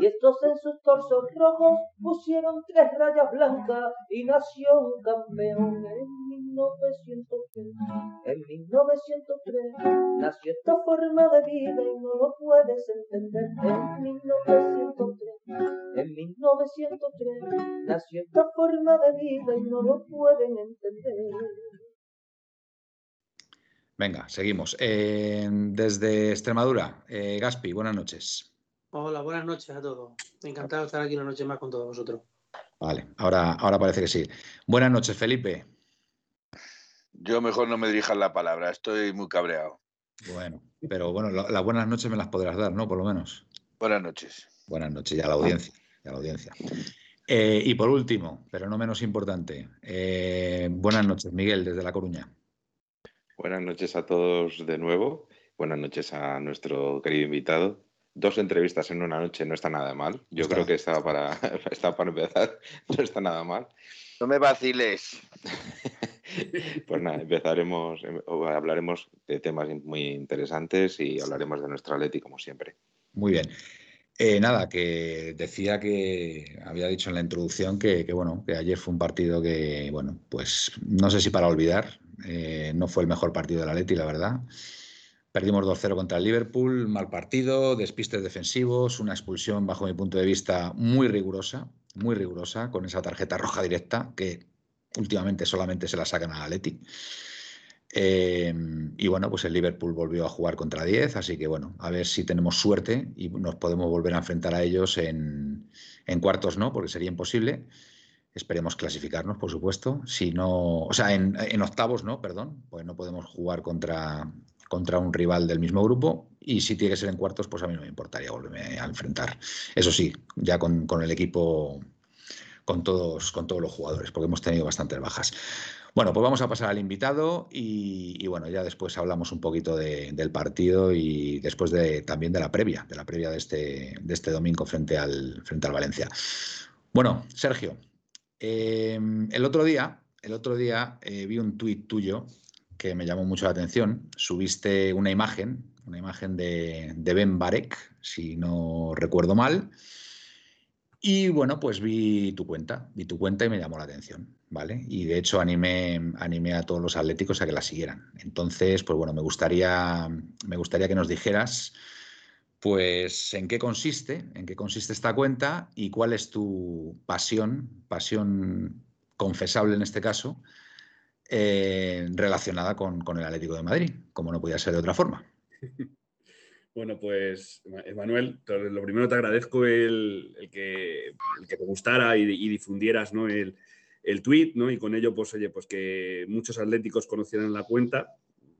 Y estos en sus torsos rojos pusieron tres rayas blancas y nació un campeón en 1903. En 1903 nació esta forma de vida y no lo puedes entender. En 1903, en 1903 nació esta forma de vida y no lo pueden entender. Venga, seguimos. Eh, desde Extremadura, eh, Gaspi, buenas noches. Hola, buenas noches a todos. Encantado de estar aquí una noche más con todos vosotros. Vale, ahora, ahora parece que sí. Buenas noches, Felipe. Yo mejor no me dirijan la palabra, estoy muy cabreado. Bueno, pero bueno, las buenas noches me las podrás dar, ¿no? Por lo menos. Buenas noches. Buenas noches, ya a la audiencia. Ya la audiencia. Eh, y por último, pero no menos importante, eh, buenas noches, Miguel, desde La Coruña. Buenas noches a todos de nuevo. Buenas noches a nuestro querido invitado dos entrevistas en una noche no está nada mal. Yo creo que está para, está para empezar, no está nada mal. No me vaciles. pues nada, empezaremos, em, hablaremos de temas muy interesantes y hablaremos de nuestra Atleti como siempre. Muy bien. Eh, nada, que decía que había dicho en la introducción que, bueno, que ayer fue un partido que, bueno, pues no sé si para olvidar, eh, no fue el mejor partido de la Atleti, la verdad. Perdimos 2-0 contra el Liverpool, mal partido, despistes defensivos, una expulsión bajo mi punto de vista muy rigurosa, muy rigurosa, con esa tarjeta roja directa que últimamente solamente se la sacan a Atleti. Eh, y bueno, pues el Liverpool volvió a jugar contra 10, así que bueno, a ver si tenemos suerte y nos podemos volver a enfrentar a ellos en, cuartos, no, porque sería imposible. Esperemos clasificarnos, por supuesto. Si no, o sea, en octavos, no, perdón, pues no podemos jugar contra, contra un rival del mismo grupo y si tiene que ser en cuartos, pues a mí no me importaría volverme a enfrentar. Eso sí, ya con, el equipo, con todos, con todos los jugadores, porque hemos tenido bastantes bajas. Bueno, pues vamos a pasar al invitado y, bueno, ya después hablamos un poquito del partido y después de, también de la previa, de la previa de este, de este domingo frente al, frente al Valencia. Bueno, Sergio, eh, el otro día, el otro día eh, vi un tuit tuyo que me llamó mucho la atención. Subiste una imagen, una imagen de, Ben Barek, si no recuerdo mal. Y bueno, pues vi tu cuenta, vi tu cuenta y me llamó la atención, ¿vale? Y de hecho animé, animé a todos los atléticos a que la siguieran. Entonces, pues bueno, me gustaría, me gustaría que nos dijeras, pues, en qué consiste, en qué consiste esta cuenta y cuál es tu pasión, pasión confesable en este caso, eh, relacionada con, el Atlético de Madrid, como no podía ser de otra forma. Bueno, pues, Manuel, lo primero te agradezco el, que, te gustara y, difundieras ¿no? el, el tweet, ¿no? Y con ello, pues, oye, pues que muchos atléticos conocieran la cuenta.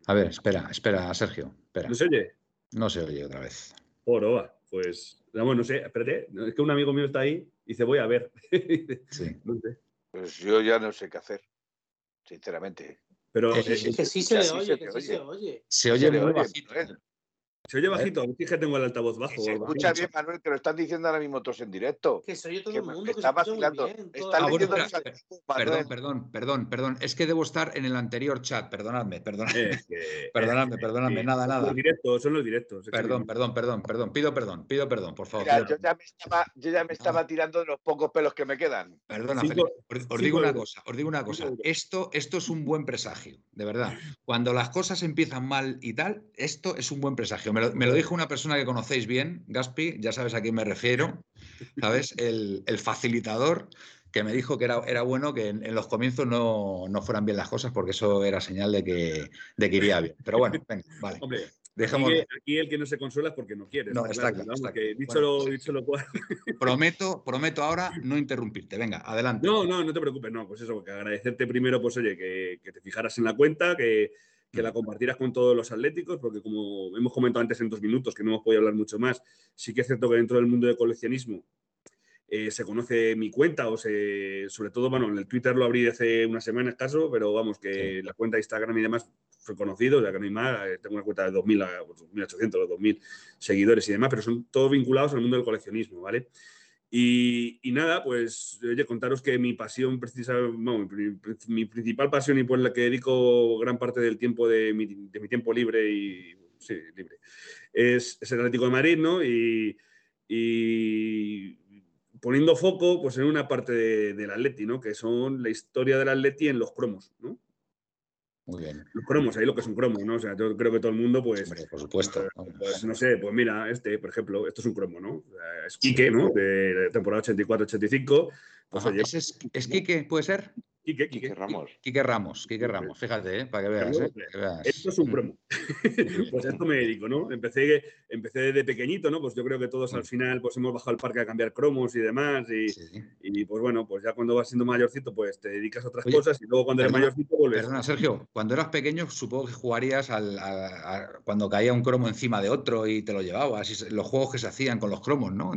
A ver, espera, espera, Sergio. Espera. ¿No se oye? No se oye otra vez. Oroa, pues, vamos, no sé, espérate, es que un amigo mío está ahí y dice, voy a ver. Sí. Pues yo ya no sé qué hacer sinceramente. Pero es, que sí se, le oye, que sí se oye. Se oye muy bajito. Se oye bajito, es que tengo el altavoz bajo. Se escucha bien, Manuel, que lo están diciendo ahora mismo todos en directo. Que se oye todo el mundo, que está vacilando. Están ah, perdón, perdón, perdón, perdón. Es que debo estar en el anterior chat, perdonadme, perdonadme. perdonadme, perdonadme, nada, nada. Los directos, son los directos. Perdón, perdón, perdón, perdón. Pido perdón, pido perdón, por favor. yo, ya me estaba, yo ya me estaba tirando de los pocos pelos que me quedan. Perdona, Felipe, os, digo una cosa, os digo una cosa. Esto, esto es un buen presagio, de verdad. Cuando las cosas empiezan mal y tal, esto es un buen presagio. Me lo, me lo dijo una persona que conocéis bien, Gaspi, ya sabes a quién me refiero, ¿sabes? El, facilitador que me dijo que era, era bueno que en, los comienzos no, fueran bien las cosas porque eso era señal de que, de que iría bien. Pero bueno, venga, vale. Hombre, Aquí, el que no se consuela es porque no quiere. No, está claro. dicho, lo, dicho lo cual. Prometo, prometo ahora no interrumpirte. Venga, adelante. No, no, no te preocupes. No, pues eso, que agradecerte primero, pues oye, que, que te fijaras en la cuenta, que, que la compartieras con todos los atléticos, porque como hemos comentado antes en dos minutos, que no hemos podido hablar mucho más, sí que es cierto que dentro del mundo del coleccionismo eh, se conoce mi cuenta o se, sobre todo, bueno, en el Twitter lo abrí hace unas semanas caso, pero vamos, que la cuenta de Instagram y demás fue conocido, ya que no hay más, eh, tengo una cuenta de 2.000 a 2.800 o 2.000 seguidores y demás, pero son todos vinculados al mundo del coleccionismo, ¿vale? Y, nada, pues, oye, contaros que mi pasión, precisa, mi, principal pasión y por la que dedico gran parte del tiempo de mi, tiempo libre y, sí, libre, es, el Atlético de Madrid, ¿no? Y, poniendo foco, pues, en una parte del Atleti, ¿no? Que son la historia del Atleti en los cromos, ¿no? Muy bien. Los cromos, ahí lo que es un cromo, ¿no? O sea, yo creo que todo el mundo, pues. por supuesto. Pues, pues, no sé, pues mira, este, por ejemplo, esto es un cromo, ¿no? Es Quique, ¿no? De temporada 84-85. Pues, es, ¿Es Quique, puede ser? Quique, Ramos. Quique Ramos, Quique Ramos, fíjate, ¿eh? para que veas, ¿eh? Esto es un mm. promo. pues esto me dedico, ¿no? Empecé, empecé desde pequeñito, ¿no? Pues yo creo que todos al mm. final pues hemos bajado al parque a cambiar cromos y demás. Y, pues bueno, pues ya cuando vas siendo mayorcito, pues te dedicas a otras cosas y luego cuando eres mayorcito vuelves. Perdona, Sergio, cuando eras pequeño supongo que jugarías al, cuando caía un cromo encima de otro y te lo llevabas. los juegos que se hacían con los cromos, ¿no?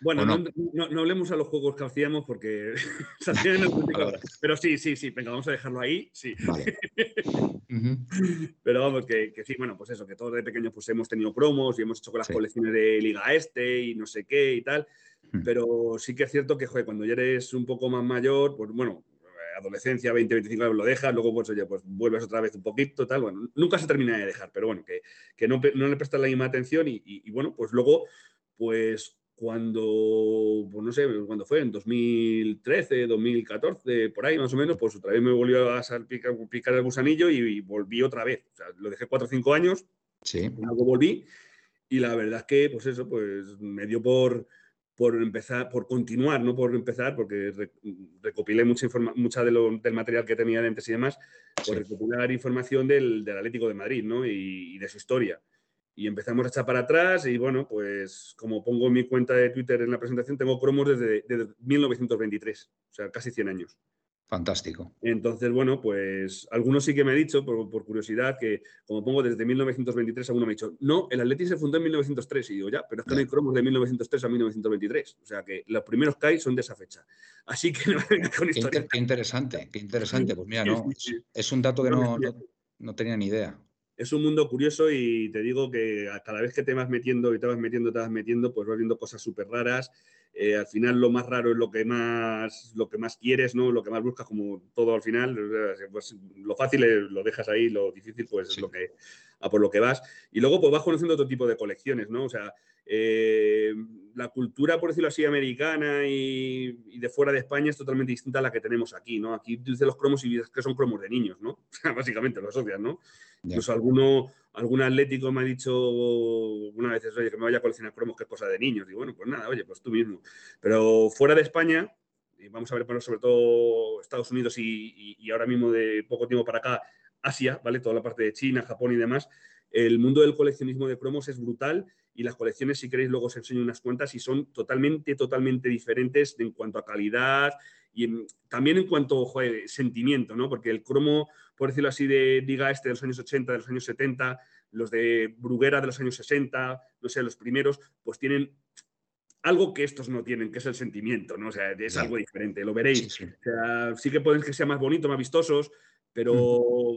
Bueno, no? No, hablemos a los juegos que hacíamos porque se hacían en el Pero sí, sí, sí, venga, vamos a dejarlo ahí, sí. Pero vamos, que, sí, bueno, pues eso, que todos de pequeños pues hemos tenido promos y hemos hecho con las colecciones de Liga Este y no sé qué y tal. Pero sí que es cierto que, joder, cuando ya eres un poco más mayor, pues bueno, adolescencia, 20, 25 años lo dejas, luego pues oye, pues vuelves otra vez un poquito, tal, bueno, nunca se termina de dejar, pero bueno, que, que no, no, le prestas la misma atención y, y, bueno, pues luego, pues cuando, pues no sé, cuando fue, en 2013, 2014, por ahí más o menos, pues otra vez me volvió a picar, picar el gusanillo y, volví otra vez. O sea, lo dejé cuatro o cinco años, sí. luego volví y la verdad es que, pues eso, pues me dio por, por empezar, por continuar, no por empezar, porque recopilé mucha, mucha de lo, del material que tenía antes y demás, por recopilar información del, del, Atlético de Madrid, ¿no? y de su historia y empezamos a echar para atrás y bueno, pues como pongo en mi cuenta de Twitter en la presentación, tengo cromos desde, 1923, o sea, casi 100 años. Fantástico. Entonces, bueno, pues algunos sí que me ha dicho, por, curiosidad, que como pongo desde 1923, alguno me ha dicho, no, el Atleti se fundó en 1903. Y digo, ya, pero es que no hay cromos de 1903 a 1923. O sea, que los primeros que hay son de esa fecha. Así que no con historia. Qué, interesante, qué interesante. Pues mira, no, es, un dato que no, no tenía ni idea es un mundo curioso y te digo que cada vez que te vas metiendo y te vas metiendo, te vas metiendo, pues vas viendo cosas súper raras. Eh, al final lo más raro es lo que más, lo que más quieres, ¿no? Lo que más buscas, como todo al final. Pues, lo fácil lo dejas ahí, lo difícil pues es lo que, a por lo que vas. Y luego pues vas conociendo otro tipo de colecciones, ¿no? O sea, eh, la cultura, por decirlo así, americana y, de fuera de España es totalmente distinta a la que tenemos aquí, ¿no? Aquí dices los cromos y que son cromos de niños, ¿no? Básicamente lo asocias, ¿no? Incluso alguno, algún atlético me ha dicho una vez, oye, que me vaya a coleccionar cromos, que es cosa de niños. Y bueno, pues nada, oye, pues tú mismo. Pero fuera de España, y vamos a ver, bueno, sobre todo Estados Unidos y, y ahora mismo de poco tiempo para acá, Asia, ¿vale? Toda la parte de China, Japón y demás, el mundo del coleccionismo de cromos es brutal y las colecciones, si queréis, luego os enseño unas cuantas y son totalmente, totalmente diferentes en cuanto a calidad y también en cuanto a sentimiento, ¿no? Porque el cromo, por decirlo así, de Diga este de los años 80, de los años 70, los de Bruguera de los años 60, no sé, los primeros, pues tienen algo que estos no tienen, que es el sentimiento, ¿no? O sea, es algo diferente, lo veréis. Sí, O sea, sí que pueden que sean más bonitos, más vistosos, pero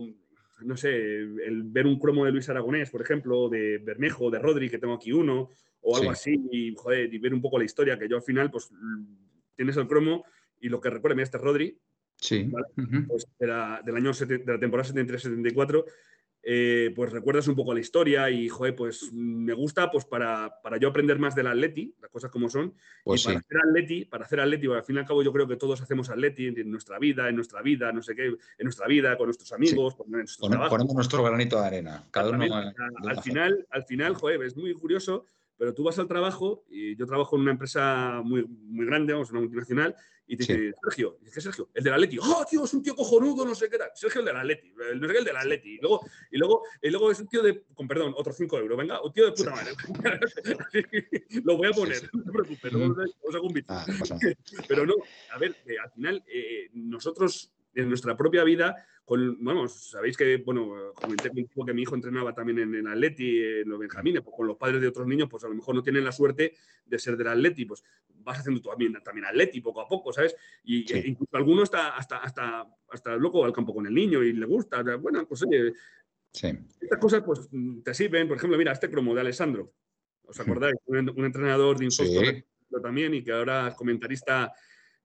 no sé, el ver un cromo de Luis Aragonés, por ejemplo, de Bermejo, de Rodri, que tengo aquí uno, o algo así, y, joder, y ver un poco la historia, que yo al final, pues tienes el cromo y lo que recuerda, mira, este Rodri, sí. pues del año de la temporada 73-74, eh, pues recuerdas un poco la historia y, joder, pues me gusta pues para, para yo aprender más del Atleti, las cosas como son, pues y para hacer Atleti, para hacer Atleti, al fin y al cabo yo creo que todos hacemos Atleti en nuestra vida, en nuestra vida, no sé qué, en nuestra vida, con nuestros amigos, con nuestros Ponemos nuestro granito de arena, cada uno. al, final, al final, joder, es muy curioso pero tú vas al trabajo, y yo trabajo en una empresa muy, muy grande, vamos, una multinacional, y te dice, Sergio, y dice, Sergio? El del Atleti. ¡Oh, tío, es un tío cojonudo, no sé qué tal! Sergio, el del Atleti, no sé qué, el del Atleti. Y luego, y, luego, y luego es un tío de, con perdón, otros 5 euros, venga, un tío de puta madre. lo voy a poner, no te preocupes, luego os hago un vídeo. Ah, pero no, a ver, al final, eh, nosotros en nuestra propia vida, con, vamos, sabéis que, bueno, comenté contigo que mi hijo entrenaba también en el Atleti, en los Benjamines, pues con los padres de otros niños, pues a lo mejor no tienen la suerte de ser del Atleti, pues vas haciendo tú también, también Atleti poco a poco, ¿sabes? Y Sí. e incluso alguno está hasta, hasta, hasta loco al campo con el niño y le gusta. Bueno, pues oye, Sí. estas cosas pues te sirven. Por ejemplo, mira, este cromo de Alessandro. ¿Os acordáis? Un, un entrenador de Infostor Sí. también y que ahora es comentarista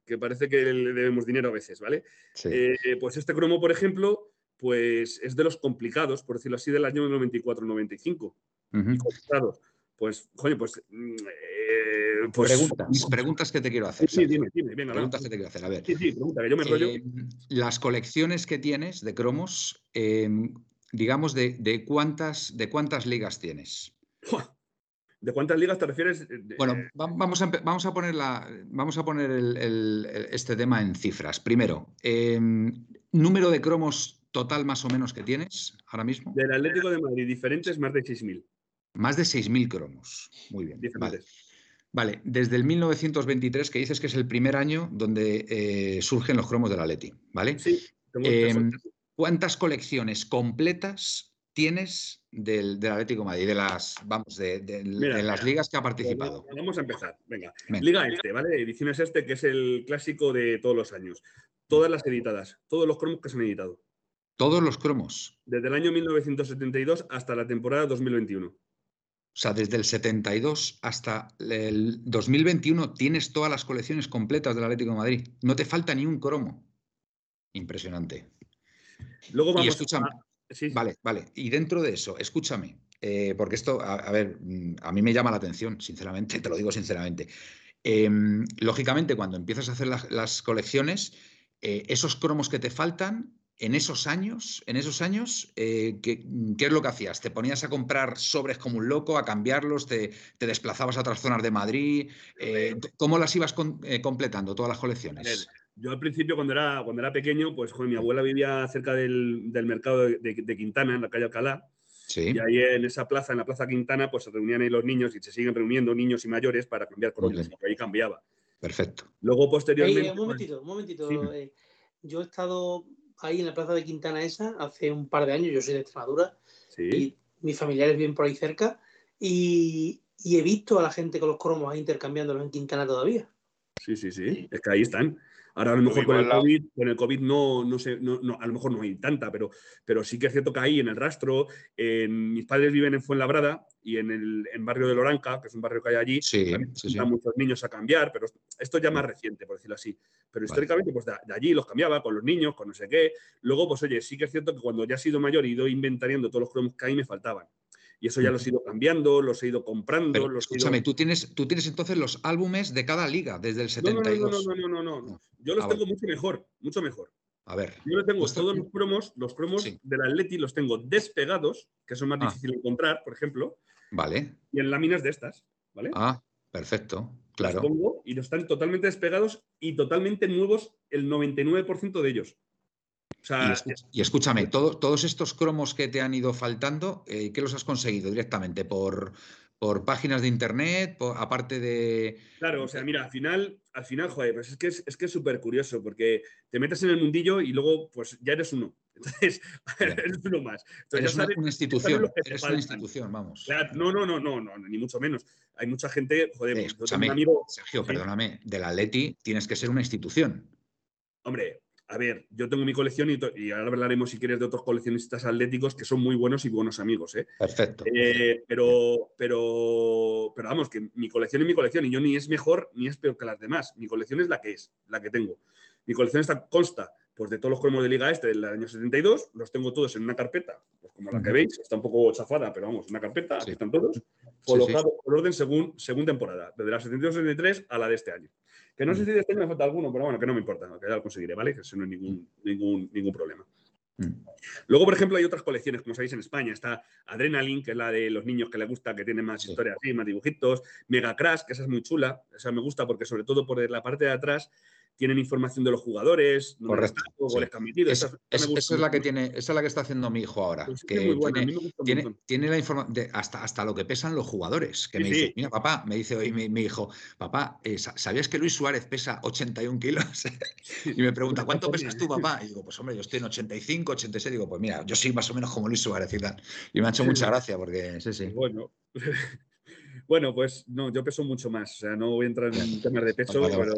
que parece que le debemos dinero a veces, ¿vale? Sí. Eh, pues este cromo, por ejemplo, pues es de los complicados, por decirlo así, del año 94-95. Ujú. Y complicados. Pues, coño, pues... mm, eh, pues preguntas, preguntas que te quiero hacer. Sí, dime, dime, venga. Preguntas que te quiero hacer. A ver. Sí, sí, pregunta, que yo me rollo. Eh, las colecciones que tienes de cromos, eh, digamos, de, de cuántas, ¿de cuántas ligas tienes? ¡Fua! ¿De cuántas ligas te refieres? Eh, Bueno, va- vamos a, vamos a poner, la, vamos a poner el- este tema en cifras. Primero, eh, número de cromos total más o menos que tienes ahora mismo. Del Atlético de Madrid, diferentes, más de 6.000. Más de 6.000 cromos. Muy bien. Vale. Diferentes. Vale, desde el 1923, que dices que es el primer año donde eh, surgen los cromos del Atleti, ¿vale? Sí, Em, ¿Cuántas colecciones completas tienes del, del Atlético de Madrid, de las, vamos, de, de- Mira, de las mira. ligas que ha participado? Vamos a empezar. Venga. Venga. Liga Este, ¿vale? Ediciones Este, que es el clásico de todos los años. Todas las editadas, todos los cromos que se han editado. Todos los cromos. Desde el año 1972 hasta la temporada 2021. O sea, desde el 72 hasta el 2021 tienes todas las colecciones completas del Atlético de Madrid. No te falta ni un cromo. Impresionante. Luego Y vamos escúchame, a... Sí, sí. Vale, vale. Y dentro de eso, escúchame, eh, porque esto, a, a ver, mm, a mí me llama la atención, sinceramente, te lo digo sinceramente. Em, lógicamente, cuando empiezas a hacer las, las colecciones, eh, esos cromos que te faltan, en esos años, en esos años, eh, ¿qué, qué es lo que hacías? ¿Te ponías a comprar sobres como un loco, a cambiarlos? ¿Te, te desplazabas a otras zonas de Madrid? ¿Cómo las ibas con- completando, todas las colecciones? Yo al principio, cuando era, cuando era pequeño, pues joder, mi abuela vivía cerca del, del mercado de, de- de Quintana, en la calle Alcalá. Sí, Y ahí en esa plaza, en la plaza Quintana, pues se reunían ahí los niños y se siguen reuniendo niños y mayores para cambiar bien. porque ahí cambiaba. perfecto. Luego, posteriormente. un momentito, un momentito. Sí. eh, yo he estado ahí en la plaza de Quintana esa hace un par de años, yo soy de Extremadura Sí. y mis familiares viven por ahí cerca y, y he visto a la gente con los cromos ahí intercambiándolos en Quintana todavía. Sí, sí, sí. Es que ahí están. Ahora a lo mejor con el COVID, con el COVID no, no sé, no, no, a lo mejor no hay tanta, pero, pero sí que es cierto que ahí en el rastro, en- mis padres viven en Fuenlabrada y en el en barrio de Loranca, que es un barrio que hay allí, Sí, también sí, sí. muchos niños a cambiar, pero esto ya más reciente, por decirlo así. Pero históricamente, pues de, de allí los cambiaba con los niños, con no sé qué. Luego, pues oye, sí que es cierto que cuando ya he sido mayor y he ido inventariando todos los cromos que ahí me faltaban. Y eso ya los he ido cambiando, los he ido comprando, Pero los he ido- escúchame, tú tienes, tú tienes entonces los álbumes de cada liga, desde el No, no, no, 72. no, no, no, no, no. Yo los Ah, tengo mucho mejor, mucho mejor. A ver, Yo le tengo Esto- todos los cromos, los cromos Sí. del Atleti los tengo despegados, que son más Ah. difíciles de encontrar, por ejemplo, vale. y en láminas de estas, ¿vale? Ah, perfecto, claro. Los pongo y los están totalmente despegados y totalmente nuevos el 99% de ellos. O Y, sea, escu- y escúchame, todo- todos estos cromos que te han ido faltando, eh, ¿qué los has conseguido directamente? ¿Por, por páginas de internet? por- aparte de. claro, o sea, mira, al final, al final, joder, pues es que es, que es súper curioso, porque te metes en el mundillo y luego, pues ya eres uno. Entonces, eres uno más. Entonces, Eres una, sabes- una ya institución. Eres una institución, vamos. Claro, no, no, no, no, no, ni mucho menos. Hay mucha gente, joder, Eh, pues, escúchame, un amigo, Sergio, Sí. perdóname, del Atleti tienes que ser una institución. Hombre, a ver, yo tengo mi colección y, ahora hablaremos, si quieres, de otros coleccionistas atléticos que son muy buenos y buenos amigos, ¿eh? Perfecto. Eh, pero, pero, pero vamos, que mi colección es mi colección y yo ni es mejor ni es peor que las demás. Mi colección es la que es, la que tengo. Mi colección está, consta pues, de todos los cromos de Liga Este del año 72, los tengo todos en una carpeta, pues como la que veis, está un poco chafada, pero vamos, una carpeta, Sí. aquí están todos, colocados por orden según, según temporada, desde la 72-73 a la de este año. Que no sé si de este año me falta alguno, pero bueno, que no me importa, que ya lo conseguiré, ¿vale? Que eso no es ningún, ningún, ningún problema. Mm. Luego, por ejemplo, hay otras colecciones, como sabéis, en España. Está Adrenaline, que es la de los niños que les gusta, que tiene más Sí. historias así, más dibujitos. Mega Crash, que esa es muy chula. Esa me gusta porque, sobre todo, por la parte de atrás, tienen información de los jugadores, Correcto, están, los sí. goles que han metido. Es- Esa- es- esa la que tiene, esa es la que está haciendo mi hijo ahora. Pues que buena, tiene, la información hasta, hasta lo que pesan los jugadores. Que Sí, me dice, mira, papá, me dice hoy mi, mi hijo, papá, eh, sa- ¿sabías que Luis Suárez pesa 81 kilos? y me pregunta, ¿cuánto pesas tú, papá? Y digo, pues hombre, yo estoy en 85, 86. Digo, pues mira, yo soy más o menos como Luis Suárez y tal. Y me ha hecho mucha gracia porque, sí, sí. Bueno. Bueno, pues no, yo peso mucho más. O sea, no voy a entrar en temas de peso, Vale, pero.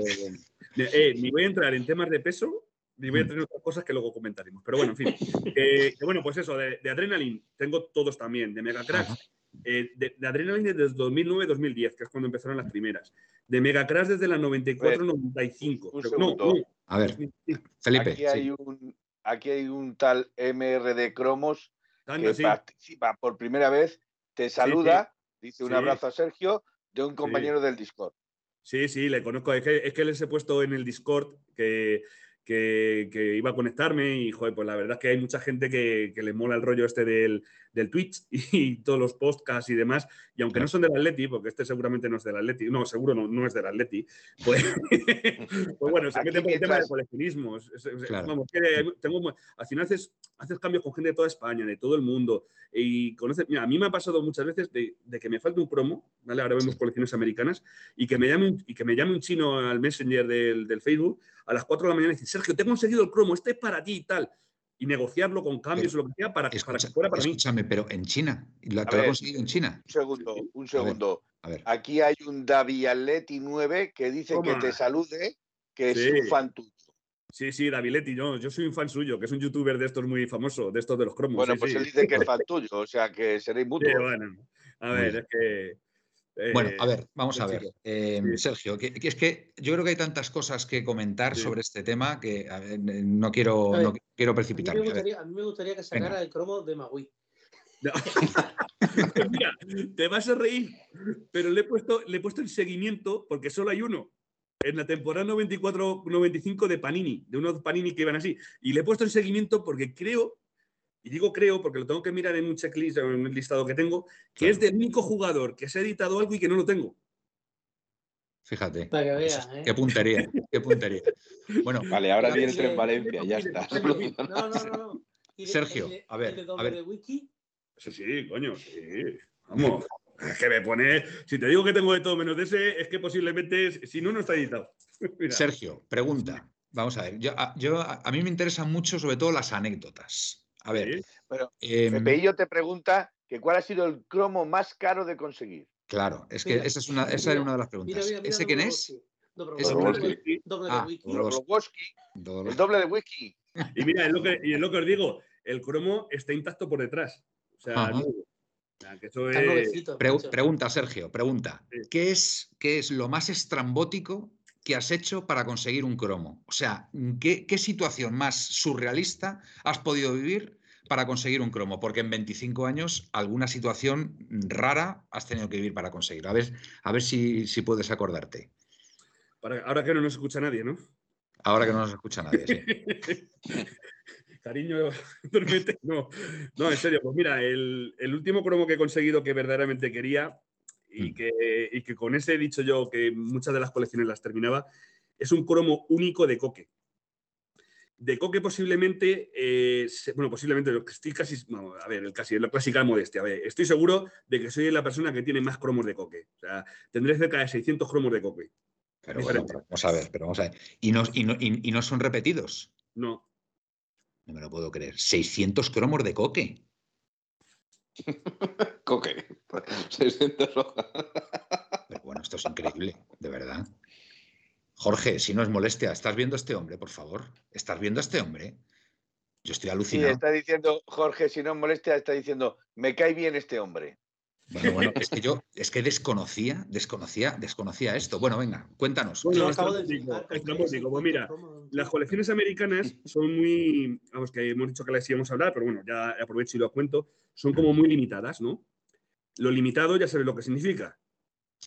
Eh, ni voy a entrar en temas de peso, ni voy a entrar en otras cosas que luego comentaremos. Pero bueno, en fin. Eh, bueno, pues eso, de, de Adrenaline, tengo todos también. De Mega Crash, Ajá. eh, de, de Adrenaline desde 2009-2010, que es cuando empezaron las primeras. De Mega Crash desde la 94-95. un Creo- segundo. No, no. A ver, Felipe. Aquí hay, sí. un, aquí hay un tal MRD Cromos que sí. participa por primera vez, te saluda, dice un Sí. abrazo a Sergio de un compañero del Discord. Sí, sí, le conozco. Es que, es que les he puesto en el Discord que, que, que iba a conectarme y, joder, pues la verdad es que hay mucha gente que, que le mola el rollo este del, del Twitch y todos los podcasts y demás. Y aunque no son del Atleti, porque este seguramente no es del Atleti, no, seguro no, no es del Atleti, pues, pues bueno, se Aquí meten por el tema del coleccionismo. Claro. Vamos, que tengo, al final haces, haces cambios con gente de toda España, de todo el mundo. Y conoces, mira, a mí me ha pasado muchas veces de, de que me falte un cromo, ¿vale? Ahora vemos Sí. colecciones americanas, y que me llame un, y que me llame un chino al Messenger del, del Facebook a las 4 de la mañana y decir, Sergio, te he conseguido el cromo, este es para ti y tal. Y negociarlo con cambios o lo que sea para, que- para Escucha- que fuera para mí. escúchame, pero en China. ¿Lo, A ¿Te lo ha conseguido en China? Un segundo, un segundo. A ver. Aquí hay un David Atleti 9 que dice Toma. que te salude, que Sí. es un fan tuyo. Sí, sí, Daviletti, yo, yo soy un fan suyo, que es un youtuber de estos muy famoso, de estos de los cromos. Bueno, sí, pues sí. él dice que es fan tuyo, o sea que seréis Sí, mutuos. bueno. A ver, es que. Eh, Bueno, a ver, vamos a ver. Eh. Sergio, que, que es que yo creo que hay tantas cosas que comentar Sí. sobre este tema que a ver, no quiero, ver, no quiero A mí, me precipitarme. A ver, gustaría, a mí me gustaría que sacara Venga. el cromo de Magui. No. Mira, te vas a reír, pero le he puesto, le he puesto el seguimiento porque solo hay uno. En la temporada 94-95 de Panini, de unos Panini que iban así. Y le he puesto el seguimiento porque creo, y digo creo porque lo tengo que mirar en un checklist, en un listado que tengo, que Claro. es del único jugador que se ha editado algo y que no lo tengo. fíjate. Para que veas, ¿eh? Qué puntería, qué puntería. Bueno, Vale, ahora viene el de- tren Valencia, ya está. No, no, no. Sergio, el a ver, el de a doble ver. de wiki, Sí, sí, coño, sí. Vamos. Es que me pone. Si te digo que tengo de todo menos de ese, es que posiblemente, si no, no está editado. Mira. Sergio, pregunta. Vamos a ver. Yo, a, yo- a- a mí me interesan mucho, sobre todo, las anécdotas. A ver. Sí. Pero em, Pepeillo te pregunta que cuál ha sido el cromo más caro de conseguir. claro, es que Mira, esa, es una, esa era una de las preguntas. mira, mira, ¿Ese mira quién es? Dobrovolsky. Doble, Ah, el doble de wiki. Y mira, es lo que, y es lo que os digo, el cromo está intacto por detrás. O sea. O que eso es. Pre- pregunta, Sergio, pregunta. Sí. ¿Qué es, ¿Qué es lo más estrambótico que has hecho para conseguir un cromo? O sea, ¿qué, qué situación más surrealista has podido vivir para conseguir un cromo? Porque en 25 años alguna situación rara has tenido que vivir para conseguirlo. A ver, a ver si, si puedes acordarte. Para- ahora que no nos escucha nadie, ¿no? Ahora que no nos escucha nadie. sí. Cariño. No, no, en serio, pues mira, el, el último cromo que he conseguido que verdaderamente quería y Mm. que, y que con ese he dicho yo que muchas de las colecciones las terminaba, es un cromo único de coque. De coque posiblemente, eh, se- bueno, posiblemente, estoy casi, no, a ver, el casi, la clásica modestia. A ver, estoy seguro de que soy la persona que tiene más cromos de coque. O sea, tendré cerca de 600 cromos de coque. Pero bueno, pero vamos a ver, pero vamos a ver. ¿Y no, y no, y- y no son repetidos? No, No me lo puedo creer. 600 cromos de coque. Coque. 600 hojas. Pero bueno, esto es increíble, de verdad. Jorge, si no es molestia, ¿estás viendo a este hombre, por favor? ¿Estás viendo a este hombre? Yo estoy Sí, alucinado. está diciendo, Jorge, si no molestia, está diciendo, me cae bien este hombre. Bueno, bueno, es que yo, es que desconocía, desconocía, desconocía esto. Bueno, venga, cuéntanos. Bueno, Yo es acabo de estrambótico, flipar con estrambótico. Pues mira, 600 cromos. Las colecciones americanas son muy, vamos, que hemos dicho que las íbamos a hablar, pero bueno, ya aprovecho y lo cuento, son como muy limitadas, ¿no? Lo limitado ya sabes lo que significa.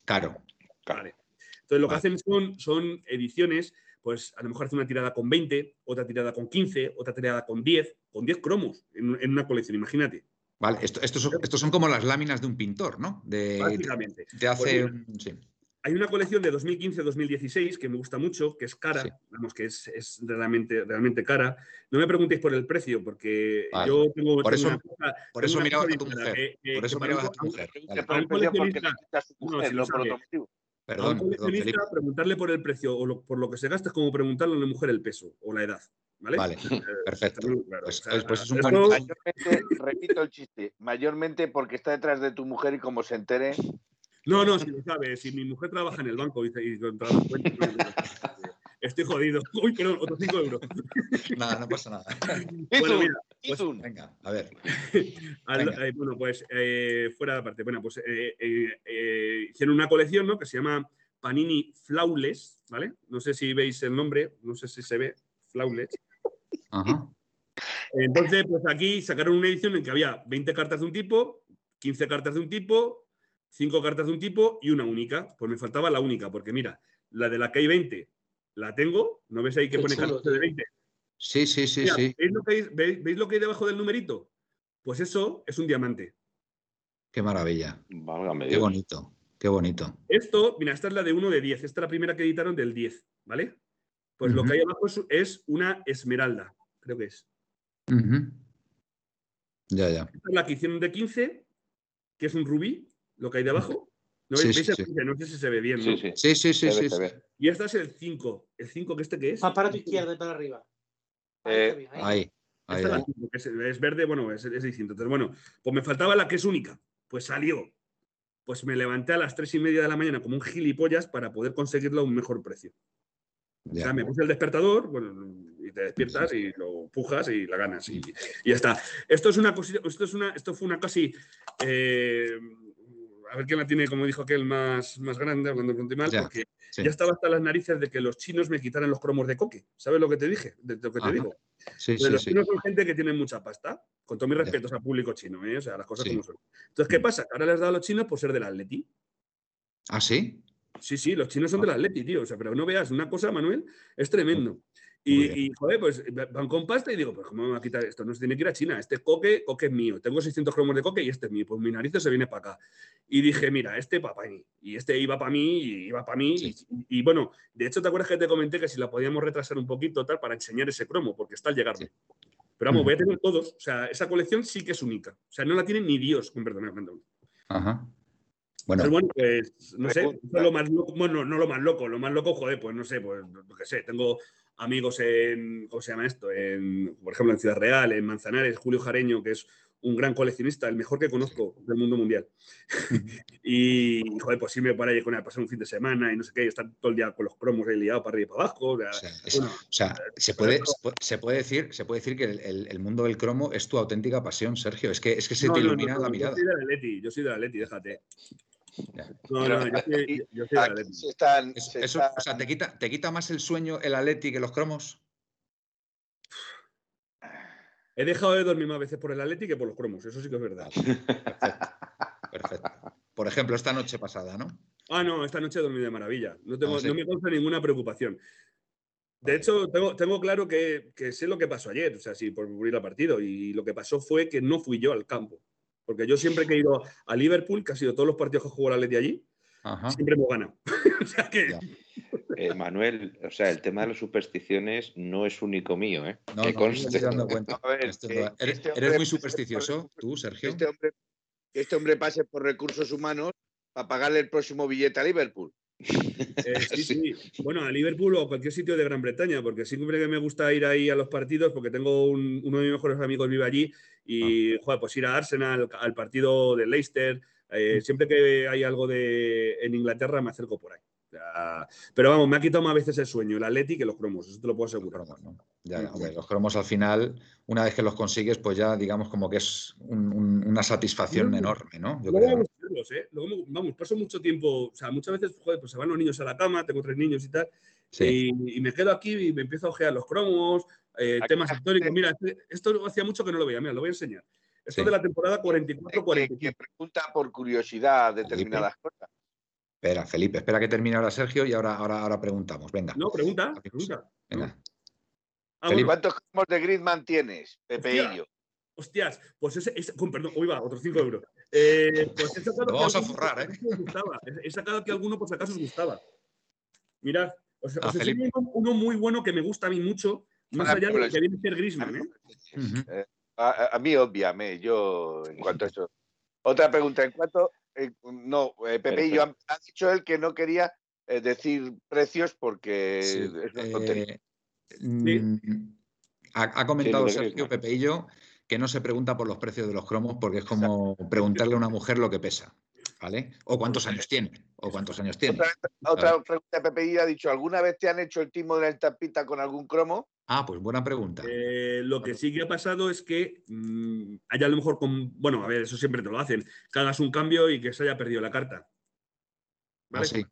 Claro, Vale. Entonces lo que hacen son, son ediciones, pues a lo mejor hacen una tirada con 20, otra tirada con 15, otra tirada con 10, con 10 cromos en, en una colección, imagínate. Vale. Esto, estos, son, estos son como las láminas de un pintor, ¿no? De, Básicamente. te hace. Pues un- sí. hay una colección de 2015-2016 que me gusta mucho, que es cara, Sí. vamos, que es, es realmente, realmente cara. No me preguntéis por el precio, porque Vale. yo tengo, Por tengo eso- una cosa- Por tengo eso cosa a tu mujer. Por eso mirabas a tu mujer. A un coleccionista- Perdón, preguntarle por el precio o lo- por lo que se gasta es como preguntarle a una mujer el peso o la edad. ¿Vale? Vale, Eh, perfecto. claro. Pues- O sea, pues- es un esto- buen- Mayormente, repito el chiste, mayormente porque está detrás de tu mujer y como se entere, No, no, si lo sabes, si mi mujer trabaja en el banco y, y cuentas, estoy jodido. Uy, perdón, otros 5 euros. Nada, no pasa nada. Bueno, mira, pues-. Venga, a ver. Al- Venga. eh, bueno, pues eh, fuera de parte. Bueno, pues eh, eh, eh, hicieron una colección, ¿no? Que se llama Panini Flawless, ¿vale? No sé si veis el nombre, no sé si se ve, Flawless. Ajá. Entonces, pues aquí sacaron una edición en que había 20 cartas de un tipo, 15 cartas de un tipo, 5 cartas de un tipo y una única. Pues me faltaba la única, porque mira, la de la que hay 20 la tengo. ¿No ves ahí que Qué pone chulo, cartas de tío. 20? Sí, sí, sí, Mira, sí. ¿veis, lo que hay, veis- veis lo que hay debajo del numerito? Pues eso es un diamante. Qué maravilla. Válgame Qué Dios. bonito. Qué bonito. Esto, mira, esta es la de 1 de 10. Esta es la primera que editaron del 10, ¿vale? Pues lo que hay abajo es, es una esmeralda, creo que es. Ya, ya. Esta es la que hicieron de 15, que es un rubí, lo que hay debajo. ¿No Sí, veis? sí, ¿Veis el sí. 15? No sé si se ve bien, ¿no? Sí, sí. Sí, sí, ve, ve. Y esta es el 5. ¿El 5 que este qué es? Más para tu izquierda y para arriba. Ahí Eh, ahí. Ahí. Ahí, Esta es la ahí. cinco, que es, es verde, bueno, es, es distinto. Entonces, bueno, pues me faltaba la que es única. Pues salió. Pues me levanté a las tres y media de la mañana como un gilipollas para poder conseguirla a un mejor precio. O sea, me puse el despertador, bueno, y te despiertas y lo pujas y la ganas y, y ya está. Esto es una cosita, esto es una, esto fue una casi, eh, a ver quién la tiene, como dijo aquel, más, más grande, hablando pronto y mal, Ya, porque sí. ya estaba hasta las narices de que los chinos me quitaran los cromos de coque. ¿Sabes lo que te dije? De lo que te digo. Sí, Pues sí, los chinos son gente que tiene mucha pasta, con todos mis Ya. respetos al público chino, ¿eh? o sea, las cosas como son. Entonces, ¿qué Mm. pasa? Ahora les da a los chinos por ser del Atleti. ¿Ah, sí? Sí, sí, los chinos son del Atleti, tío. O sea, pero no veas una cosa, Manuel, es tremendo. Muy Y, y, joder, pues van con pasta y digo, pues ¿cómo me va a quitar esto? No se tiene que ir a China. Este coque, coque es mío. Tengo 600 cromos de coque y este es mío. Pues mi nariz se viene para acá. Y dije, mira, este para mí. Y este iba para mí y iba para mí. Sí. Y, y bueno, de hecho, ¿te acuerdas que te comenté que si la podíamos retrasar un poquito tal para enseñar ese cromo? Porque está al llegarme. Sí. Pero vamos, Ujú. voy a tener todos. O sea, esa colección sí que es única. O sea, no la tiene ni Dios, con perdón. Ajá. Bueno, pues no sé, lo más loco, bueno, no lo más loco, lo más loco, joder, pues no sé, pues lo que sé, tengo amigos en, ¿cómo se llama esto? En, por ejemplo, en Ciudad Real, en Manzanares, Julio Jareño, que es un gran coleccionista, el mejor que conozco del mundo mundial. y, joder, pues sí me para allí con él a pasar un fin de semana y no sé qué, y estar todo el día con los cromos ahí liados para arriba y para abajo. o sea, o sea, es- bueno, o sea, se puede, se puede- se puede decir, se puede decir que el, el- el mundo del cromo es tu auténtica pasión, Sergio. Es que, es que se no, te no, no, ilumina no, la mirada. Yo soy del Atleti, yo soy del Atleti, déjate. No, no, yo soy, yo- soy se están, se eso, están- o sea, ¿te quita, ¿te quita más el sueño el Atleti que los cromos? He dejado de dormir más veces por el Atleti que por los cromos, eso sí que es verdad. Perfecto. Perfecto. Por ejemplo, esta noche pasada, ¿no? Ah, no, esta noche he dormido de maravilla. No, tengo, Ah, sí. no me causa ninguna preocupación. De hecho, tengo, tengo claro que, que sé lo que pasó ayer, o sea, sí, por ir al partido. Y lo que pasó fue que no fui yo al campo. Porque yo siempre que he ido a Liverpool, que ha sido todos los partidos que jugó la Leti allí, Ajá. siempre hemos ganado. o sea que. Ya. Eh, Manuel, o sea, el tema de las supersticiones no es único mío, ¿eh? No, que no, me conste. estoy dando cuenta. A ver, Esto- que ¿Eres, este eres muy supersticioso, tú, Sergio? este hombre, que este hombre pase por recursos humanos para pagarle el próximo billete a Liverpool. Eh, sí, sí. Bueno, a Liverpool o a cualquier sitio de Gran Bretaña, porque siempre que me gusta ir ahí a los partidos, porque tengo un- uno de mis mejores amigos vive allí, y joder, pues ir a Arsenal, al partido de Leicester, eh, siempre que hay algo de en Inglaterra me acerco por ahí. Pero vamos, me ha quitado más veces el sueño, el Atleti que los cromos, eso te lo puedo Los asegurar. cromos, ¿no? Ya, ya, hombre, los cromos al final, una vez que los consigues, pues ya digamos como que es un- un- una satisfacción No, enorme, ¿no? Yo Luego creo, ¿no? vamos a verlos, ¿eh? Luego, vamos, paso mucho tiempo, o sea, muchas veces, joder, pues se van los niños a la cama, tengo tres niños y tal, Sí. y, y me quedo aquí y me empiezo a ojear los cromos, eh, temas históricos. Mira, este- esto hacía mucho que no lo veía, mira, lo voy a enseñar. Esto Sí. de la temporada Que, 44-45. que pregunta por curiosidad determinadas cosas. Espera, Felipe, espera que termine ahora Sergio y ahora, ahora, ahora preguntamos. Venga, No, pregunta, pregunta. venga. Ah, Felipe. ¿Cuántos cromos de Griezmann tienes, Pepeillo? Hostias, pues ese, ese- con perdón, uy va, otros 5 euros. Eh, pues he sacado vamos a forrar, ¿eh? gustaba. He- sacado que alguno por si acaso os gustaba. Mirad, os, Ah, os enseño uno, muy bueno que me gusta a mí mucho, más Ah, allá de lo que viene a ser Griezmann, ¿eh? Eh, a, mí, obviamente, yo en cuanto a eso. Otra pregunta, en cuanto. eh, no, eh, Pepe y yo han, ha dicho él que no quería eh, decir precios porque Sí, es tontería. eh, mm, ha, ha comentado Sergio Griezmann. Pepeillo que no se pregunta por los precios de los cromos porque es como preguntarle a una mujer lo que pesa, ¿vale? O cuántos años tiene, o cuántos años tiene. Otra, otra pregunta, Pepe y ha dicho: ¿alguna vez te han hecho el timo de la estampita con algún cromo? Ah, pues buena pregunta. Eh, lo que sí que ha pasado es que mm, haya a lo mejor con. Bueno, a ver, eso siempre te lo hacen. Que hagas un cambio y que se haya perdido la carta. Ah, sí.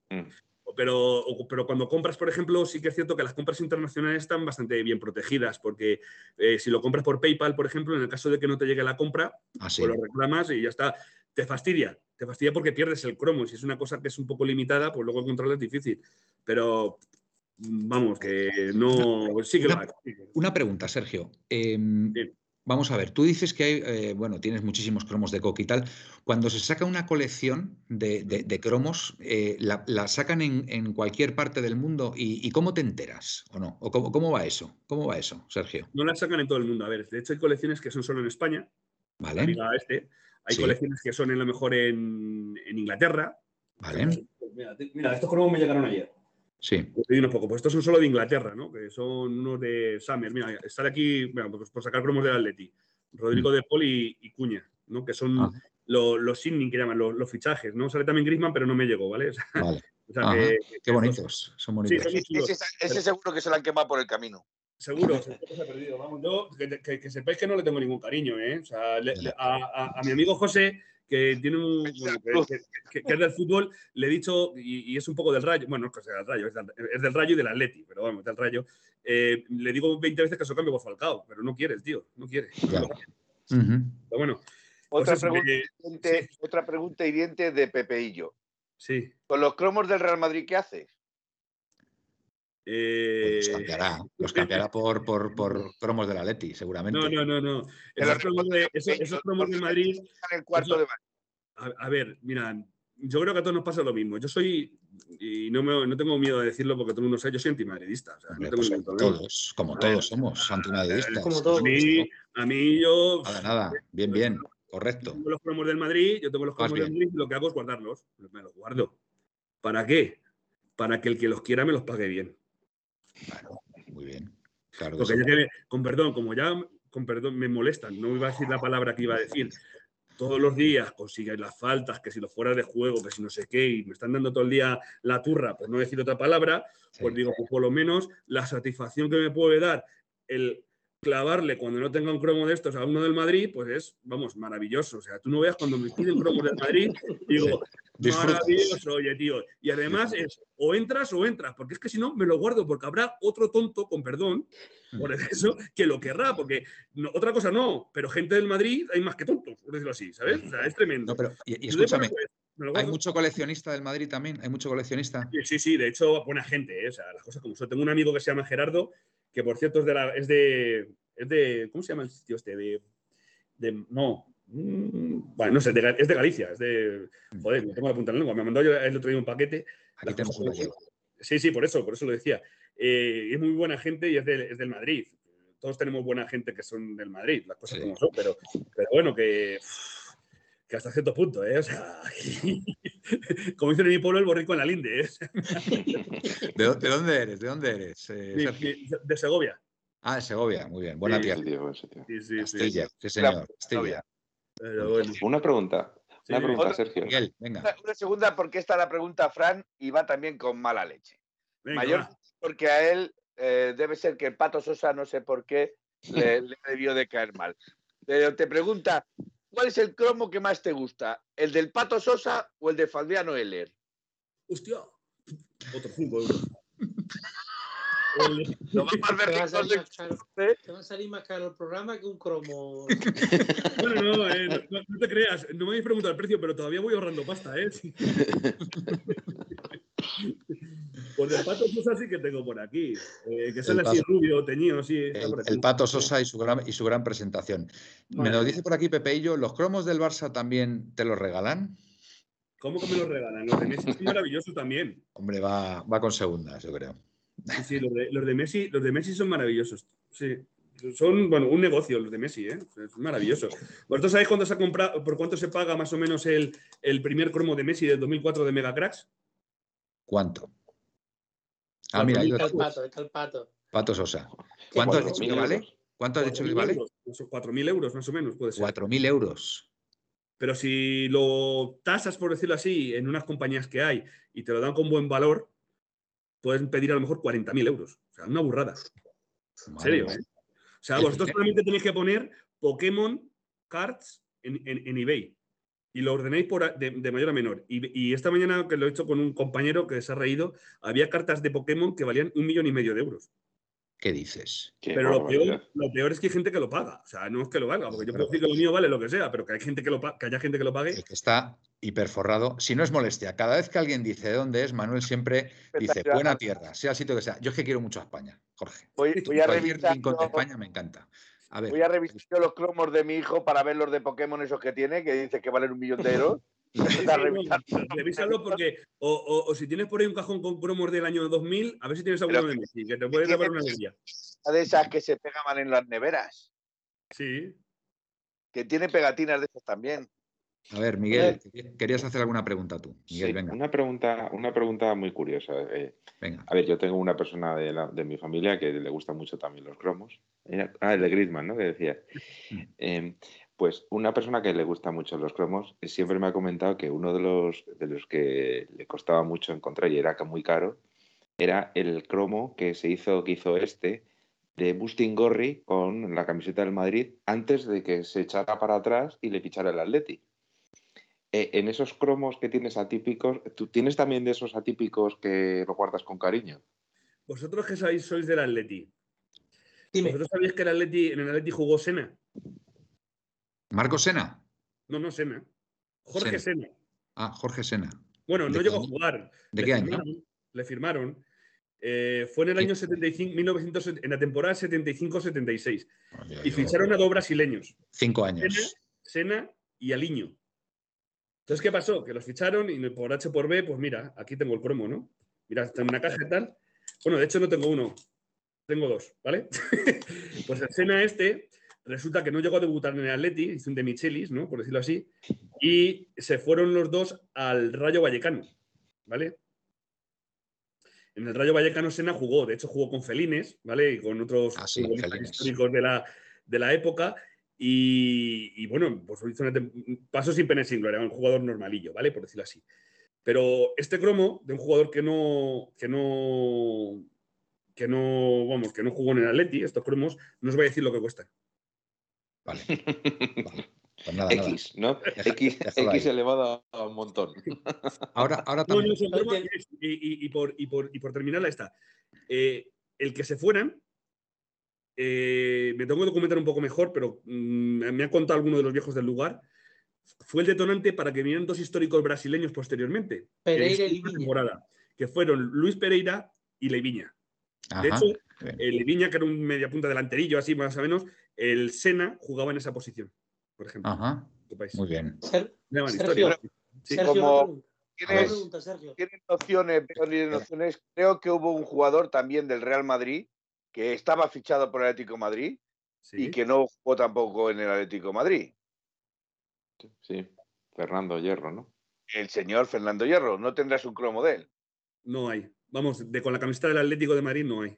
Pero, pero cuando compras, por ejemplo, sí que es cierto que las compras internacionales están bastante bien protegidas, porque eh, si lo compras por PayPal, por ejemplo, en el caso de que no te llegue la compra, Ah, sí. pues lo reclamas y ya está. Te fastidia, te fastidia porque pierdes el cromo. Si es una cosa que es un poco limitada, pues luego encontrarla es difícil. Pero vamos, que no. Sí que Una- hay, sí que- Una pregunta, Sergio. Em, Sí. Vamos a ver, tú dices que hay, eh, bueno, tienes muchísimos cromos de coque y tal. Cuando se saca una colección de, de- de cromos, eh, la, la sacan en, en cualquier parte del mundo y, y ¿cómo te enteras o no? ¿O cómo, cómo va eso? ¿Cómo va eso, Sergio? No la sacan en todo el mundo. A ver, de hecho hay colecciones que son solo en España, ¿Vale? Este. Hay Sí. colecciones que son a lo mejor en, en Inglaterra. ¿Vale? Mira, estos cromos me llegaron ayer. Sí. Unos pocos. Pues estos son solo de Inglaterra, ¿no? Que son unos de Summer. Mira, está aquí, bueno, pues por sacar cromos del Atleti. Rodrigo de Paul y, y Cuña, ¿no? Que son Mm. Ah. lo- los signing que llaman, los, los fichajes, ¿no? Sale también Griezmann, pero no me llegó, ¿vale? O sea, Vale. o sea Ajá. que- Qué que bonitos. Son Sí, bonitos. son ese seguro que se lo han quemado por el camino. Seguro, seguro que se ha perdido. Vamos, yo, que, que- que sepáis que no le tengo ningún cariño, ¿eh? O sea, le- le- a, a- a mi amigo José, que tiene un. bueno, que, que- que es del fútbol, le he dicho, y, y es un poco del rayo, bueno, no es que sea del rayo, es del, es del rayo y del Atleti, pero vamos, del rayo. Eh, le digo 20 veces que se cambio por Falcao, pero no quiere el tío, no quiere. Claro. Pero bueno, Otra, pues pregunta, hiriente- otra pregunta hiriente de Pepeillo. sí. ¿Con los cromos del Real Madrid qué haces? Eh, Los cambiará. Los cambiará por, por, por cromos de la Leti, seguramente. no, no, no, no. Esos cromos de, esos, Pepeillo, esos cromos de porque Madrid está en el cuarto Eso- de baño. A, a ver, mira, yo creo que a todos nos pasa lo mismo. Yo soy, y no, me, no tengo miedo de decirlo porque todo el mundo sabe, yo soy antimadridista. O sea, Hombre, no tengo pues todos, como A ver, todos somos antimadridistas. como todos. A mí, a mí yo Nada, nada. Bien, bien. Correcto. tengo los cromos del Madrid, yo tengo los cromos del. Madrid y lo que hago es guardarlos. Me los guardo. ¿Para qué? Para que el que los quiera me los pague bien. Claro, muy bien. Claro que Porque sí. ya que, me- con perdón, como ya con perdón me molestan, no iba a decir la palabra que iba a decir. Todos los días consiguen las faltas, que si los fuera de juego, que si no sé qué, y me están dando todo el día la turra, por no decir otra palabra, pues Sí. digo, pues por lo menos la satisfacción que me puede dar el clavarle cuando no tenga un cromo de estos a uno del Madrid, pues es, vamos, maravilloso. O sea, tú no veas cuando me piden cromos del Madrid, digo, maravilloso, oye, tío. Y además es o entras o entras, porque es que si no me lo guardo, porque habrá otro tonto, con perdón, por eso, que lo querrá, porque no- otra cosa no, pero gente del Madrid hay más que tontos, por decirlo así, ¿sabes? O sea, es tremendo. No, pero, y, Yo escúchame, lo ¿hay mucho coleccionista del Madrid también? ¿Hay mucho coleccionista? Sí, Sí, sí, de hecho, buena gente, ¿eh? o sea, las cosas como son. Tengo un amigo que se llama Gerardo, que por cierto es de, la, es de, es de ¿cómo se llama el sitio este? De, de no, mm, bueno, no sé, de es de Galicia, es de, joder, me tengo la punta en la lengua, me mandó yo el otro día un paquete. Aquí tenemos. Sí, sí, por eso, por eso lo decía. Eh, es muy buena gente y es, del- es del Madrid. Todos tenemos buena gente que son del Madrid, las cosas Sí. como son, pero, pero bueno, que, que hasta cierto punto, ¿eh? O sea, como dicen en mi pueblo, el borrico en la linde, ¿eh? ¿De, dó- de dónde eres? ¿De dónde eres? eh, de Segovia. Ah, de Segovia, muy bien. Buena Sí, tierra. Sí, tío, ese tío. Sí, sí, sí. Castilla, sí, señor. Castilla. Pero bueno. Una pregunta. Sí. Una pregunta, Otra- Sergio. Miguel, venga. Una, una segunda, porque está la pregunta, Fran, y va también con mala leche. Venga, Mayor va. porque a él eh, debe ser que el Pato Sosa, no sé por qué, le, le debió de caer mal. Pero te pregunta, ¿cuál es el cromo que más te gusta? ¿El del Pato Sosa o el de Faldiano Heller? Hostia. Otro 5 euros. Te va, a berricos salir de más caro, ¿eh? te va a salir más caro el programa que un cromo. Bueno, no, eh, no, no- no te creas, no me habéis preguntado el precio, pero todavía voy ahorrando pasta, ¿eh? Pues el Pato Sosa sí que tengo por aquí. eh, que sale El así rubio, teñido, sí. El, Pato Sosa y su gran, y su gran presentación. Me lo dice por aquí Pepeillo, ¿los cromos del Barça también te los regalan? ¿Cómo que me los regalan? Los de Messi son maravillosos también. Hombre, va, va con segundas, yo creo. Sí, sí, los de, los de Messi, los de Messi son maravillosos. Sí. Son, bueno, un negocio los de Messi, ¿eh? Es maravilloso. ¿Vosotros sabéis cuánto se ha comprado, por cuánto se paga más o menos el, el primer cromo de Messi del 2004 de Mega Cracks? ¿Cuánto? Ah, mira, ahí Está el pato, está el pato. Pato Sosa. ¿Qué ¿Cuánto has dicho mil que vale? euros. ¿Cuánto has dicho que 4.000 vale? euros, esos 4.000 euros más o menos puede ser. 4.000 euros. Pero si lo tasas, por decirlo así, en unas compañías que hay y te lo dan con buen valor, puedes pedir a lo mejor 40.000 euros. O sea, una burrada. En serio. ¿eh? O sea, vosotros solamente tenéis que poner Pokémon Cards en, en- en eBay y lo ordenáis por de, de mayor a menor. Y, y esta mañana, que lo he hecho con un compañero que se ha reído, había cartas de Pokémon que valían un millón y medio de euros. ¿Qué dices? Qué Pero lo peor, lo peor es que hay gente que lo paga. O sea, no es que lo valga, porque yo puedo decir que lo mío vale lo que sea, pero que hay gente que lo que haya gente que lo pague. El que está hiperforrado. Si no es molestia, cada vez que alguien dice de dónde es, Manuel siempre dice buena tierra, sea el sitio que sea. Yo es que quiero mucho a España, Jorge. Voy, voy a Cualquier rincón de España me encanta. A ver, voy a revisar los cromos de mi hijo para ver los de Pokémon esos que tiene, que dice que valen un millón de euros. Revísalo porque, o, o- o si tienes por ahí un cajón con cromos del año 2000, a ver si tienes alguno Pero- de Messi, que te puede dar una alegría. de esas que se pegaban en las neveras, Sí. que tiene pegatinas de esas también. A ver, Miguel, querías hacer alguna pregunta tú. Miguel, Sí, venga, Una, pregunta, una pregunta muy curiosa. eh, venga. a ver, yo tengo una persona de, la- de mi familia que le gustan mucho también los cromos. Ah, el de Griezmann, ¿no? Que decía. Eh, pues una persona que le gusta mucho los cromos siempre me ha comentado que uno de los, de los que le costaba mucho encontrar y era muy caro era el cromo que se hizo, que hizo este de Bustin Gorri con la camiseta del Madrid antes de que se echara para atrás y le fichara el Atleti. Eh, en esos cromos que tienes atípicos, ¿tú tienes también de esos atípicos que lo guardas con cariño? Vosotros que sabéis, sois del Atleti. Dime. ¿Vosotros sabéis que el Atleti, en el Atleti jugó Sena? Marco Sena. No, no Sena. Jorge Sena. Ah, Jorge Sena. Bueno, ¿De no llegó a jugar. ¿De Le qué año? firmaron- Le firmaron. Eh, fue en el año 75, 1970, en la temporada 75-76. Oye, Y ficharon a dos brasileños. Cinco Sena, años. Sena y Aliño. Entonces, ¿qué pasó? Que los ficharon y por H por B, pues mira, aquí tengo el cromo, ¿no? Mira, en una caja y tal. Bueno, de hecho no tengo uno, tengo dos, ¿vale? pues el Sena este resulta que no llegó a debutar en el Atleti, hizo un de Michelis, ¿no? Por decirlo así, y se fueron los dos al Rayo Vallecano, ¿vale? En el Rayo Vallecano Sena jugó, de hecho jugó con Felines, ¿vale? Y con otros Ah, sí, históricos de la, de la época. Y, y, bueno, pues hizo una pasó sin pena sin gloria, era un jugador normalillo, ¿vale? Por decirlo así. Pero este cromo de un jugador que no, que no, que no, vamos, que no jugó en el Atleti, estos cromos, no os voy a decir lo que cuestan. Vale. vale. Pues nada, nada. X, ¿no? Deja- X, X ahí. elevado a un montón. Ahora, ahora No, también. no, No y, y- y por, y, por, y por terminarla esta. Eh, el que se fueran, eh, me tengo que documentar un poco mejor, pero mm, me ha contado alguno de los viejos del lugar, fue el detonante para que vinieran dos históricos brasileños posteriormente. Pereira y temporada, que fueron Luis Pereira y Leiviña. De Ajá. hecho, Bien. el Leiviña, que era un media punta delanterillo, así más o menos, el Sena jugaba en esa posición, por ejemplo. Ajá. ¿Qué país? Muy bien. Ser- Una buena Sergio, historia. Sí. Sergio, como- ¿Tienes, pregunta, Sergio. tienes nociones, de nociones? Creo que hubo un jugador también del Real Madrid que estaba fichado por el Atlético de Madrid Sí. y que no jugó tampoco en el Atlético de Madrid. Sí, Fernando Hierro, ¿no? El señor Fernando Hierro, no tendrás un cromo de él. No hay. Vamos, de, con la camiseta del Atlético de Madrid no hay.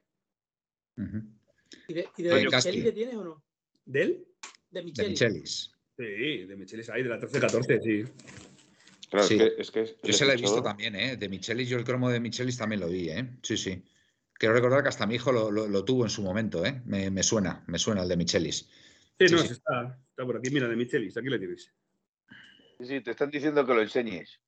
¿Y de, y de Micheli que tienes o no? ¿De él? De De Micheli. Michelis. Sí, de Michelis hay, de la 13-14, sí. Claro, Sí. es que. Es que Yo se la he visto también, ¿eh? De Michelis, yo el cromo de Michelis también lo vi, ¿eh? Sí, sí. Quiero recordar que hasta mi hijo lo, lo- lo tuvo en su momento, ¿eh? Me, me suena, me suena el de Michelis. Sí, Sí, no, sí. sí Está, está por aquí. Mira, de Michelis, aquí le tienes. Sí, sí, te están diciendo que lo enseñes.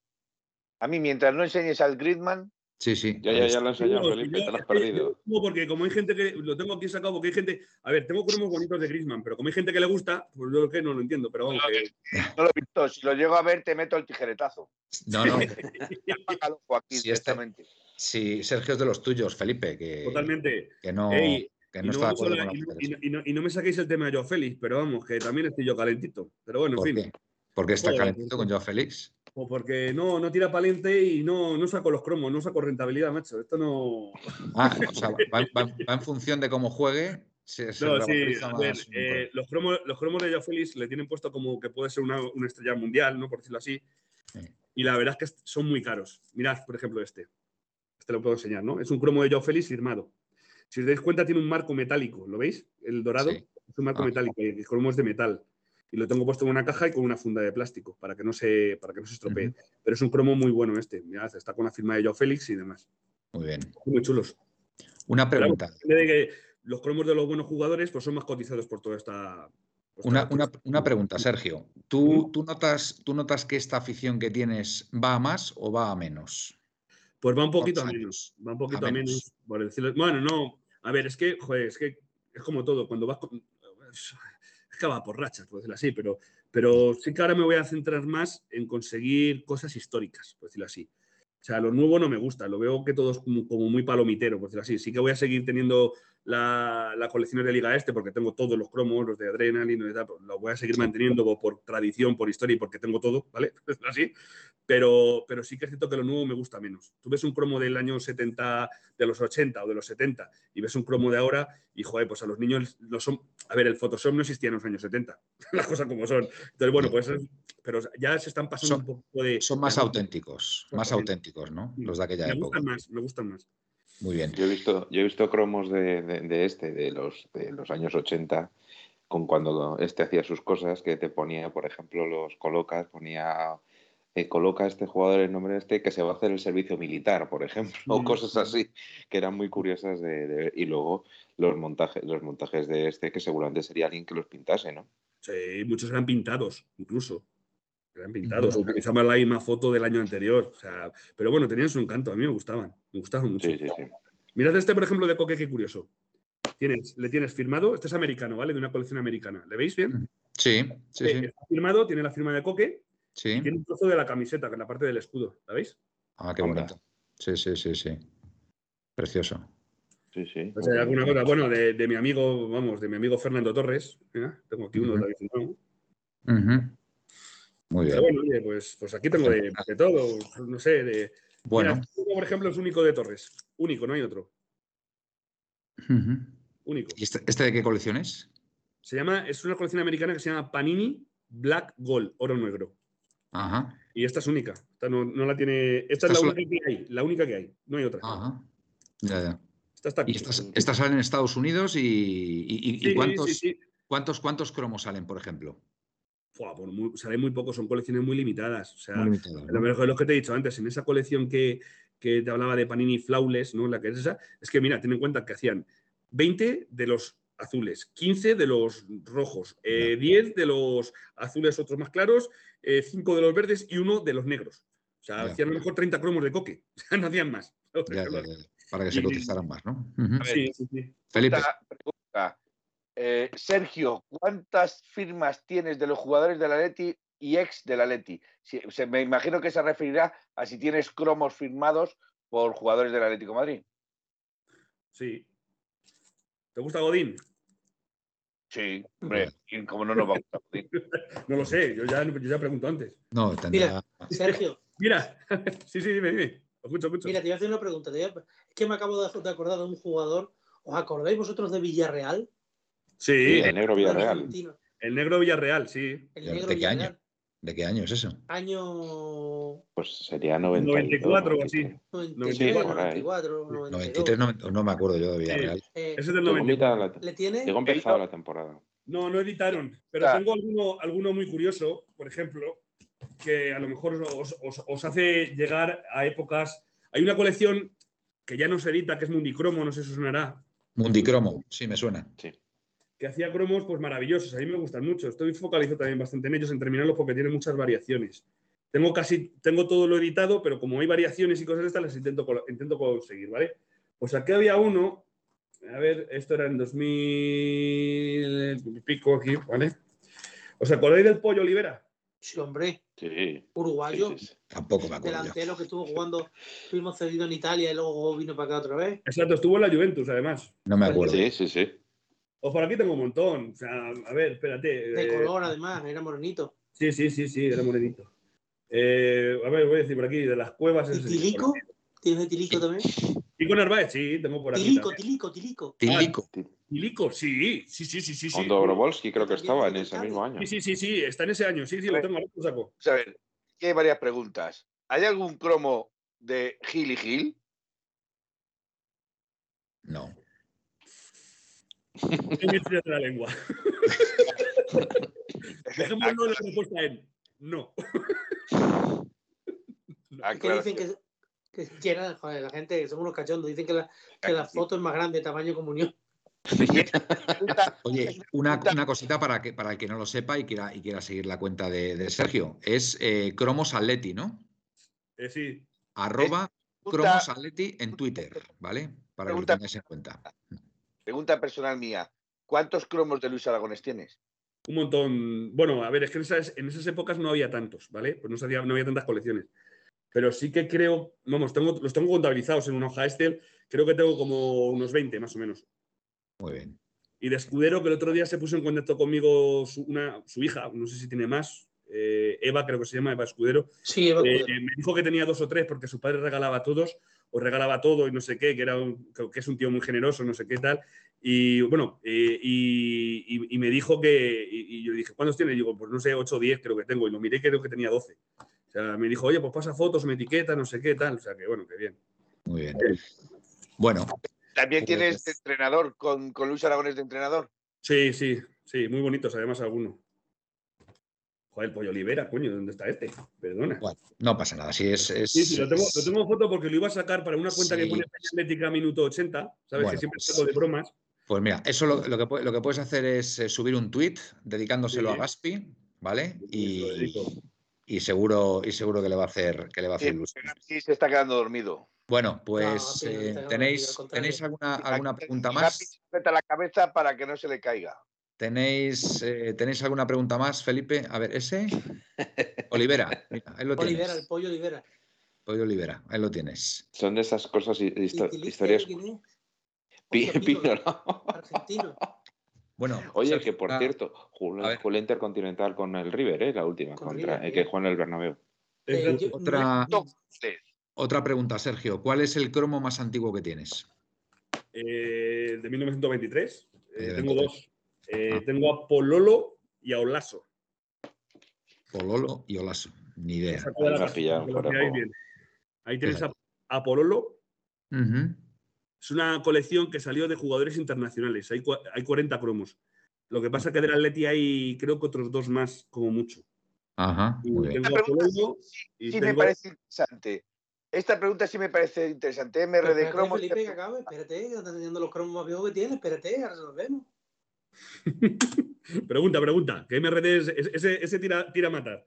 A mí, mientras no enseñes al Gridman, Sí, sí. Ya, ya, ya lo he enseñado, No, Felipe, yo- te lo has perdido. no, porque como hay gente que lo tengo aquí sacado, porque hay gente. A ver, tengo cromos bonitos de Grisman, pero como hay gente que le gusta, pues yo lo que no lo entiendo. Pero vamos, que. no lo he visto. Si lo llego a ver, te meto el tijeretazo. No, no. Joaquín, Si este- directamente. Sí, Sergio es de los tuyos, Felipe, que, Totalmente. que no, Ey, que Y no no, está de acuerdo solo- con y no- y no- no- no me saquéis el tema de Joe Félix, pero vamos, que también estoy yo calentito. Pero bueno, en ¿Por fin. qué? Porque está Joder, calentito pues, con Joao Félix. O porque no, no tira paliente y no, no saco los cromos, no saco rentabilidad, macho. Esto no. Ah, o sea, va, va- va en función de cómo juegue. Se, se No, sí, ver, eh, los, cromos, los cromos de Joao Félix le tienen puesto como que puede ser una, una estrella mundial, ¿no? Por decirlo así. Sí. Y la verdad es que son muy caros. Mirad, por ejemplo, este. Este lo puedo enseñar, ¿no? Es un cromo de Joao Félix firmado. Si os dais cuenta, tiene un marco metálico, ¿lo veis? El dorado Sí. es un marco Ah. metálico el cromo es de metal. Y lo tengo puesto en una caja y con una funda de plástico para que no se, para que no se estropee. Pero es un cromo muy bueno este. Mirad, está con la firma de Joao Félix y demás. Muy bien. Muy chulos. Una pregunta. Depende de que los cromos de los buenos jugadores pues son más cotizados por toda esta. Una, una- una pregunta, Sergio. ¿Tú, tú, notas, ¿Tú notas que esta afición que tienes va a más o va a menos? Pues va un poquito a ¿Cuántos menos. Va un poquito A a menos. menos. por decirlo- Bueno, no. A ver, es que, joder, es que es como todo. Cuando vas con- Es que va por rachas, por decirlo así, pero, pero sí que ahora me voy a centrar más en conseguir cosas históricas, por decirlo así. O sea, lo nuevo no me gusta, lo veo que todo es como, como muy palomitero, por decirlo así. Sí que voy a seguir teniendo la, la colección de Liga Este porque tengo todos los cromos, los de Adrenaline, y tal, pues lo voy a seguir manteniendo por, por tradición, por historia y porque tengo todo, ¿vale? Así. Pero, pero sí que es cierto que lo nuevo me gusta menos. Tú ves un cromo del año 70, de los 80 o de los 70 y ves un cromo de ahora y, joder, pues a los niños lo son... A ver, el Photoshop no existía en los años 70, las cosas como son. Entonces, bueno, pues... Pero ya se están pasando Son- un poco de... Son más auténticos, más auténticos, ¿no? Los de aquella Me época. gustan más, me gustan más. Muy bien. Yo he visto, yo he visto cromos de, de- de este, de los, de los años 80, con cuando este hacía sus cosas, que te ponía, por ejemplo, los colocas, ponía, eh, coloca a este jugador el nombre de este que se va a hacer el servicio militar, por ejemplo, o Mm. cosas así, que eran muy curiosas de, de ver. Y luego los montajes, los montajes de este, que seguramente sería alguien que los pintase, ¿no? Sí, muchos eran pintados, incluso. Eran pintados, o utilizaban la misma foto del año anterior. O sea, pero bueno, tenían su encanto, a mí me gustaban, me gustaban mucho. Sí, sí, sí. Mirad este, por ejemplo, de Coque, qué curioso. Tienes, le tienes firmado, este es americano, ¿vale? De una colección americana. ¿Le veis bien? Sí, sí, Eh, sí. Está firmado, tiene la firma de Coque sí. y tiene un trozo de la camiseta, que es la parte del escudo. ¿La veis? Ah, qué bonito. Sí, sí, sí, sí. Precioso. Sí, sí. Pues hay alguna cosa, bueno, de, de mi amigo, vamos, de mi amigo Fernando Torres. Mira, tengo aquí uno Ujú. también firmado. Ujú. Muy Pero bien. bueno, oye, pues, pues aquí tengo de, de todo, no sé, de, Bueno. Mira, este, por ejemplo, es único de Torres. Único, no hay otro. Único. ¿Y este, este de qué colección es? Se llama, es una colección americana que se llama Panini Black Gold, oro negro. Ajá. Y esta es única. Esta no, no la tiene. Esta, Esta es la sola- única que hay. La única que hay. No hay otra. Ajá. Ya, ya. Esta está aquí. Y estas, estas salen en Estados Unidos y, y- y- y Sí, cuántos, sí, sí. cuántos, cuántos cromos salen, por ejemplo. Fua, por muy- salen muy pocos, son colecciones muy limitadas. O sea, Muy limitados, lo ¿no? mejor es lo que te he dicho antes, en esa colección que, que te hablaba de Panini Flawless, ¿no? La que es esa, es que mira, ten en cuenta que hacían 20 de los azules, 15 de los rojos, eh, 10 de los azules otros más claros, 5 de los verdes y uno de los negros. O sea, Ya. hacían a lo mejor 30 cromos de coque. O sea, no hacían más. Ya, ya. Para que se cotizaran más, ¿no? Ujú. A ver, Sí, sí, sí. Felipe. Pregunta. Eh, Sergio, ¿cuántas firmas tienes de los jugadores del Atleti y ex del Atleti? Si- se- me imagino que se referirá a si tienes cromos firmados por jugadores del Atlético de Madrid. sí. ¿Te gusta Godín? Sí, hombre, como no nos va a gustar. Joder. No lo sé, yo ya, yo ya pregunto antes. No, tendrá. Sergio, Mira, sí, sí, dime, dime. Lo Escucho, escucho. mira, te voy a hacer una pregunta. Es que me acabo de acordar de un jugador. ¿Os acordáis vosotros de Villarreal? Sí, Sí, el negro Villarreal. Argentino. el negro Villarreal, sí. El ¿De negro qué año? Villarreal. ¿De qué año es eso? Año Pues sería 92, 94 o así. 93, Sí, por ahí. 94, 92. 93, no, no me acuerdo yo de Villarreal. Eh, Ese es del Llegó, 94. mitad la- ¿Le tiene? llegó empezada la temporada. No, no editaron, pero Ah. tengo alguno, alguno muy curioso, por ejemplo, que a lo mejor os, os- os hace llegar a épocas. Hay una colección que ya no se edita, que es Mundicromo, no sé si os sonará, Mundicromo, sí, me suena. Sí. Que hacía cromos pues maravillosos. A mí me gustan mucho. Estoy focalizado también bastante en ellos, en terminarlos, porque tienen muchas variaciones. Tengo casi, tengo todo lo editado, pero como hay variaciones y cosas de estas, las intento, intento conseguir, ¿vale? Pues aquí había uno, a ver, esto era en 2000 y pico aquí, ¿vale? ¿Os acordáis del pollo Olivera? Sí, hombre. Sí. Uruguayo. sí, sí, sí. Tampoco me acuerdo. delantero que estuvo jugando, fuimos cedido en Italia y luego vino para acá otra vez. Exacto, estuvo en la Juventus, además. No me acuerdo. Sí, sí, sí. O por aquí tengo un montón. O sea, a ver, espérate. De eh, color, además, era morenito. Sí, sí, sí, sí, era morenito. Eh, a ver, voy a decir por aquí, de las cuevas. ¿Y ese- Tilico? ¿Tienes de Tilico también? Tilico Narváez, sí, tengo por aquí. Tilico, también. Tilico, Tilico. Tilico. Tilico, sí, sí, sí, sí, sí. sí. Dobrovolsky creo que estaba en ese mismo año. Sí, sí, sí, sí, está en ese año. Sí, sí, lo tengo, lo saco. A ver, aquí hay varias preguntas. ¿Hay algún cromo de Gil y Gil? No. De la lengua. Dejémoslo la respuesta en no. Ah, Es que dicen que, que quiera, joder, la gente, son unos cachondos, dicen que la, que la foto es más grande, tamaño comunión. Oye, una, una cosita para, que, para el que no lo sepa y quiera, y quiera seguir la cuenta de, de Sergio. Es eh, Cromos Atleti, ¿no? Eh, sí. Arroba Pregunta- Cromos Atleti en Twitter, ¿vale? Para que lo tengáis en cuenta. Pregunta personal mía. ¿Cuántos cromos de Luis Aragones tienes? Un montón. Bueno, a ver, es que en esas, en esas épocas no había tantos, ¿vale? Pues no, se hacía- no había tantas colecciones. Pero sí que creo, vamos, tengo, los tengo contabilizados en una hoja Excel. Creo que tengo como unos 20 más o menos. Muy bien. Y de escudero, que el otro día se puso en contacto conmigo su, una, su hija, no sé si tiene más, eh, Eva, creo que se llama, Eva Escudero. Sí, Eva Eh, Escudero. me dijo que tenía dos o tres porque su padre regalaba a todos, o regalaba todo y no sé qué, que, era un- que es un tío muy generoso, no sé qué tal. Y bueno, eh, y, y- y me dijo que, y, y yo le dije, ¿cuántos tiene? Y digo, pues no sé, 8 o 10 creo que tengo. Y lo miré y creo que tenía 12. O sea, me dijo, oye, pues pasa fotos, me etiqueta, no sé qué tal. O sea, que bueno, que bien. Muy bien. Bueno, ¿También Pues- tienes de entrenador con, con Luis Aragones de entrenador? Sí, sí, sí, muy bonitos además algunos. Joder, pollo Olivera, coño, ¿dónde está este? Perdona. bueno, no pasa nada. Si es, es- Sí, sí, lo tengo, es- lo tengo en foto porque lo iba a sacar para una cuenta que Sí. pone Atlética minuto 80, ¿sabes? Bueno, que siempre pues- saco de bromas. Pues mira, eso lo, lo que, pu- lo que puedes hacer es eh, subir un tweet dedicándoselo Sí. a Gaspi, ¿vale? Y, seguro, y seguro que le va a hacer, que le va a hacer Sí, ilusión. sí, se está quedando dormido. Bueno, pues No, eh, tenéis. ¿tenéis alguna, alguna pregunta más? se sujeta la cabeza para que no se le caiga. ¿Tenéis, eh, ¿Tenéis alguna pregunta más, Felipe? A ver, ese. Olivera, mira, ahí lo Olivera, tienes. el pollo Olivera. Pollo Olivera, ahí lo tienes. Son de esas cosas, hi- ¿Y histo- Tilico, historias. Pino, Pino, ¿no? Argentino. Bueno, Oye, que por una- cierto, jugó, Intercontinental con el River, ¿eh? La última, Con contra, River, eh, que jugó en el Bernabéu. Eh, yo- otra- no- Otra pregunta, Sergio. ¿Cuál es el cromo más antiguo que tienes? Eh, de 1923. eh, tengo 23. dos. Eh, Ah. Tengo a Pololo y a Olaso. Pololo y Olaso. Ni idea. Ahí tenéis a, a Pololo. Es una colección que salió de jugadores internacionales. Hay, hay 40 cromos. Lo que pasa es que del Atleti hay creo que otros dos más, como mucho. Ajá, muy bien. tengo a Esta pregunta Pololo y Sí me tengo- parece interesante. Esta pregunta sí me parece interesante. MR de Espérate, cromos. Felipe, que acabe, espérate, que estás teniendo los cromos más viejos que tiene, espérate, ahora se los vemos. pregunta, pregunta. Que MRD es, es- ese, ese tira, tira a matar.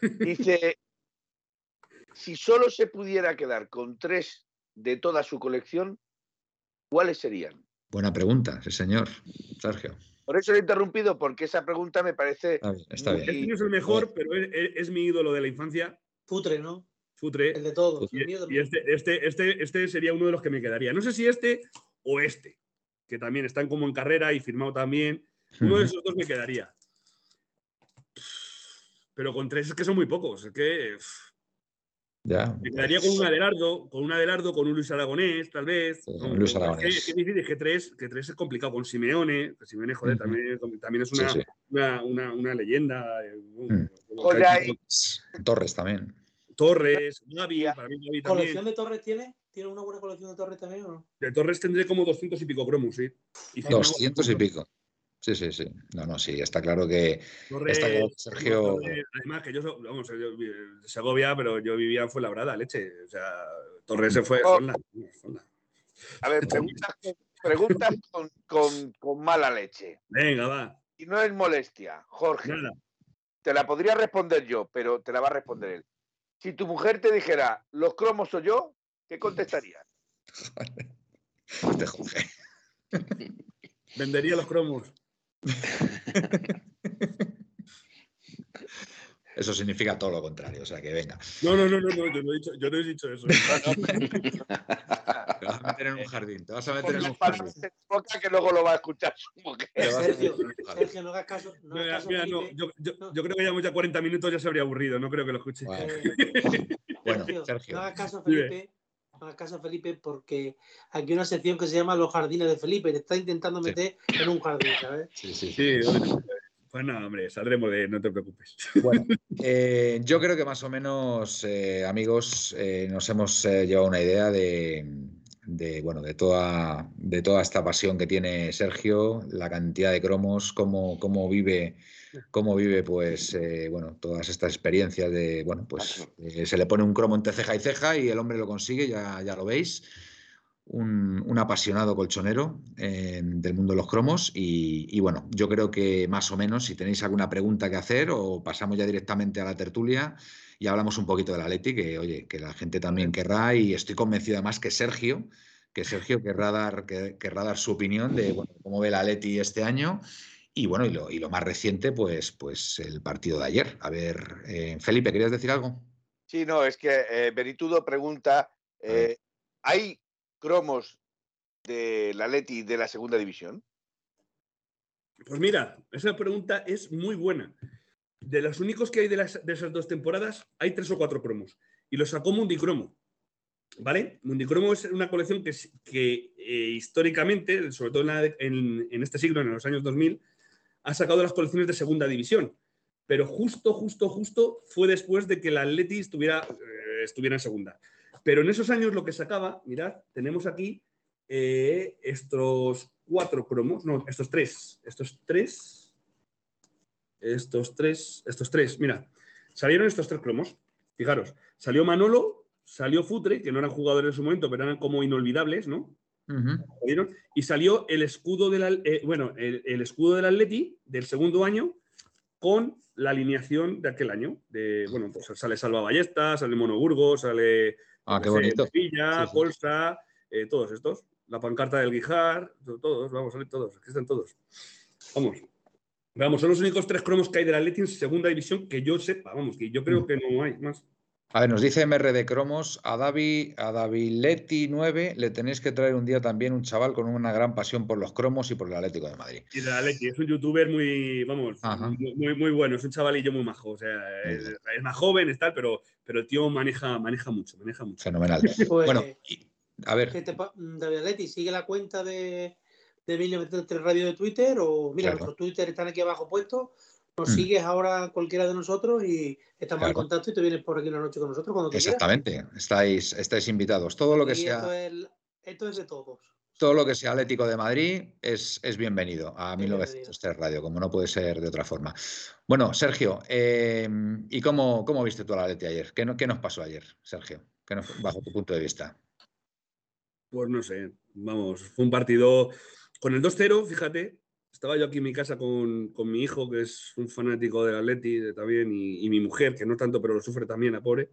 Dice, si solo se pudiera quedar con tres de toda su colección, ¿cuáles serían? Buena pregunta, sí, señor. Sergio. Por eso lo he interrumpido, porque esa pregunta me parece... Está bien. Está Muy- bien. Este no es el mejor, pero es, es- es mi ídolo de la infancia. Futre, ¿no? Futre. El de todos. Y, este, este, este, este sería uno de los que me quedaría. No sé si este o este, que también están como en carrera y firmado también. Uno de esos dos me quedaría. Pero con tres es que son muy pocos. Es que Ya. me quedaría con un Adelardo, con un Adelardo, con un Luis Aragonés, tal vez. Sí, Luis Aragonés. que- Es que, que tres, que tres es complicado. Con Simeone, que Simeone, joder, también, también es una, sí. una, una- una leyenda. eh, Mm. Torres también. Torres, Gavi, para mí Gavi también. ¿Colección de Torres tiene? ¿Tiene una buena colección de Torres también o no? De Torres tendré como 200 y pico cromos, sí. Y firmado- 200 y pico. Sí, sí, sí. No, no, sí, está claro que. Torres, Está claro que Sergio- Torres, además que yo, vamos, yo Segovia, pero yo vivía en Fuenlabrada, leche. O sea, Torres se fue. Oh. Fonla. A ver, preguntas, preguntas con, con- con mala leche. Venga, va. Y no es molestia, Jorge. Nada. Te la podría responder yo, pero te la va a responder él. Si tu mujer te dijera, los cromos soy yo, ¿qué contestarías? Este Jorge. Vendería los cromos. eso significa todo lo contrario, o sea que venga. No, no, no, no, no yo, no he dicho, yo no he dicho eso. Te vas a meter en un jardín, te vas a meter en un jardín. boca que luego lo va a escuchar su mujer. Sergio. Sergio, no hagas caso. No hagas Mira, caso, mira, no, Felipe. yo, yo- No. yo creo que llevamos ya 40 minutos, ya se habría aburrido, no creo que lo escuche. Bueno, Eh, Bueno, Sergio, Sergio. No hagas caso. Felipe. No hagas caso, Felipe, porque aquí hay una sección que se llama Los Jardines de Felipe. Te está intentando Sí. meter en un jardín, ¿sabes? Sí, sí. Sí, bueno, pues nada, hombre, saldremos de, no te preocupes. Bueno, eh, yo creo que más o menos, eh, amigos, eh, nos hemos eh, llevado una idea de, de, bueno, de toda, de toda esta pasión que tiene Sergio, la cantidad de cromos, cómo, cómo vive, cómo vive, pues, eh, bueno, todas estas experiencias de, bueno, pues eh, se le pone un cromo entre ceja y ceja y el hombre lo consigue, ya, ya lo veis. Un, un apasionado colchonero eh, del mundo de los cromos y, y bueno, yo creo que más o menos si tenéis alguna pregunta que hacer o pasamos ya directamente a la tertulia y hablamos un poquito de la Leti, que oye, que la gente también querrá y estoy convencido además que Sergio, que Sergio querrá dar, que- querrá dar su opinión de bueno, cómo ve la Leti este año y bueno, y lo, y lo más reciente, pues, pues el partido de ayer. A ver, eh, Felipe, ¿querías decir algo? Sí, no, es que eh, Beritudo pregunta, eh, ¿hay cromos de la Leti de la segunda división? Pues mira, esa pregunta es muy buena. De los únicos que hay de, las- de esas dos temporadas, hay tres o cuatro cromos. Y los sacó Mundicromo. ¿Vale? Mundicromo es una colección que, es- que, eh, históricamente, sobre todo en, la en- en este siglo, en los años 2000, ha sacado las colecciones de segunda división. Pero justo, justo, justo fue después de que la Atleti estuviera, eh, estuviera en segunda. Pero en esos años lo que sacaba, mirad, tenemos aquí eh, estos cuatro cromos, no, estos tres, estos tres, estos tres, estos tres, mira, salieron estos tres cromos, fijaros, salió Manolo, salió Futre, que no eran jugadores en su momento, pero eran como inolvidables, ¿no? Y salió el escudo del, eh, bueno, el, el escudo del Atleti del segundo año con la alineación de aquel año. De, bueno, pues sale Salva Ballesta, sale Mono Burgos, sale Ah, qué sé. Villa, Sí, sí. Colsa, eh, todos estos. La pancarta del Guijar, to- todos, vamos, salen todos, aquí están todos. Vamos. Vamos, son los únicos tres cromos que hay del Atleti en segunda división que yo sepa, vamos, que yo creo que no hay más. A ver, nos dice MR de Cromos, a Davi, a Daviletti 9 le tenéis que traer un día también un chaval con una gran pasión por los cromos y por el Atlético de Madrid. Y del Atleti, es un youtuber muy, vamos, muy, muy, muy bueno, es un chavalillo muy majo, o sea, es, más joven, es tal, pero, pero el tío maneja, maneja mucho, maneja mucho. Fenomenal. Pues, Bueno, y- a ver, ¿qué te pa- David Leti, ¿sigue la cuenta de, de 1903 Radio de Twitter? O mira, Claro. nuestros Twitter están aquí abajo puestos. Nos Mm. sigues ahora cualquiera de nosotros y estamos en contacto y te vienes por aquí una noche con nosotros cuando quieras. exactamente, estáis, estáis invitados. Todo lo que Esto sea, es, esto es de todos. todo lo que sea Atlético de Madrid es, es bienvenido a Es 1903 Radio, como no puede ser de otra forma. Bueno, Sergio, eh, ¿y cómo, cómo viste tú al Atleti ayer? ¿Qué, no- qué nos pasó ayer, Sergio? ¿Qué nos- bajo tu punto de vista? Pues no sé, vamos, fue un partido con el 2-0, fíjate, estaba yo aquí en mi casa con, con mi hijo, que es un fanático del Atleti de- también, y, y mi mujer, que no tanto, pero lo sufre también, a pobre.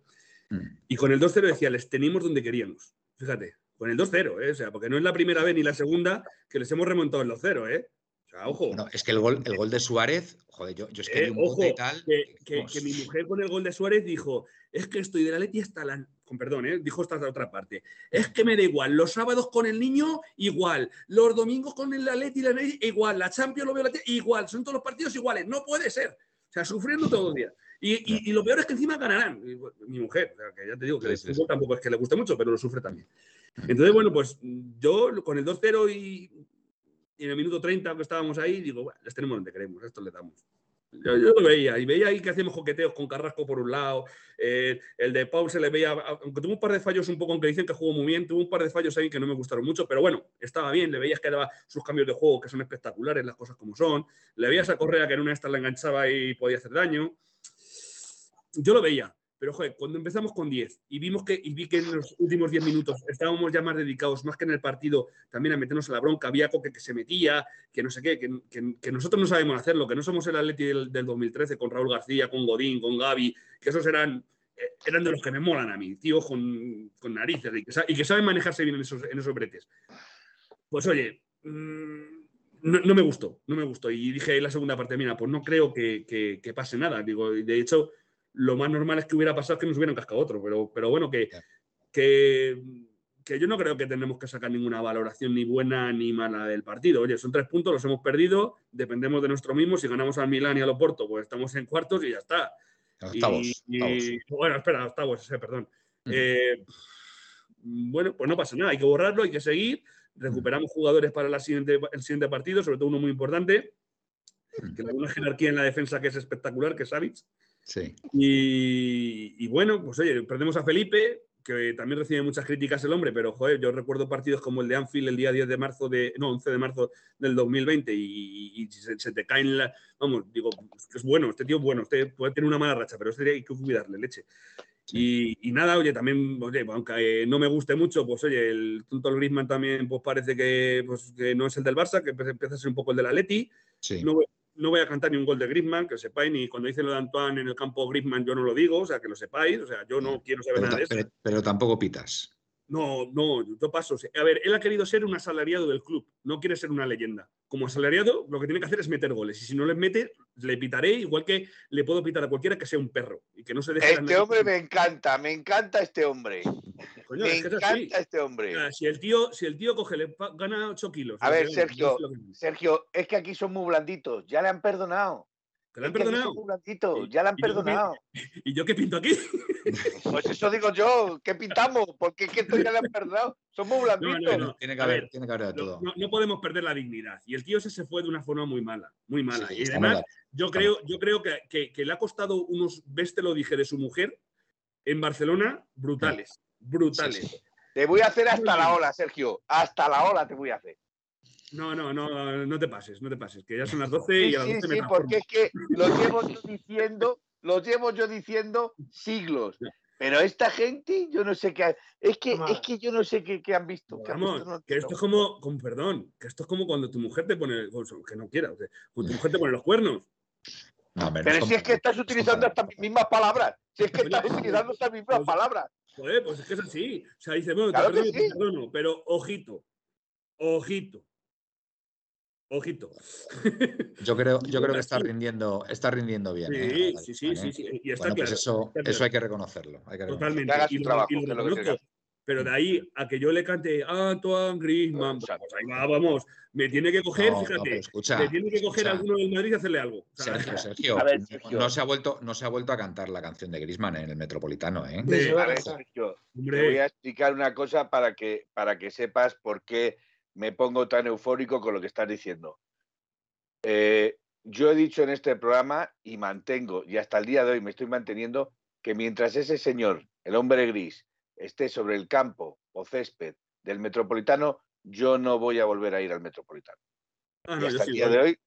Mm. Y con el 2-0 decía, les tenemos donde queríamos. Fíjate, con el 2-0, ¿eh? O sea, porque no es la primera vez ni la segunda que les hemos remontado el 2-0, ¿eh? O sea, ojo. Bueno, es que el gol, el gol de Suárez, joder, yo, yo es que Eh, vi un bote ojo, y tal. que, que- mi mujer con el gol de Suárez dijo, es que estoy de la Leti hasta la... Con perdón, ¿eh? dijo la otra parte. Es que me da igual, los sábados con el niño, igual. Los domingos con el Atleti, la Leti, igual. La Champions lo veo la igual. Son todos los partidos iguales. No puede ser. O sea, sufriendo todos los días. Y, y- y lo peor es que encima ganarán. Y, mi mujer, o sea, que ya te digo que Sí, el sí, fútbol tampoco es que le guste mucho, pero lo sufre también. Entonces, bueno, pues yo con el 2-0 y, y en el minuto 30 que estábamos ahí, digo, bueno, les tenemos donde queremos, esto le damos. Yo, lo veía, y veía ahí que hacíamos coqueteos con Carrasco por un lado, eh, el de Pau se le veía, aunque tuvo un par de fallos un poco, aunque dicen que jugó muy bien, tuvo un par de fallos ahí que no me gustaron mucho, pero bueno, estaba bien, le veías que daba sus cambios de juego, que son espectaculares, las cosas como son, le veías a Correa que en una esta la enganchaba y podía hacer daño. Yo lo veía, pero joder, cuando empezamos con 10 y vimos que vi que en los últimos 10 minutos estábamos ya más dedicados, más que en el partido, también a meternos a la bronca, había Coque que se metía, que no sé qué, que, nosotros no sabemos hacerlo, que no somos el Atleti del, del 2013 con Raúl García, con Godín, con Gaby, que esos eran, eh, eran de los que me molan a mí, tío, con, con narices y que, y que saben manejarse bien en esos, en esos bretes. Pues oye, mm, no, me gustó, no me gustó. Y dije en la segunda parte, mira, pues no creo que, que- pase nada. Digo, de hecho, lo más normal es que hubiera pasado que nos hubieran cascado otro, pero, pero bueno, que, que, que yo no creo que tenemos que sacar ninguna valoración ni buena ni mala del partido. Oye, son tres puntos, los hemos perdido, dependemos de nuestro mismo. Si ganamos al Milán y al Oporto, pues estamos en cuartos y ya está. Octavos, Y- octavos. y- bueno, espera, octavos, perdón. Eh, bueno, pues no pasa nada, hay que borrarlo, hay que seguir. Recuperamos jugadores para la siguiente, el siguiente partido, sobre todo uno muy importante, que da una jerarquía en la defensa que es espectacular, que es Savic. Sí. Y, y bueno, pues oye, perdemos a Felipe, que también recibe muchas críticas el hombre, pero joder, yo recuerdo partidos como el de Anfield el día 10 de marzo de, no, 11 de marzo del 2020 y, y se, se te caen la, vamos, digo, es bueno, este tío es bueno, este puede tener una mala racha, pero este hay que cuidarle leche. Y, y nada, oye, también, oye, aunque eh, no me guste mucho, pues oye, el tonto Griezmann también pues parece que, pues, que no es el del Barça, que empieza a ser un poco el del Atleti. Sí. No, no voy a cantar ni un gol de Griezmann, que lo sepáis, ni cuando dicen lo de Antoine en el campo Griezmann yo no lo digo, o sea, que lo sepáis, o sea, yo no quiero saber Pero, nada de eso. pero- pero tampoco pitas. No, no, yo paso. A ver, él ha querido ser un asalariado del club, no quiere ser una leyenda. Como asalariado, lo que tiene que hacer es meter goles. Y si no les mete, le pitaré, igual que le puedo pitar a cualquiera que sea un perro. Y que no se deje Este hombre me encanta, me encanta este hombre. Coño, Me es que es así. encanta este hombre. si el tío, si el tío coge, le gana 8 kilos. A ver, Sergio, Sergio, es que aquí son muy blanditos. Ya le han perdonado. ¿Que le han perdonado? Y- ya le han y yo qué perdonado. ¿Y yo qué pinto aquí? Pues eso digo yo, ¿qué pintamos? Porque es que esto ya le han perdonado. Son muy blanditos. no. Tiene que haber, ver, tiene que haber de No, todo. no- no podemos perder la dignidad. Y el tío ese se fue de una forma muy mala, muy mala. Sí, y además, de- yo creo, yo creo que, que- que le ha costado unos, ves te lo dije, de su mujer en Barcelona, brutales. Brutales. Sí, sí. Te voy a hacer hasta la ola, Sergio. Hasta la ola te voy a hacer. No, no, no, no te pases, no te pases, que ya son las 12 Sí, y a las sí, 12 me sí, transformo. porque es que lo llevo yo diciendo, lo llevo yo diciendo siglos. Pero esta gente, yo no sé qué. ha- Es que, es que yo no sé qué, qué han visto. qué han Vamos, visto, no que esto es como, con perdón, que esto es como cuando tu mujer te pone, que no quiera, cuando tu mujer te pone los cuernos. No, no Pero si es que estás utilizando estas mismas palabras. Si es que estás utilizando estas mismas pues- palabras. Joder, pues es que es así. O sea, dice, bueno, Claro te que perdono, te sí. perdono, pero ojito, ojito, ojito. Yo creo, yo creo que está rindiendo, está rindiendo bien. ¿eh? Sí, sí, sí, Griezmann, sí, ¿eh? sí, y está Bueno, pues claro, eso, está eso hay que reconocerlo. hay que reconocerlo. Totalmente. Y trabajo, y lo lo que Pero de ahí a que yo le cante "Ah, Antoine Griezmann, pues ahí va, vamos. Me tiene que coger, No, fíjate, escucha, me tiene que coger escucha. alguno del Madrid y hacerle algo. O sea, Sergio, Sergio, A ver, no- Sergio. No, se ha vuelto, no se ha vuelto a cantar la canción de Griezmann en el Metropolitano, ¿eh? Sí, A ver. Sergio, te voy a explicar una cosa para que, para que sepas por qué me pongo tan eufórico con lo que estás diciendo. Eh, yo he dicho en este programa y mantengo, y hasta el día de hoy me estoy manteniendo, que mientras ese señor, el hombre gris, esté sobre el campo o césped del Metropolitano, yo no voy a volver a ir al Metropolitano. ah, y no, hasta el día de hoy,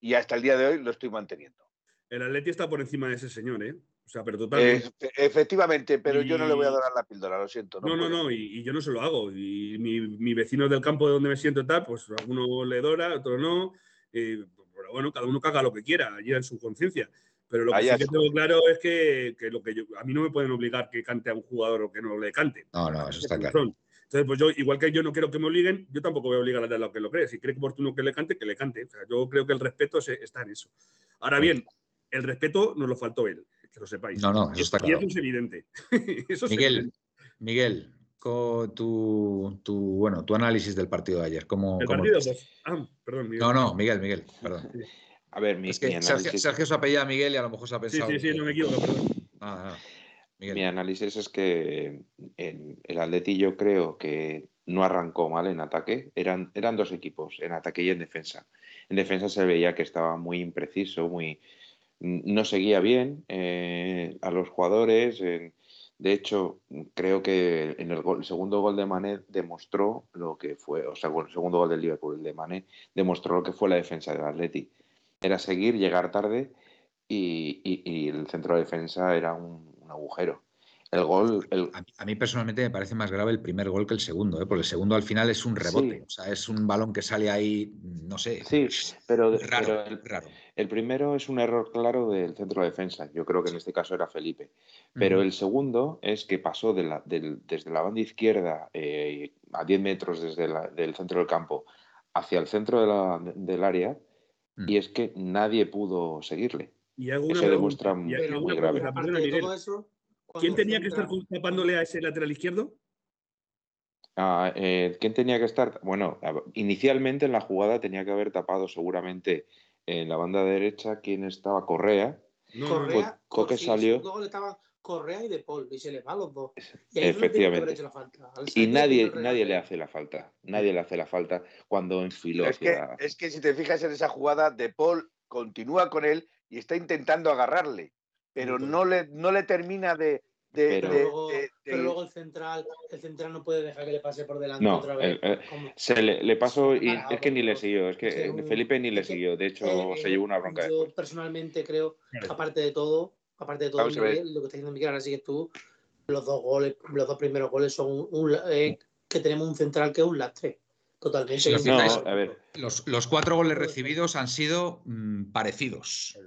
y hasta el día de hoy lo estoy manteniendo. El Atleti está por encima de ese señor, ¿eh? O sea, pero totalmente. Efectivamente, pero yo no le voy a dorar la píldora, lo siento. No, no, puedo. no, y, y yo no se lo hago. Y mi, mi vecino del campo de donde me siento tal, pues alguno le dora, otro no. eh, pero bueno, cada uno caga lo que quiera, allí en su conciencia. Pero lo que sí que tengo claro es que, que lo que yo, a mí no me pueden obligar que cante a un jugador o que no le cante. No, no, eso está claro. Entonces, pues yo, igual que yo no quiero que me obliguen, yo tampoco voy a obligar a lo que lo cree. Si cree que oportuno que le cante, que le cante. O sea, yo creo que el respeto está en eso. Ahora bien, el respeto nos lo faltó él, que lo sepáis. No, no, Y eso está y claro. eso es evidente. Eso es Miguel, evidente. Miguel, tu, tu, bueno, tu análisis del partido de ayer. ¿cómo, El cómo partido, pues. Ah, perdón, Miguel. No, no, Miguel, Miguel, perdón. A ver, mi, Es que mi Sergio, análisis, Sergio se apellida Miguel y a lo mejor se ha Sí, pensado. sí, sí, que- no me equivoco, perdón. Nada, nada. Miguel. mi análisis es que en el Atleti yo creo que no arrancó mal en ataque. Eran, eran dos equipos, en ataque y en defensa. En defensa se veía que estaba muy impreciso, muy no seguía bien eh, a los jugadores. de hecho, creo que en el, gol- el segundo gol de Mané demostró lo que fue, o sea, el segundo gol del Liverpool, el de Mané, demostró lo que fue la defensa del Atleti. Era seguir, llegar tarde y, el centro de defensa era un agujero. El gol, el, A mí, a mí personalmente me parece más grave el primer gol que el segundo, ¿eh? porque el segundo al final es un rebote. Sí. O sea, es un balón que sale ahí, no sé. Sí, pero, raro, pero el, raro. el primero es un error claro del centro de defensa. Yo creo que en este caso era Felipe. Pero el segundo es que pasó de la- del- desde la banda izquierda eh, a 10 metros desde la- del centro del campo hacia el centro de la- del área Mm. y es que nadie pudo seguirle. Y hago una Eso demuestra y- y muy una grave. aparte de todo eso, ¿Quién tenía que estar tapándole a ese lateral izquierdo? Ah, eh, ¿Quién tenía que estar? Bueno, inicialmente en la jugada tenía que haber tapado seguramente en la banda derecha quien estaba Correa. No, Correa, Co- Coque sí, salió- goles estaban Correa y De Paul, y se les va a los dos. Y Efectivamente. la falta. Y nadie, nadie le hace la falta. Nadie le hace la falta cuando enfiló Es que, hacia- es que si te fijas en esa jugada, De Paul continúa con él y está intentando agarrarle, pero no le, no le termina de. de- Pero- de- luego, de- de- pero luego el central, el central no puede dejar que le pase por delante No, otra vez. el- Como- Se le, le pasó y parado, es que ni le siguió, es que eh, Felipe ni le que- siguió, de hecho Eh, se eh, llevó una bronca Yo después. personalmente creo, aparte de todo, aparte de todo. Miguel, lo que está diciendo Miguel, ahora sigues tú, los dos goles, los dos primeros goles son un, un- eh, que tenemos un central que es un lastre. Totalmente. Si lo Y un No, fijáis- central- a ver, Los, los cuatro goles recibidos han sido mm, parecidos.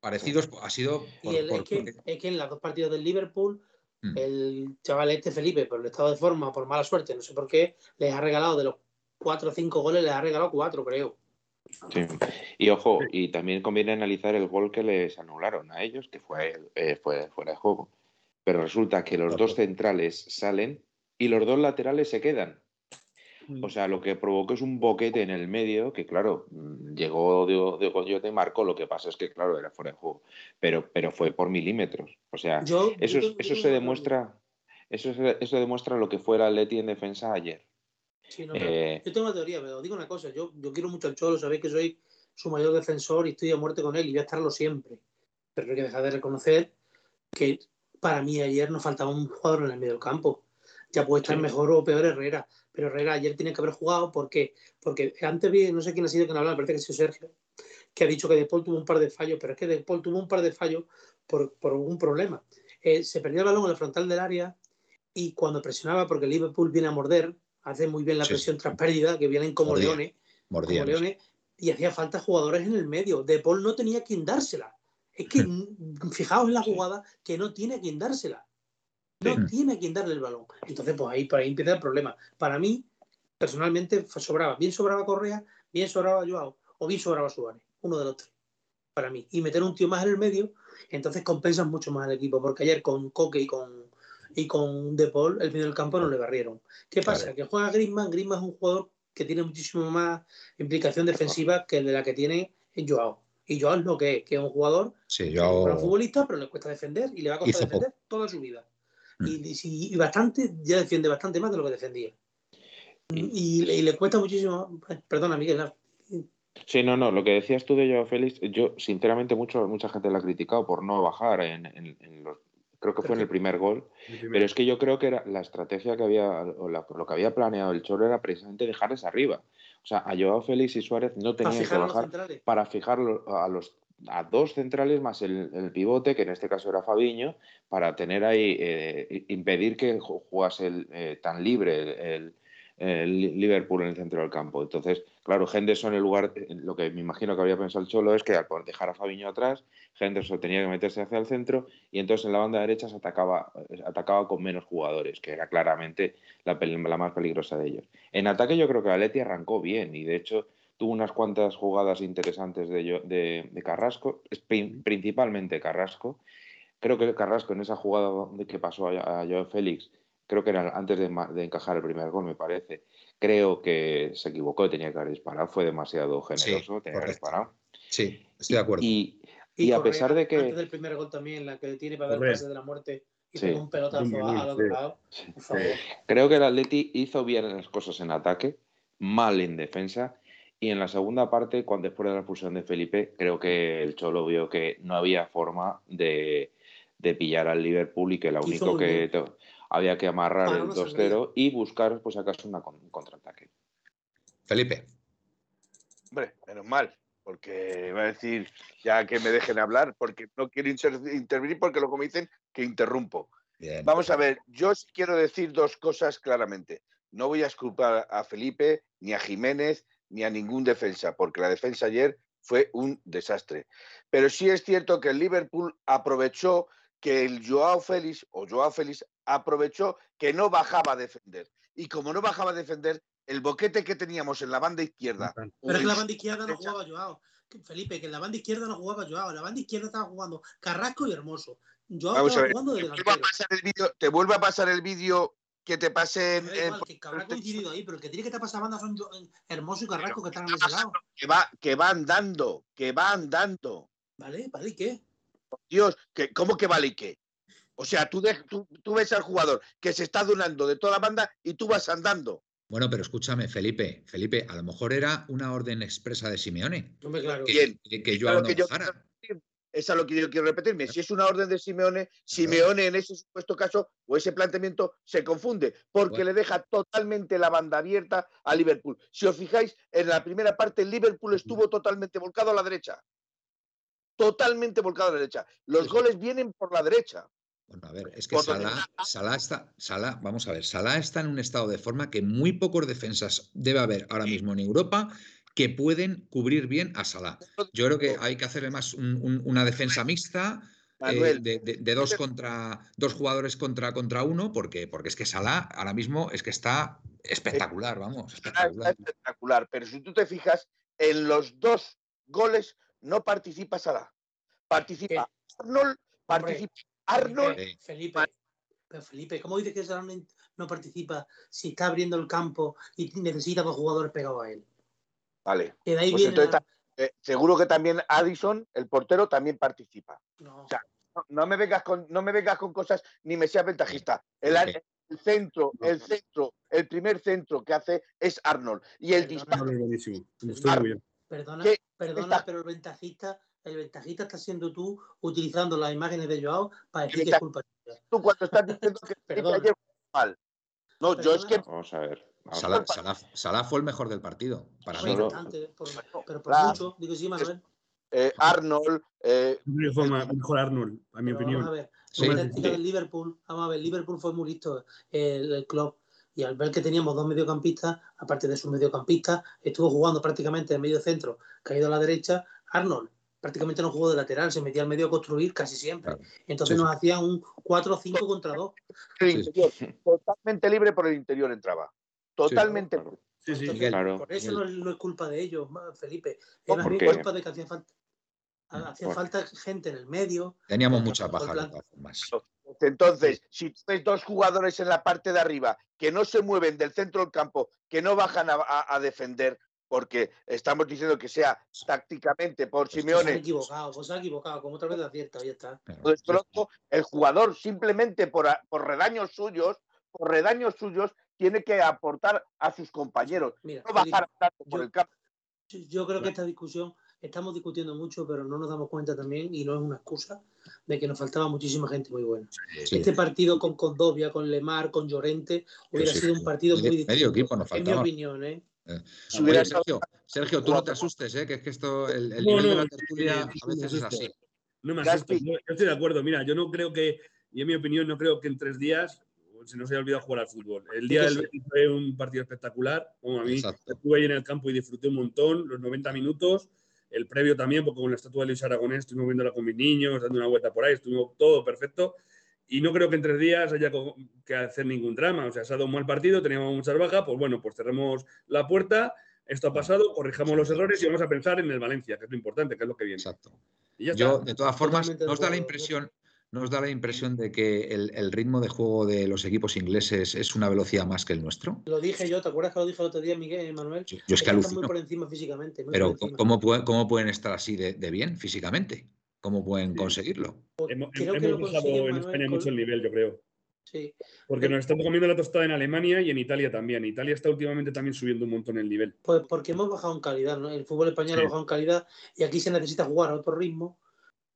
Parecidos ha sido por- Y el- por- es, que, porque- es que en las dos partidos del Liverpool, Mm. el chaval este Felipe, por el estado de forma, por mala suerte, no sé por qué, les ha regalado de los cuatro o cinco goles, les ha regalado cuatro, creo. sí. Y ojo, y también conviene analizar el gol que les anularon a ellos, que fue, eh, fue fuera de juego. Pero resulta que los dos centrales salen y los dos laterales se quedan. O sea, lo que provocó es un boquete en el medio, que claro, mm, llegó de, de Coyote marcó, lo que pasa es que, claro, era fuera de juego, pero, pero fue por milímetros. O sea, Yo, eso, yo eso se demuestra, eso, eso demuestra lo que fue el Atleti en defensa ayer. Sí, no, Eh, Yo tengo una teoría, pero digo una cosa, yo, yo quiero mucho al Cholo, sabéis que soy su mayor defensor y estoy a muerte con él y voy a estarlo siempre. Pero hay que dejar de reconocer que para mí ayer nos faltaba un jugador en el medio del campo. Ya puede estar Sí. mejor o peor Herrera, pero Herrera ayer tiene que haber jugado ¿por qué? porque antes vi, no sé quién ha sido quien hablaba, parece que ha sido Sergio, que ha dicho que De Paul tuvo un par de fallos, pero es que De Paul tuvo un par de fallos por, por un problema. Eh, se perdió el balón en el frontal del área y cuando presionaba, porque Liverpool viene a morder, hace muy bien la Sí, presión tras pérdida, que vienen como Mordía. leones, mordían. como leones, y hacía falta jugadores en el medio. De Paul no tenía quien dársela. Es que fijaos en la jugada que no tiene quien dársela. No Sí. tiene quien darle el balón. Entonces, pues ahí, por ahí empieza el problema. Para mí, personalmente, sobraba. Bien sobraba Correa, bien sobraba Joao, o bien sobraba Suárez. Uno de los tres. Para mí. Y meter un tío más en el medio, entonces compensan mucho más al equipo. Porque ayer con Coque y con, y con De Paul, el medio del campo no le barrieron. ¿Qué pasa? Que juega Griezmann. Griezmann es un jugador que tiene muchísimo más implicación defensiva que de la que tiene Joao. Y Joao es lo que es, que es un jugador Sí, es un futbolista, pero le cuesta defender y le va a costar Hizo defender toda su vida. Mm. Y, y- y bastante, ya defiende bastante más de lo que defendía. Y, y le cuesta muchísimo. Perdona, Miguel. no. Sí, no, no, lo que decías tú de Joao Félix, yo sinceramente mucho, mucha gente la ha criticado por no bajar en, en- en los, creo que fue en el primer gol, pero es que yo creo que era la estrategia que había, o la- lo que había planeado el Cholo era precisamente dejarles arriba. O sea, a Joao Félix y Suárez no tenían que fijar bajar para fijarlo a los a dos centrales más el, el pivote, que en este caso era Fabiño, para tener ahí, eh, impedir que ju- jugase eh, tan libre el, Liverpool en el centro del campo. Entonces, claro, Henderson en lugar, lo que me imagino que había pensado el Cholo es que al dejar a Fabiño atrás, Henderson tenía que meterse hacia el centro y entonces en la banda derecha se atacaba, atacaba con menos jugadores, que era claramente la, la más peligrosa de ellos. En ataque yo creo que Atleti arrancó bien y de hecho tuvo unas cuantas jugadas interesantes de, Yo- de, de Carrasco, principalmente Carrasco. Creo que Carrasco en esa jugada donde- que pasó a, a Joao Félix, creo que era antes de, encajar el primer gol, me parece. Creo que se equivocó, tenía que haber disparado, fue demasiado generoso, tenía que haber disparado. Sí, estoy de acuerdo. Y, y a Correa, pesar de que- Antes del primer gol también, la que tiene para dar pase de la muerte y Sí. un pelotazo a- sí. lado. Por favor. Creo que el Atleti hizo bien las cosas en ataque, mal en defensa. Y en la segunda parte, cuando después de la expulsión de Felipe, creo que el Cholo vio que no había forma de, de pillar al Liverpool y que lo único que te- había que amarrar el una 2-0 y buscar, pues acaso, una con- un contraataque. Felipe. Hombre, menos mal, porque va a decir ya que me dejen hablar, porque no quiero inter- intervenir, porque luego me dicen que interrumpo. Bien. Vamos a ver, yo quiero decir dos cosas claramente. No voy a esculpar a Felipe, ni a Jiménez, ni a ningún defensa, porque la defensa ayer fue un desastre. Pero sí es cierto que el Liverpool aprovechó que el Joao Félix, o Joao Félix, aprovechó que no bajaba a defender. Y como no bajaba a defender, el boquete que teníamos en la banda izquierda. Pero es que la banda izquierda no jugaba Joao. Felipe, que en la banda izquierda no jugaba Joao. En la banda izquierda estaba jugando Carrasco y Hermoso. Joao Vamos a estaba ver, jugando de te vuelvo, a pasar el vídeo, te vuelvo a pasar el vídeo que te en, Da en- igual, que habrá coincidido ahí, pero el que tiene que estar pasando banda son Jo- Hermoso y Carrasco que están en ese lado. que va, que va andando, que va andando. ¿Vale? ¿Vale? ¿Y qué? Dios, que, ¿cómo que vale y qué? O sea, tú, de- tú, tú ves al jugador que se está donando de toda la banda y tú vas andando. Bueno, pero escúchame, Felipe, Felipe, a lo mejor era una orden expresa de Simeone. Hombre, claro. Que, que, que a Joao lo no que yo. Es a lo que yo quiero repetirme. Si es una orden de Simeone, Simeone en ese supuesto caso o ese planteamiento se confunde porque Bueno. le deja totalmente la banda abierta a Liverpool. Si os fijáis, en la primera parte Liverpool estuvo totalmente volcado a la derecha. Totalmente volcado a la derecha. Los Sí, goles vienen por la derecha. Bueno, a ver, es que Salah, Salah está, Salah, vamos a ver, Salah está en un estado de forma que muy pocos defensas debe haber ahora mismo en Europa que pueden cubrir bien a Salah. Yo creo que hay que hacerle más un- un- una defensa mixta eh, de, de- de dos contra dos jugadores contra contra uno, porque, porque es que Salah ahora mismo es que está espectacular, vamos, está espectacular. espectacular. Pero si tú te fijas, en los dos goles no participa Salah. Participa Arnold, participa Arnold. Sí. Felipe, pero Felipe, ¿cómo dices que Salah no- no participa si está abriendo el campo y necesita dos jugadores pegados a él? Vale. Que de ahí Pues viene entonces la- Eh, seguro que también Addison, el portero, también participa. No. sea, No, no me vengas con, no me vengas con cosas ni me seas ventajista. El, centro, el centro, el primer centro que hace es Arnold. Y el Perdona. disparo. Es buenísimo. Estoy muy bien. Perdona, ¿Qué? perdona, Está- pero el ventajista, el ventajista está siendo tú utilizando las imágenes de Joao para decir que es culpa tuya. Tú cuando estás diciendo que Perdona. ayer mal. No, yo es que Vamos a ver. Salah, ver. Salah- Salah fue el mejor del partido, para mí. Pero por mucho, digo sí, Manuel. eh, Arnold, eh, fue mejor Arnold, a mi Pero opinión. Vamos a ver, Sí. Liverpool, vamos a ver, Liverpool fue muy listo el, el club y al ver que teníamos dos mediocampistas, aparte de sus mediocampistas, estuvo jugando prácticamente en medio centro, caído a la derecha, Arnold prácticamente no jugó de lateral, se metía al medio a construir casi siempre. Claro. Entonces Sí, nos sí. hacían un 4 o 5 contra 2. el Sí, totalmente libre por el interior entraba. Totalmente. Claro. Sí, sí. Miguel. Claro. Por eso no es, no es culpa de ellos, Felipe. Es más ¿por bien culpa de que hacía falta, hacía Por- falta gente en el medio. Teníamos muchas bajas de plan- todas formas. Entonces, si tú ves dos jugadores en la parte de arriba que no se mueven del centro del campo, que no bajan a, a- a defender, porque estamos diciendo que sea tácticamente por Pues Simeone, equivocado, pues han equivocado, como otra vez acierta, ahí está. Pronto el jugador simplemente por, a- por redaños suyos, por redaños suyos, tiene que aportar a sus compañeros, Mira, no Felipe, bajar tanto por yo- el campo. yo- creo que esta discusión estamos discutiendo mucho, pero no nos damos cuenta también, y no es una excusa, de que nos faltaba muchísima gente muy buena. Sí. Este partido con Condovia, con Lemar, con Llorente, hubiera Sí, sido un partido muy distinto. medio equipo nos en mi faltaba. opinión, ¿eh? Oye, hubiera Sergio, Sergio, tú no te asustes, ¿eh? que es que esto, el, el No, nivel de la tertulia a veces es así. No me. Yo, yo estoy de acuerdo. Mira, yo no creo que, y en mi opinión, no creo que en tres días se nos haya olvidado jugar al fútbol. El día del. Betis fue un partido espectacular. Como a mí, Exacto. estuve ahí en el campo y disfruté un montón, los 90 minutos. El previo también, porque con la estatua de Luis Aragonés estuvimos viéndola con mis niños, dando una vuelta por ahí, estuvo todo perfecto. Y no creo que en tres días haya que hacer ningún drama. O sea, se ha dado un mal partido, teníamos muchas bajas, pues bueno, pues cerremos la puerta. Esto ha pasado, corrijamos los errores y vamos a pensar en el Valencia, que es lo importante, que es lo que viene. Exacto. Y ya Yo, está. de todas formas, nos da la acuerdo. Impresión, nos da la impresión de que el, el ritmo de juego de los equipos ingleses es una velocidad más que el nuestro. Lo dije yo, ¿te acuerdas que lo dije el otro día, Miguel, Manuel? Yo, yo es que están muy alucino. por encima físicamente. muy Pero encima. ¿cómo, puede- cómo pueden estar así de, de bien físicamente? ¿Cómo pueden Sí. conseguirlo? Hemos, Creo que hemos lo bajado consiguen, en Manuel, España con- mucho el nivel, yo creo. Sí. Porque nos estamos comiendo la tostada en Alemania y en Italia también. Italia está últimamente también subiendo un montón el nivel. Pues porque hemos bajado en calidad, ¿no? El fútbol español Sí. ha bajado en calidad y aquí se necesita jugar a otro ritmo.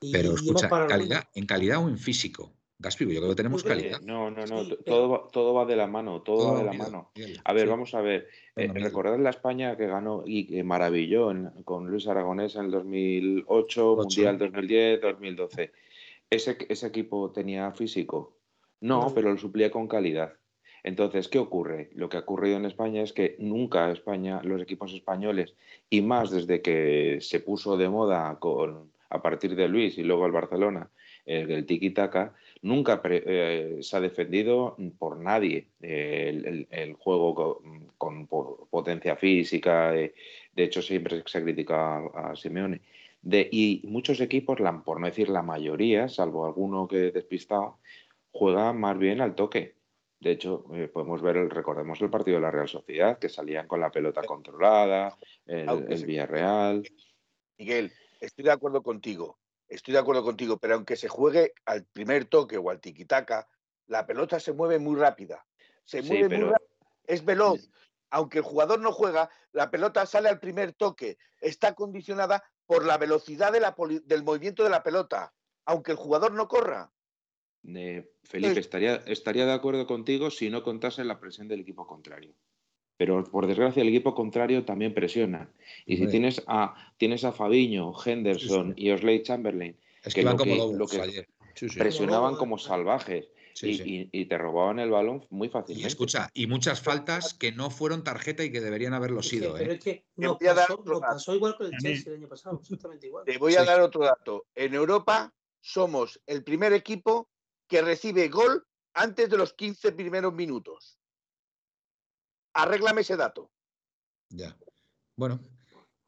Y, Pero y escucha, parado ¿en el calidad, ¿en calidad o en físico? Gaspi, yo creo que tenemos calidad. Eh, No, no, no. Sí, to- pero- Todo, va, todo va de la mano. Todo, va de la mano. A ver, sí. vamos a ver. Eh, recordad la España que ganó y que maravilló en- con Luis Aragonés en el 2008, Ocho. Mundial 2010, 2012. ¿Ese, ¿Ese equipo tenía físico? No, No. pero lo suplía con calidad. Entonces, ¿qué ocurre? Lo que ha ocurrido en España es que nunca España, los equipos españoles, y más desde que se puso de moda con, a partir de Luis y luego el Barcelona, el, el tiki-taka, nunca pre- eh, se ha defendido por nadie eh, el, el- el juego co- con, po- potencia física. eh, de hecho, siempre se critica a, a Simeone. De, y muchos equipos, la- por no decir la mayoría, salvo alguno que despistado, juegan más bien al toque. De hecho, eh, podemos ver, el, recordemos el partido de la Real Sociedad, que salían con la pelota controlada, el, el Villarreal. Miguel, estoy de acuerdo contigo, estoy de acuerdo contigo, pero aunque se juegue al primer toque o al tiquitaca, la pelota se mueve muy rápida. Se Sí, mueve pero- muy rápido, es veloz. Aunque el jugador no juega, la pelota sale al primer toque. Está condicionada por la velocidad de la poli- del movimiento de la pelota, aunque el jugador no corra. Eh, Felipe, estaría, estaría de acuerdo contigo si no contase la presión del equipo contrario. Pero por desgracia el equipo contrario también presiona. Y si tienes a, tienes a Fabiño, Henderson Sí, y Osley Chamberlain, Es que que iban lo como que- lobos lo que ayer. Sí, sí. presionaban como salvajes Sí, y, sí. y- y te robaban el balón muy Y fácilmente. escucha, y muchas faltas que no fueron tarjeta y que deberían haberlo Es que- sido. pero ¿eh? es que Te nos voy a dar pasó, igual con el. Chelsea el año pasado, exactamente igual. Te voy a Sí. dar otro dato. En Europa somos el primer equipo que recibe gol antes de los 15 primeros minutos. Arréglame ese dato. Ya. Bueno.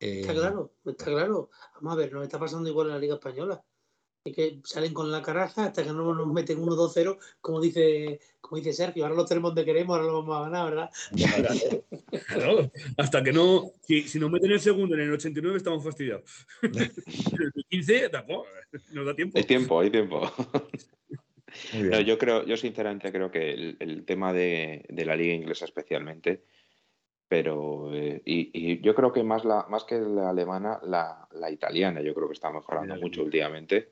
eh, Está claro, está claro. Vamos a ver, nos está pasando igual en la Liga Española. Es que salen con la caraja hasta que no nos meten 1-2-0, como dice, como dice Sergio. Ahora lo tenemos donde queremos, ahora lo vamos a ganar, ¿verdad? Claro, hasta que no. Si, si nos meten el segundo en el 89, estamos fastidiados. En el 15, tampoco. Nos da tiempo. Hay tiempo, hay tiempo. muy bien. No, yo creo, yo sinceramente creo que el, el tema de, de la liga inglesa especialmente, pero eh, y, y yo creo que más la, más que la alemana, la, la italiana, yo creo que está mejorando Sí, mucho últimamente.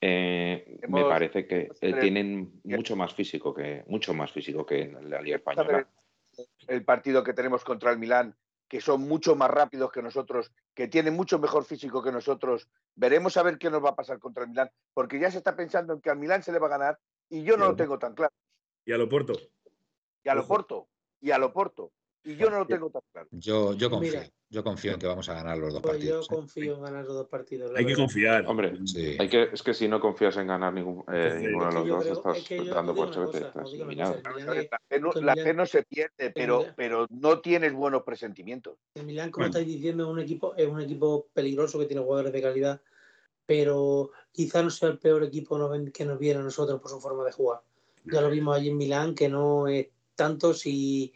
Eh, me parece que eh, tienen mucho más físico que mucho más físico que en la liga española. el partido que tenemos contra el Milán, que son mucho más rápidos que nosotros, que tienen mucho mejor físico que nosotros. Veremos a ver qué nos va a pasar contra el Milán, porque ya se está pensando en que al Milán se le va a ganar y yo no lo tengo tan claro. Y a lo Porto. Y a lo Ojo. Porto, y a lo Porto, y yo no lo tengo tan claro. Yo, yo confío. Mira. Yo confío en que vamos a ganar los dos Pues yo partidos. ¿eh? confío en ganar los dos partidos. Hay que confiar. Hombre, Sí. hay que, es que si no confías en ganar ningún, eh, Entonces, ninguno de los yo dos, creo- estás es que yo dando por hecho que estás eliminado. La fe no, se pierde, pero, pero no tienes buenos presentimientos. El Milán, como Bueno. estáis diciendo, es un equipo, es un equipo peligroso que tiene jugadores de calidad, pero quizá no sea el peor equipo que nos viene a nosotros por su forma de jugar. Ya lo vimos allí en Milán, que no es tanto si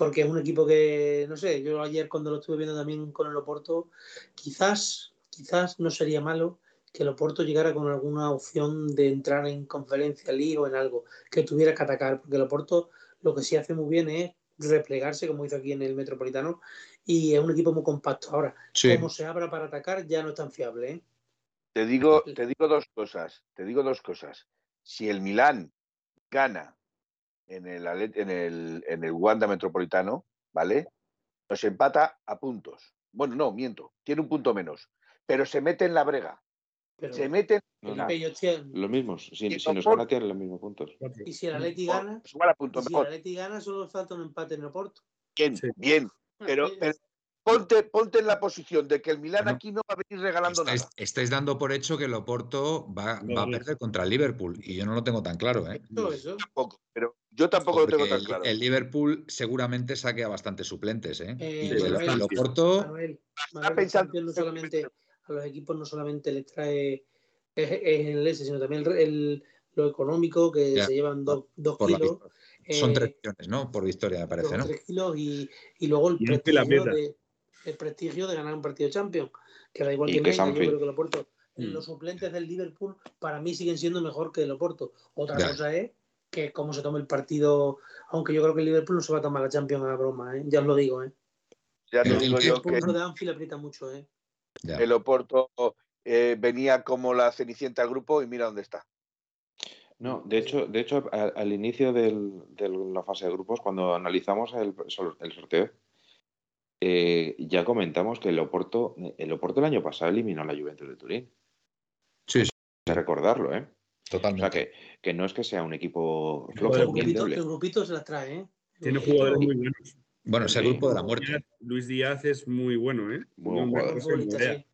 porque es un equipo que, no sé, yo ayer cuando lo estuve viendo también con el Oporto, quizás, quizás no sería malo que el Oporto llegara con alguna opción de entrar en conferencia League o en algo, que tuviera que atacar, porque el Oporto lo que sí hace muy bien es replegarse, como hizo aquí en el Metropolitano, y es un equipo muy compacto. Ahora, Sí. como se abra para atacar, ya no es tan fiable. ¿eh? Te digo, te digo dos cosas, te digo dos cosas. Si el Milán gana en el, en el, en el Wanda Metropolitano, ¿vale? Nos empata a puntos. Bueno, no, miento, tiene un punto menos, pero se mete en la brega. Pero, Se mete en No, no. Los mismos, si, si nos gana tienen los mismos puntos. y si el Atleti gana, pues igual a punto si el mejor. Atleti gana, solo falta un empate en el Oporto. Bien, Sí. bien. Pero, pero ponte, ponte en la posición de que el Milán Bueno, aquí no va a venir regalando Estáis, nada. estáis dando por hecho que el Oporto va, No, va a no. perder contra el Liverpool y yo no lo tengo tan claro. ¿eh? Todo eso. Tampoco, pero yo tampoco lo tengo tan el, claro. el Liverpool seguramente saque a bastantes suplentes. ¿eh? Eh, y el, el Oporto, Manuel, pensando- no solamente a los equipos no solamente les trae es, es el S, sino también el, el- lo económico que Ya, se llevan dos, dos por la kilos. son eh, tres millones, ¿no? Por victoria, me parece, ¿no? tres kilos y, y luego el Y prestigio, de, el prestigio de ganar un partido de Champions, que da igual Y que que yo creo que el Oporto, Mm. los suplentes del Liverpool para mí siguen siendo mejor que el Oporto. Otra Ya. cosa es que cómo se tome el partido, aunque yo creo que el Liverpool no se va a tomar la Champions a broma, ¿eh? ya os lo digo. ¿eh? Ya te El- digo el- yo El que pulso de Anfield aprieta mucho. ¿eh? El Oporto eh, venía como la cenicienta al grupo y mira dónde está. No, de hecho, de hecho al inicio de la fase de grupos, cuando analizamos el, el sorteo, eh, ya comentamos que el Oporto, el Oporto el año pasado eliminó a la Juventus de Turín. Sí, sí, De recordarlo, ¿eh? O totalmente. sea que, que no es que sea un equipo flojo, El grupito, el grupito se las trae. ¿eh? Tiene jugadores muy buenos. Bueno, es el Sí. grupo de la muerte. Luis Díaz es muy bueno, ¿eh? Muy buen Hombre, jugador. no se futbolista, morea. sí.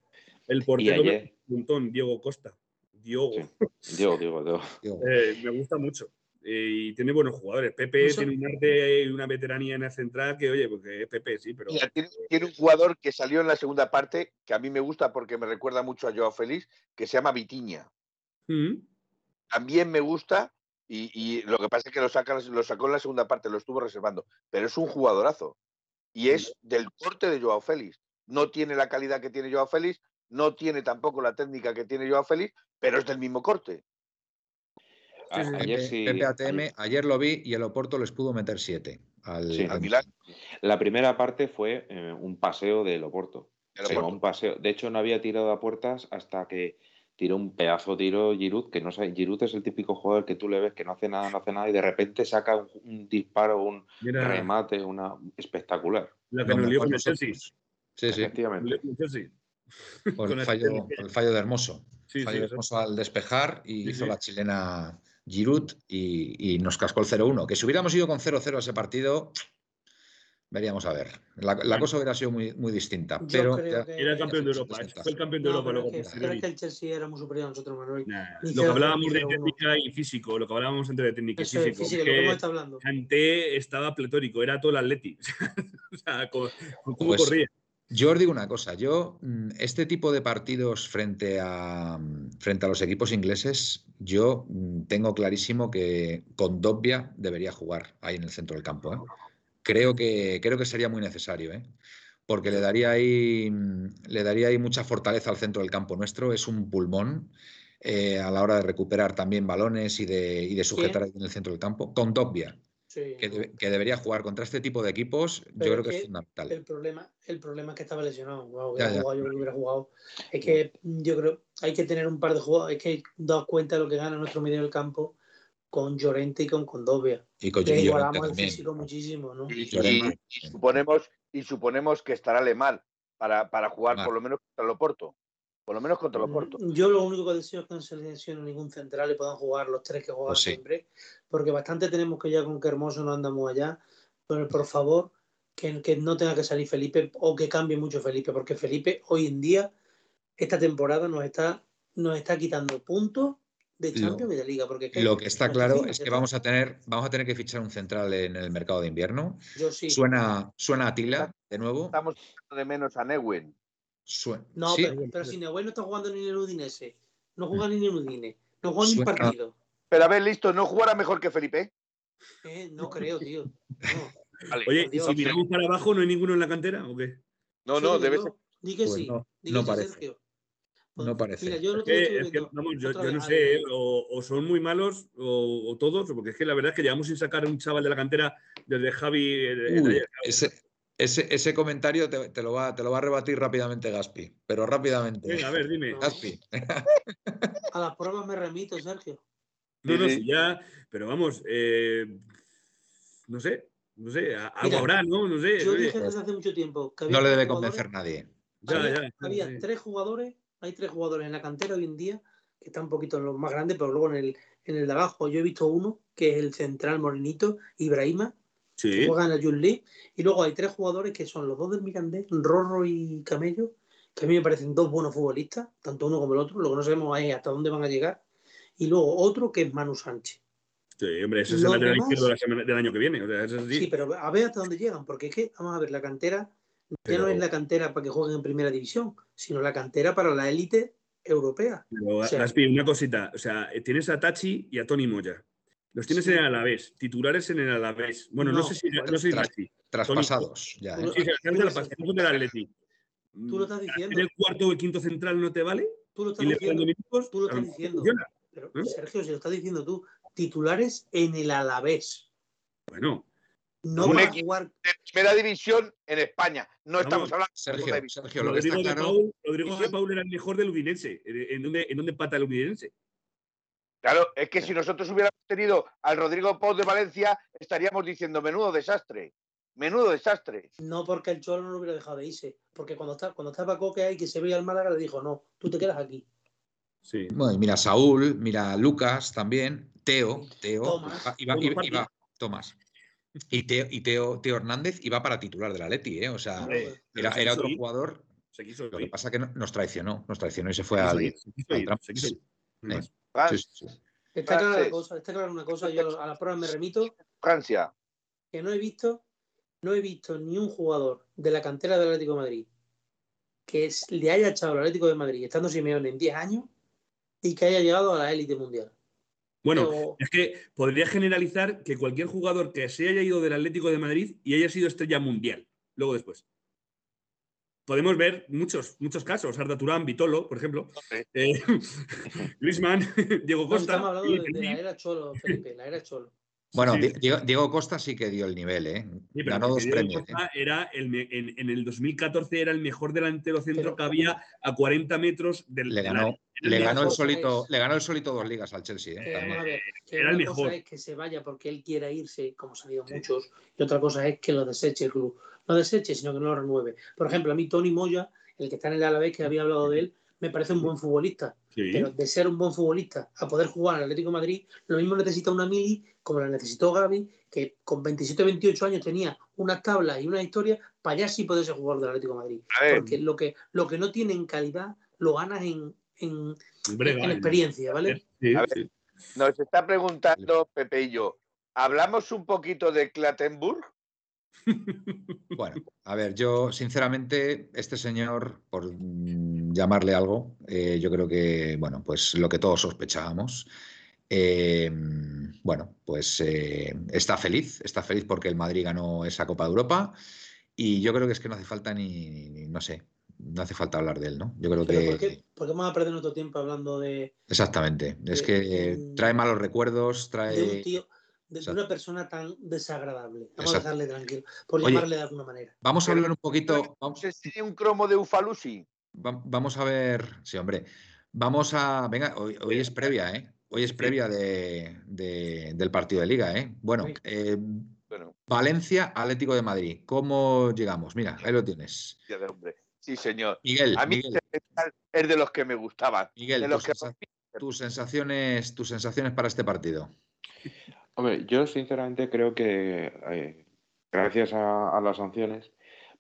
El portero ayer- un montón, Diego Costa. Diogo. Sí. Diego, Diego, Diego. Digo, Eh, me gusta mucho. Eh, y tiene buenos jugadores. Pepe Eso- tiene un arte y una veteranía en la central que, oye, porque es Pepe, sí, pero. Mira, tiene, tiene un jugador que salió en la segunda parte que a mí me gusta porque me recuerda mucho a Joao Félix, que se llama Vitiña. Mm. También me gusta y, y lo que pasa es que lo, saca, lo sacó en la segunda parte, lo estuvo reservando, pero es un jugadorazo y es del corte de Joao Félix. No tiene la calidad que tiene Joao Félix, no tiene tampoco la técnica que tiene Joao Félix, pero es del mismo corte. A- sí, sí. ayer sí. Pepe ATM, ayer- ayer lo vi y el Oporto les pudo meter 7 al, Sí, al Milán. La primera parte fue eh, un paseo del Oporto. Sí, Oporto. un paseo. De hecho, no había tirado a puertas hasta que tiró un pedazo tiro Giroud, que no sé, Giroud es el típico jugador que tú le ves que no hace nada, no hace nada, y de repente saca un, un disparo, un Mira, remate, una espectacular. la que nos lió con el Chelsea. Sí, sí, Efectivamente. con el el el fallo, el fallo de Hermoso. Sí, fallo sí, de. Hermoso al despejar y Sí, hizo sí. la chilena Giroud y, y nos cascó el 0-1. Que si hubiéramos ido con 0-0 a ese partido, veríamos a ver. La, la Bueno. cosa hubiera sido muy, muy distinta. Yo pero creo ya- que- Era el campeón de Europa. sí. Fue el campeón de No, Europa luego. es que, es que el Chelsea era muy superior a nosotros, Manuel. Nah, Lo que 0-0 hablábamos de 0-1. técnica y físico, lo que hablábamos antes de técnica y Eso es físico. físico, que lo que hemos estado hablando. Kanté estaba pletórico, era todo el Atleti. o sea, co- cómo Pues, corría. Yo os digo una cosa, yo mm, este tipo de partidos frente a, mm, frente a los equipos ingleses, yo mm, tengo clarísimo que Condovia debería jugar ahí en el centro del campo. ¿eh? Creo, que, creo que sería muy necesario, ¿eh? porque le daría, ahí, le daría ahí mucha fortaleza al centro del campo nuestro, es un pulmón eh, a la hora de recuperar también balones y de, y de sujetar ahí en el centro del campo. Condovia, Sí, que, debería jugar contra este tipo de equipos, yo creo que es fundamental. El problema, el problema es que estaba lesionado. Wow, Ya, hubiera ya. jugado, yo creo que hubiera jugado. Es que yo creo hay que tener un par de jugadores. Es que daos cuenta de lo que gana nuestro medio del campo con Llorente y con Condovia. Y con igualamos el físico muchísimo, ¿no? Y, Llorente. y- y suponemos, y suponemos que estará Lemar para, para jugar Lemar. por lo menos contra el Oporto. Por lo menos contra el Oporto. Yo lo único que deseo es que no se lesione ningún central y puedan jugar los tres que juegan Pues sí. siempre, porque bastante tenemos que ya con que Hermoso no andamos allá, pero por favor que, que no tenga que salir Felipe o que cambie mucho Felipe, porque Felipe hoy en día, esta temporada nos está, nos está quitando puntos de Lo- Champions y de Liga, porque Lo que está claro es que vamos a tener, vamos a tener que fichar un central en el mercado de invierno. Yo sí. Suena, suena Atila de nuevo. Estamos de menos a Newen. Sue- No, sí, pero, pero si Nahuel no está jugando ni en el Udinese, no juega ni en el Udine, no juega ni un Suena- partido. Pero a ver, listo, ¿no jugará mejor que Felipe? Eh, no creo, tío. No. Vale. Oye, ¿y Dios. si miramos para abajo no hay ninguno en la cantera o qué? No, no, debe ser. Di que Pues sí. no, di no que sí, parece. Sergio. No parece. Mira, yo lo Es que, es que, viendo vamos, yo, no sé, ¿eh? o, o son muy malos o, o todos, porque es que la verdad es que llevamos sin sacar a un chaval de la cantera desde Javi. eh, ese, ese, ese comentario te, te lo va, te lo va a rebatir rápidamente Gaspi, pero rápidamente. Venga, a ver, dime. Gaspi. A las pruebas me remito, Sergio. No, no, sí. ya, pero vamos, eh, no sé, no sé, a- algo Mira, habrá, ¿no? No sé. Yo dije desde hace mucho tiempo que había No le debe convencer nadie. ya, había, ya, había sí. tres jugadores, hay tres jugadores en la cantera hoy en día que están un poquito en los más grandes, pero luego en el, en el de abajo yo he visto uno que es el central morenito, Ibrahima, Sí, juega en la Youth League, y luego hay tres jugadores que son los dos del Mirandés, Rorro y Camello, que a mí me parecen dos buenos futbolistas, tanto uno como el otro, lo que no sabemos es hasta dónde van a llegar, y luego otro que es Manu Sánchez. sí, hombre, ese es el lateral izquierdo del año que viene. O sea, eso Sí. sí. pero a ver hasta dónde llegan, porque es que, vamos a ver, la cantera ya Pero- no es la cantera para que jueguen en primera división, sino la cantera para la élite europea. Pero, O sea- Gaspi, una cosita, o sea, tienes a Tachi y a Tony Moya. Los tienes Sí. en el Alavés, titulares en el Alavés. Bueno, no, No, sé si no sé si tras-. Traspasados. Ya, ¿eh? Tú- Sí, del lo estás diciendo. ¿En el cuarto o el quinto central no te vale? Tú lo ¿Y estás diciendo. minutos? Tú lo A estás diciendo. Pero, ¿Eh? Sergio, si lo estás diciendo tú, titulares en el Alavés. Bueno, No para equipo- jugar. De primera división en España. No Vamos, estamos hablando de Sergio. Sergio, lo que está Rodrigo, de claro. Paul, Rodrigo de Paul era el mejor del Udinense. ¿En dónde, en dónde empata el Udinense? Claro, es que si nosotros hubiéramos tenido al Rodrigo Pau de Valencia, estaríamos diciendo menudo desastre. Menudo desastre. No porque el Cholo no lo hubiera dejado de irse. Porque cuando, está, cuando estaba Coque ahí, que se veía al Málaga, le dijo, no, tú te quedas aquí. Sí. Bueno, y mira Saúl, mira Lucas también, Teo, Teo, Tomás. iba, iba- iba- iba- Tomás. Y Teo, y Teo, Teo Hernández iba para titular del Atleti, ¿eh? O sea, era, se era otro ir, jugador. Se quiso Lo que pasa que no- nos traicionó, nos traicionó y se fue Se al, ir, se quiso al ir, Trump. se quiso ir. Más. Sí, sí, sí. Está clara, la Francés. cosa, está clara una cosa, yo a la prueba me remito, Francia. que no he visto, no he visto ni un jugador de la cantera del Atlético de Madrid que es- le haya echado al Atlético de Madrid estando Simeone en 10 años y que haya llegado a la élite mundial. Bueno, Pero- es que podría generalizar que cualquier jugador que se haya ido del Atlético de Madrid y haya sido estrella mundial, luego después. Podemos ver muchos, muchos casos. Arda Turán, Vitolo, por ejemplo. Eh, Griezmann, Diego No, Costa. estamos hablando de, la era Cholo, Felipe, la era Cholo. Bueno, Sí. Diego, Diego Costa sí que dio el nivel, ¿eh? Sí, pero Ganó dos Diego premios. ¿eh? Costa era el en, en el 2014 era el mejor delantero centro Pero- que había a 40 metros del Le ganó, le el ganó el solito, es- le ganó el solito dos ligas al Chelsea, ¿eh? Que También. vamos a ver, que Era el una mejor. cosa es que se vaya porque él quiera irse, como se han ido Sí. muchos, y otra cosa es que lo deseche el club. No deseche, sino que no lo renueve. Por ejemplo, a mí Tony Moya, el que está en el Alavés, que había hablado de él, me parece un buen futbolista. Sí. Pero de ser un buen futbolista a poder jugar al Atlético de Madrid, lo mismo necesita una mili como la necesitó Gaby, que con 27 o 28 años tenía unas tablas y una historia para ya sí poder ser jugador del Atlético de Madrid. Porque lo que, lo que no tiene en calidad lo ganas en, en, Brega, en experiencia, ¿vale? Sí, A ver. sí. nos está preguntando Pepe y yo. ¿Hablamos un poquito de Clattenburg? Bueno, a ver, yo sinceramente, este señor, por mm, llamarle algo, eh, yo creo que, bueno, pues lo que todos sospechábamos. eh, bueno, pues eh, está feliz, está feliz porque el Madrid ganó esa Copa de Europa y yo creo que es que no hace falta ni, ni- no sé, no hace falta hablar de él, ¿no? Yo creo Pero que... ¿por qué, por qué vamos a perder nuestro tiempo hablando de, Exactamente, es que trae malos recuerdos, de un trae... tío, de, Exacto. una persona tan desagradable? Vamos Exacto. a dejarle tranquilo, por Oye, llamarle de alguna manera. Vamos a hablar un poquito... vamos- ¿Se sigue un cromo de Ufalusi? Va- Vamos a ver, sí, hombre. Vamos a, venga, hoy, hoy es previa, ¿eh? Hoy es previa de, de- del partido de Liga, ¿eh? Bueno, eh, Bueno, Valencia, Atlético de Madrid. ¿Cómo llegamos? Mira, ahí lo tienes. Sí, señor. Miguel, A mí Miguel, este es de los que me gustaban. Miguel, de los tus, que sensa- tus sensaciones, tus sensaciones para este partido. Hombre, yo sinceramente creo que eh, gracias a, a las sanciones,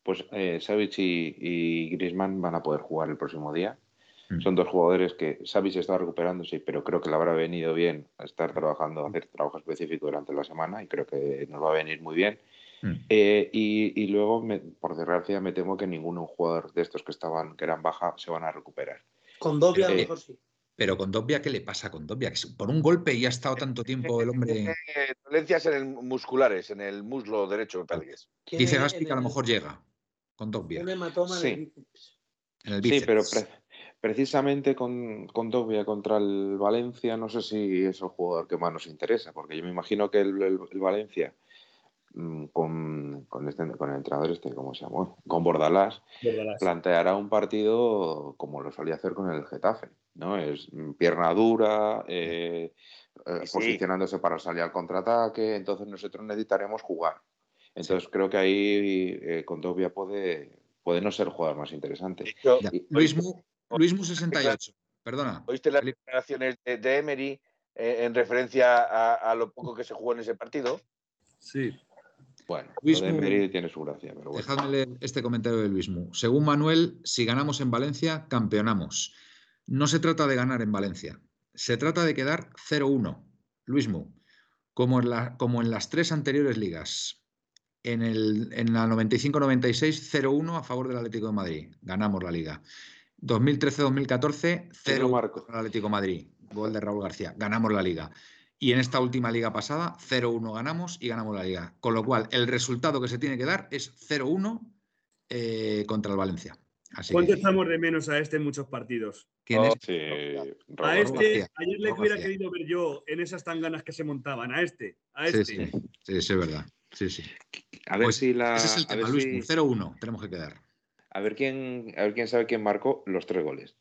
pues eh, Savic y, y Griezmann van a poder jugar el próximo día. Mm. Son dos jugadores que Savic está recuperándose, pero creo que le habrá venido bien estar trabajando, hacer trabajo específico durante la semana y creo que nos va a venir muy bien. Mm. Eh, y, y luego, me- por desgracia, me temo que ninguno jugador de estos que estaban que eran baja se van a recuperar. Con Dobia a lo Eh, mejor sí. Pero con Dobbia, ¿qué le pasa con Dobbia? Que por un golpe y ha estado tanto tiempo el hombre. Dolencias en el, musculares, en el muslo derecho, me parece Dice Gaspi que a lo mejor llega con Dobbia Un hematoma en Sí. el bíceps. Sí, pero pre- precisamente con, con Dogbia contra el Valencia, no sé si es el jugador que más nos interesa, porque yo me imagino que el, el- el Valencia, mm, con, con, este, con el entrenador este, ¿cómo se llamó? Con Bordalás, Bordalás. planteará un partido como lo solía hacer con el Getafe, ¿no? Es mm, pierna dura, eh, eh, Sí, posicionándose para salir al contraataque, entonces nosotros necesitaremos jugar. Entonces creo que ahí eh, con Dogbia puede, puede no ser el jugador más interesante. Ya, Y- Luis Mu, Luis Mu 68. Perdona. ¿Oíste las declaraciones de, de Emery eh, en referencia a, a lo poco que se jugó en ese partido? Sí. Bueno, Luis lo de Mu- Emery tiene su gracia, pero bueno. Dejadme leer este comentario de Luis Mu. Según Manuel, si ganamos en Valencia, campeonamos. No se trata de ganar en Valencia. Se trata de quedar 0-1. Luis Mu. Como en, la- como en las tres anteriores ligas. En, el, en la 95-96, 0-1 a favor del Atlético de Madrid. Ganamos la liga. 2013-2014, ¿Quién lo 0 marcó? para el Atlético de Madrid. Gol de Raúl García. Ganamos la liga. Y en esta última liga pasada, 0-1 ganamos y ganamos la liga. Con lo cual, el resultado que se tiene que dar es 0-1 eh, contra el Valencia. Así ¿Cuánto que, echamos de menos a este en muchos partidos? ¿quién es? Sí, A este, García. ayer le hubiera querido ver yo en esas tanganas que se montaban. A este, a Sí, este. sí, sí, sí, es verdad. Sí, sí. A ver Pues si la. Ese es el a, tema, ver Luis. si- Mu, 0-1 tenemos que quedar. a ver quién, a ver quién sabe quién marcó los tres goles.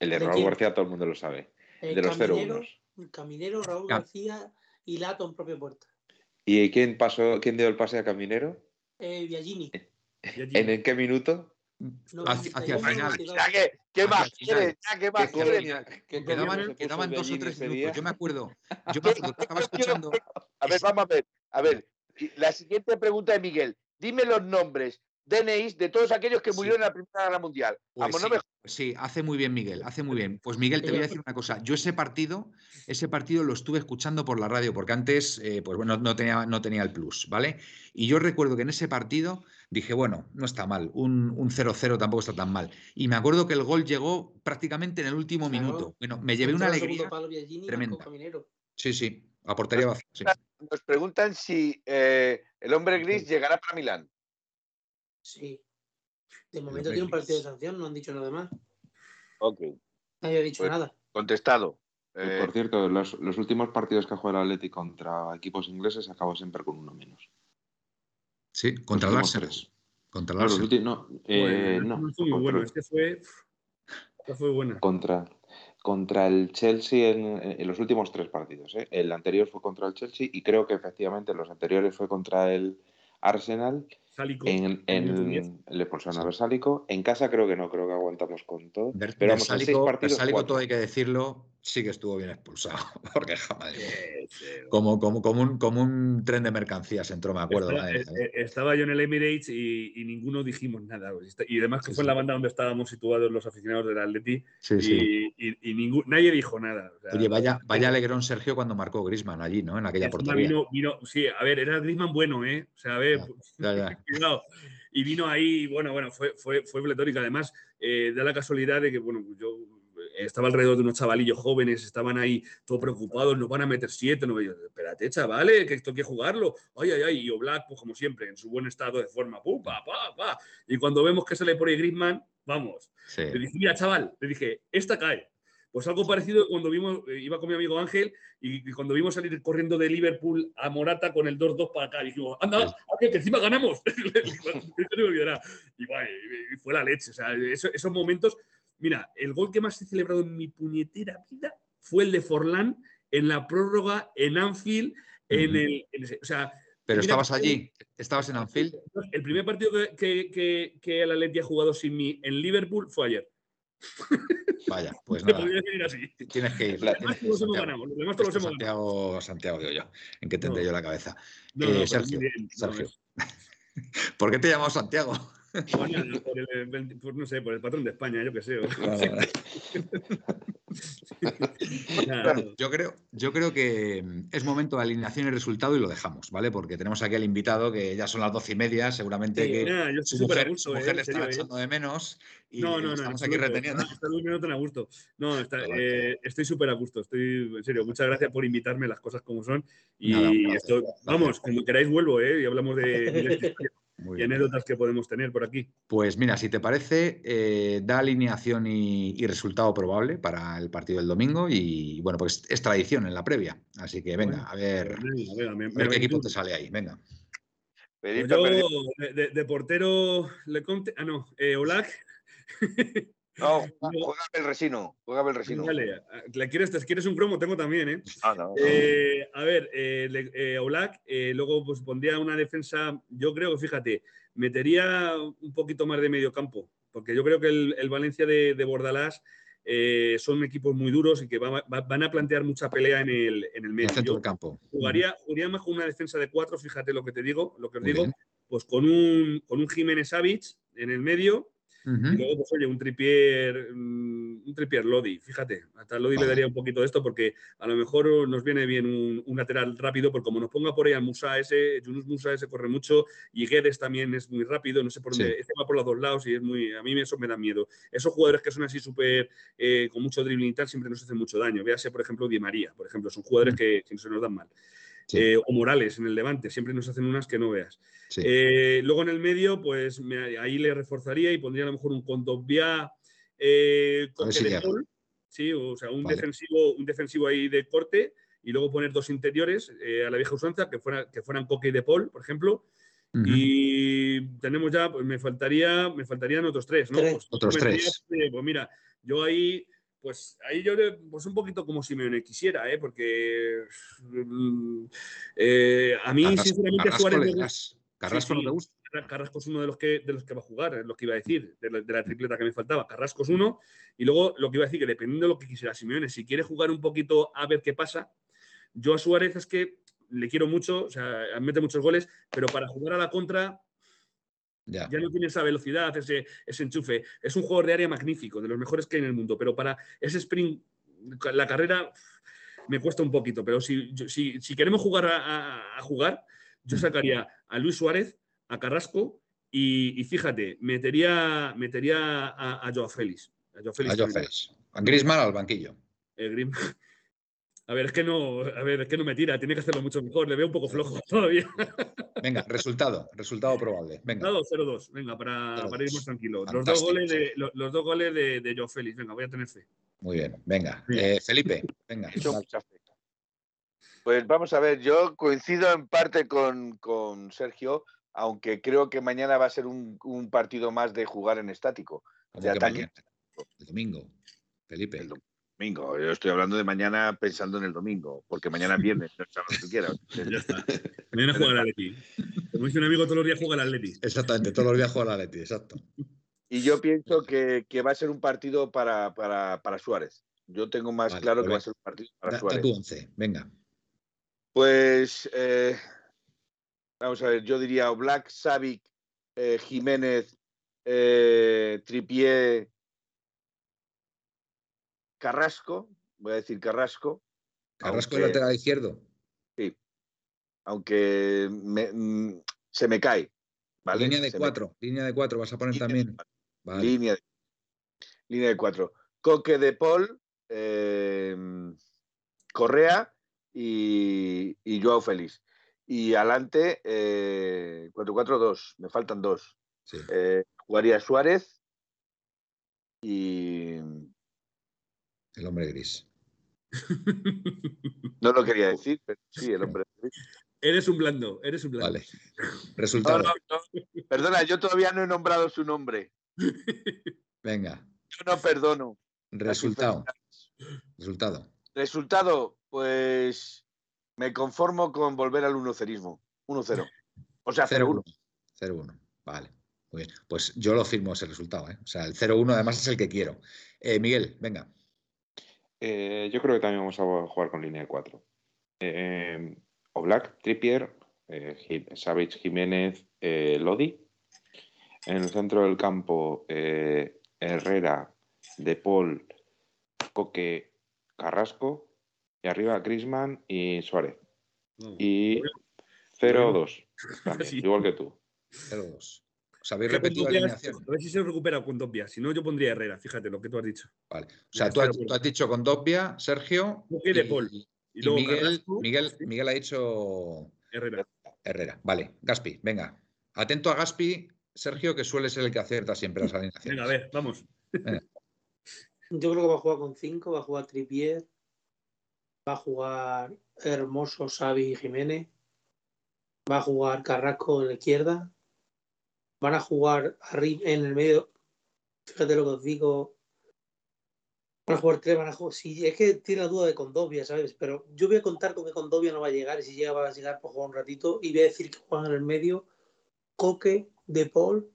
El de ¿De Raúl quién? García todo el mundo lo sabe. Eh, de los Caminero, 0-1. Caminero, Raúl Cam- García y Lato en propia puerta. ¿Y quién pasó, quién dio el pase a Caminero? Eh, allí- ¿En, el qué minuto? Hacia, hacia el 91, final. 92. Ya que, ¿qué más quieres? ¿qué más qué Quedaban, quedaban dos o tres minutos. Yo me acuerdo. Yo me acuerdo. Estaba escuchando. A ver, vamos a ver. A ver, la siguiente pregunta de Miguel. Dime los nombres DNIs de todos aquellos que murieron en la Primera Guerra Mundial. Pues Vamos, sí, no me- pues sí, hace muy bien Miguel, hace muy bien. Pues Miguel, te voy a decir una cosa. Yo ese partido, ese partido lo estuve escuchando por la radio, porque antes, eh, pues bueno, no tenía, no tenía el plus, ¿vale? Y yo recuerdo que en ese partido dije, bueno, no está mal, un un 0-0 tampoco está tan mal. Y me acuerdo que el gol llegó prácticamente en el último Claro. minuto. Bueno, me llevé una alegría. tremenda. Sí, sí, a portería vacía. sí. Nos preguntan si eh, el hombre gris llegará para Milán. Sí. De momento tiene un partido de sanción, no han dicho nada más. Ok. Nadie ha dicho Pues- nada. Contestado. Eh, Por cierto, los, los últimos partidos que ha jugado el Atleti contra equipos ingleses acabó siempre con uno menos. Sí, contra el Arsenal. tres. Contra el Arsenal. no, eh, Bueno, no, fue muy bueno. Este fue. Esta fue buena. contra, contra el Chelsea en, en los últimos tres partidos. ¿eh? El anterior fue contra el Chelsea y creo que efectivamente los anteriores fue contra el Arsenal. Sálico. En, en minuto 10. el expulsaron a Bersálico. En casa creo que no, creo que aguantamos con todo. Ver- Pero vamos, en seis Bersálico, partidos, Bersálico, cuatro. todo hay que decirlo, sí que estuvo bien expulsado. Porque, Eh, sí. como, como, como, un, como un tren de mercancías entró, me acuerdo. Estaba, eh, eh, estaba yo en el Emirates y, y ninguno dijimos nada. Y además que Sí, fue en la banda donde estábamos situados los aficionados del Atleti y, y- y ningún- nadie dijo nada. O sea, Oye, vaya, vaya alegrón Sergio cuando marcó Grisman allí, ¿no? En aquella portería. vino, vino- sí, a ver, era Griezmann bueno, ¿eh? O sea, a ver, Ya, ya. cuidado. Y vino ahí, bueno, bueno, fue, fue, fue pletórica. Además, eh, da la casualidad de que, bueno, yo eh, estaba alrededor de unos chavalillos jóvenes, estaban ahí todos preocupados, nos van a meter siete, no yo, espérate, chavales, que esto hay que jugarlo. Ay, ay, ay, y Oblak, pues como siempre, en su buen estado de forma, pum, pa, pa, pa. Y cuando vemos que sale por ahí Griezmann, vamos. Sí. Le dije, mira, chaval, le dije, esta cae. Pues algo parecido cuando vimos, eh, iba con mi amigo Ángel y, y cuando vimos salir corriendo de Liverpool a Morata con el 2-2 para acá, dijimos, anda, Sí. Que encima ganamos. Y, fue la leche. O sea, eso- esos momentos. Mira, el gol que más he celebrado en mi puñetera vida fue el de Forlán en la prórroga en Anfield. En el, en ese- o sea, Pero estabas allí, estabas en Anfield. el primer partido que, que, que, que el Atleti ha jugado sin mí en Liverpool fue ayer. Vaya, pues nada, así. tienes que ir. La- tienes que ir, Santiago. Santiago, Santiago digo yo, en que tendré No. yo la cabeza. No, Eh, no, Sergio, Sergio. ¿Por qué te llamamos Santiago? Bueno, por el, por, no sé, por el patrón de España, yo qué sé. No. Yo creo, yo creo que mm, es momento de alineación y resultado y lo dejamos, ¿vale? Porque tenemos aquí al invitado que ya son las doce y media, seguramente Sí, que nada, yo su estoy súper a mujer, gusto. su eh, mujer en le está eh. echando de menos y No, no, no. estamos en aquí absoluto. reteniendo. Está, está durmiendo tan a gusto. No, está, eh, estoy súper a gusto. Estoy, en serio, muchas gracias por invitarme las cosas como son. Y Nada, placer. vamos, cuando queráis vuelvo, ¿eh? Y hablamos de, de Muy y bien. anécdotas que podemos tener por aquí. Pues mira, si te parece, eh, da alineación y, y resultado probable para el partido del domingo y bueno, pues es tradición en la previa. Así que venga, Bueno, a ver, Venga, venga, me- a me ver qué equipo te sale ahí. Venga. Pues yo, perdió. de, portero, le conte. Ah, no, eh, Olac. No, juega el resino. Juega el resino. Vale, ¿le quieres, te quieres un cromo? Tengo también, ¿eh? Ah, no, no. Eh, a ver, eh, eh, Oblak, eh, luego pues pondría una defensa, yo creo que fíjate, metería un poquito más de medio campo, porque yo creo que el, el Valencia de, de Bordalás eh, son equipos muy duros y que va- va- van a plantear mucha pelea en el, en el En el medio. centro del campo. jugaría, jugaría más con una defensa de cuatro, fíjate lo que te digo, lo que os Muy digo, bien. pues con un, con un Jiménez Savic en el medio Y luego, pues oye, un tripier, mm, un tripier Lodi, fíjate, hasta Lodi Vale. le daría un poquito de esto porque a lo mejor nos viene bien un, un lateral rápido, porque como nos ponga por ahí a Musa ese, Yunus Musa ese corre mucho y Guedes también es muy rápido, no sé por dónde, este va por los dos lados y es muy, a mí eso me da miedo. Esos jugadores que son así súper, eh, con mucho dribbling y tal, siempre nos hacen mucho daño. Véase, por ejemplo, Di María, por ejemplo, son jugadores que, que se nos dan mal. Sí. Eh, o Morales en el Levante, siempre nos hacen unas que no veas. Sí. Eh, luego en el medio, pues me- ahí le reforzaría y pondría a lo mejor un Condovia eh, ver si sí, o sea, un Vale. defensivo, un defensivo ahí de corte y luego poner dos interiores eh, a la vieja usanza, que, fuera, que fueran Coque y de Paul, por ejemplo. Y tenemos ya, pues me faltaría, me faltaría otros tres, ¿no? Tres. Pues, Otros tres. eh, Pues mira, yo ahí, pues ahí yo le- pues un poquito como Simeone quisiera, ¿eh? Porque mm, eh, a mí, Carrasco, sinceramente, Carrasco das. Carrasco no te gusta. Carra- Carrasco es uno de los que, de los que va a jugar, es lo que iba a decir, de la, de la tripleta que me faltaba. Carrasco es uno. Y luego lo que iba a decir, que dependiendo de lo que quisiera Simeone, si quiere jugar un poquito a ver qué pasa, yo a Suárez es que le quiero mucho, o sea, mete muchos goles, pero para jugar a la contra, Ya. Ya no tiene esa velocidad, ese, ese enchufe. Es un jugador de área magnífico, de los mejores que hay en el mundo, pero para ese sprint, la carrera me cuesta un poquito. Pero si, si, si queremos jugar a, jugar, yo sacaría a Luis Suárez, a Carrasco y, y fíjate, metería, metería a, a Joao Félix. A Joao Félix A Joao. Félix. A Griezmann al banquillo. El A ver, es que no, a ver, es que no me tira, tiene que hacerlo mucho mejor, le veo un poco flojo todavía. Venga, resultado, resultado probable. Venga. Dado 0-2, venga, para, 0-2. para ir más tranquilo. Los dos goles de, los, los dos goles de, de Joao Félix, venga, voy a tener fe. Muy bien, venga. Bien. Eh, Felipe, venga. Pues vamos a ver, yo coincido en parte con, con Sergio, aunque creo que mañana va a ser un, un partido más de jugar en estático. ¿Cómo de que ataque. mañana? El domingo. Felipe. El domingo. Yo estoy hablando de mañana pensando en el domingo, porque mañana es viernes, no sabes lo que quieras. Ya está. Mañana juega el Atleti. Como dice un amigo, todos los días juega el Atleti. Exactamente, todos los días juega la Leti, exacto. Y yo pienso que, que va a ser un partido para, para, para Suárez. Yo tengo más Vale, claro pues que va a ser un partido para Da, da Suárez. tu once, venga. Pues eh, vamos a ver, yo diría Black, Savic, eh, Jiménez, eh, Tripié, Carrasco, voy a decir Carrasco, Carrasco Aunque- lateral izquierdo. aunque me- mm, se me cae. ¿vale? Línea de Se me cuatro, línea de cuatro, vas a poner Línea también. Vale. Línea, de, línea de cuatro. Coque de Paul, eh, Correa y, y Joao Félix. Y adelante, eh, 4-4-2, me faltan dos. Sí. Eh, jugaría Suárez y El hombre gris. no lo quería decir, pero sí, el hombre. Eres un blando, eres un blando. Vale. No, Resultado. no, no. Perdona, yo todavía no he nombrado su nombre. Venga. Yo no perdono. Resultado. Resultado. Resultado, pues me conformo con volver al 1-0. 1-0. O sea, 0-1. 0-1. Vale. Muy bien. Pues yo lo firmo ese resultado. ¿eh? O sea, el 0-1 además es el que quiero. Eh, Miguel, venga. Eh, yo creo que también vamos a jugar con línea de 4. Eh, Oblak, Trippier, eh, Savic, Jiménez, eh, Lodi. En el centro del campo, eh, Herrera, De Paul, Coque, Carrasco. Y arriba, Grisman y Suárez. No. Y 0-2. también, Sí. Igual que tú. 0-2. ¿Os habéis Es que repetido la alineación? A ver si se recupera con dos vías. Si no, yo pondría Herrera, fíjate lo que tú has dicho. Vale. O sea, tú has, tú dicho con Dobbia, Sergio. De Paul. Y, Y y luego Miguel, Carrasco, Miguel, sí, Miguel ha dicho Herrera. Herrera. Vale. Gaspi, venga. Atento a Gaspi, Sergio, que suele ser el que acierta siempre las alineaciones. Venga, a ver, vamos. Yo creo que va a jugar con 5, va a jugar Tripier, va a jugar Hermoso, Xavi y Jiménez, va a jugar Carrasco en la izquierda, van a jugar arriba en el medio, fíjate lo que os digo, van a jugar tres, van a jugar, si es que tiene la duda de Condovia, ¿sabes? Pero yo voy a contar con que Condovia no va a llegar y si llega va a llegar por jugar un ratito y voy a decir que juegan en el medio Coque, De Paul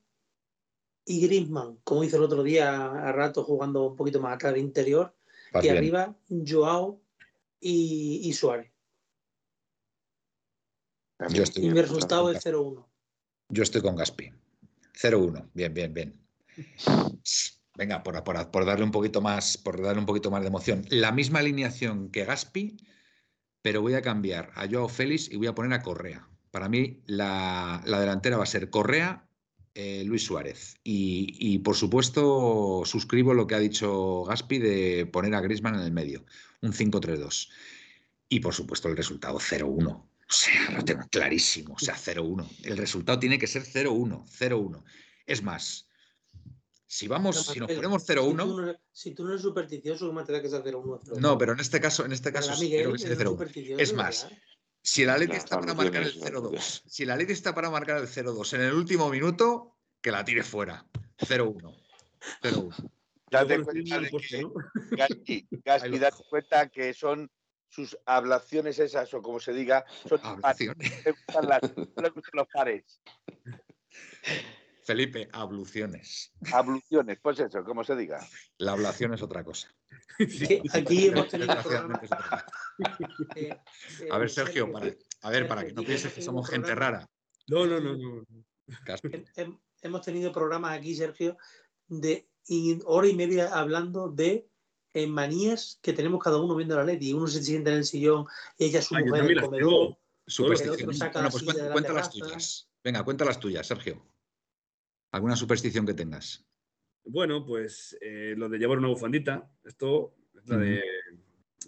y Griezmann, como hizo el otro día a rato jugando un poquito más atrás de interior, Vas y bien. arriba Joao y, y Suárez. Yo estoy, Y mi resultado es 0-1. yo estoy con Gaspi. 0-1. Bien, bien, bien. Venga, por, por- por darle un poquito más, por darle un poquito más de emoción. La misma alineación que Gaspi, pero voy a cambiar a Joao Félix y voy a poner a Correa. Para mí, la, la delantera va a ser Correa, eh, Luis Suárez. Y, y, por supuesto, suscribo lo que ha dicho Gaspi de poner a Griezmann en el medio. Un 5-3-2. Y por supuesto, el resultado 0-1. O sea, lo tengo clarísimo. O sea, 0-1. El resultado tiene que ser 0-1. 0-1. Es más, si vamos, si nos ponemos Si tú 0-1. no eres- Si tú no eres supersticioso, ¿cómo te da que sea 0-1? No, pero en este caso, en este caso creo que sí es de 0-1. supersticioso, Es de más, si el Atleti está para marcar el alusiones, 0-2, si el Atleti está para marcar el 0-2 en el último minuto, que la tire fuera. 0-1. 0-1. Date cuenta cuenta que son sus ablaciones esas, o como se diga, son gustan las- los pares. Felipe, abluciones. Abluciones, pues eso, como se diga. La ablación es otra cosa. Que aquí hemos tenido eh, eh, A ver, Sergio, para, a ver, para que no pienses que somos gente rara. No, no, no, no. Hemos tenido programas aquí, Sergio, de hora y media hablando de eh, manías que tenemos cada uno viendo la Leti. Uno se sienta en el sillón, ella su Ah, mujer en el comedor. saca Bueno, pues cuenta, de la cuenta las tuyas. Venga, cuenta las tuyas, Sergio. ¿Alguna superstición que tengas? Bueno, pues eh, lo de llevar una bufandita, esto es la de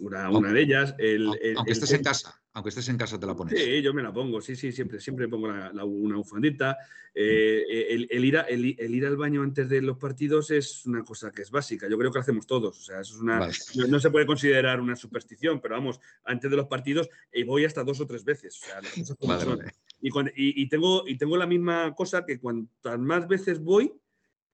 una, de ellas. El, Aunque, el- aunque el- estés en casa, aunque estés en casa te la pones. Sí, yo me la pongo, sí, sí, siempre, siempre pongo la- la- una bufandita. Eh, el, el ir a- el- el ir al baño antes de los partidos es una cosa que es básica, yo creo que lo hacemos todos, o sea, eso es una, Vale. no, no se puede considerar una superstición, pero vamos, antes de los partidos eh, voy hasta dos o tres veces, o sea, las cosas como Vale, son. vale. Y, cuando- y- y tengo, y tengo la misma cosa que cuantas más veces voy,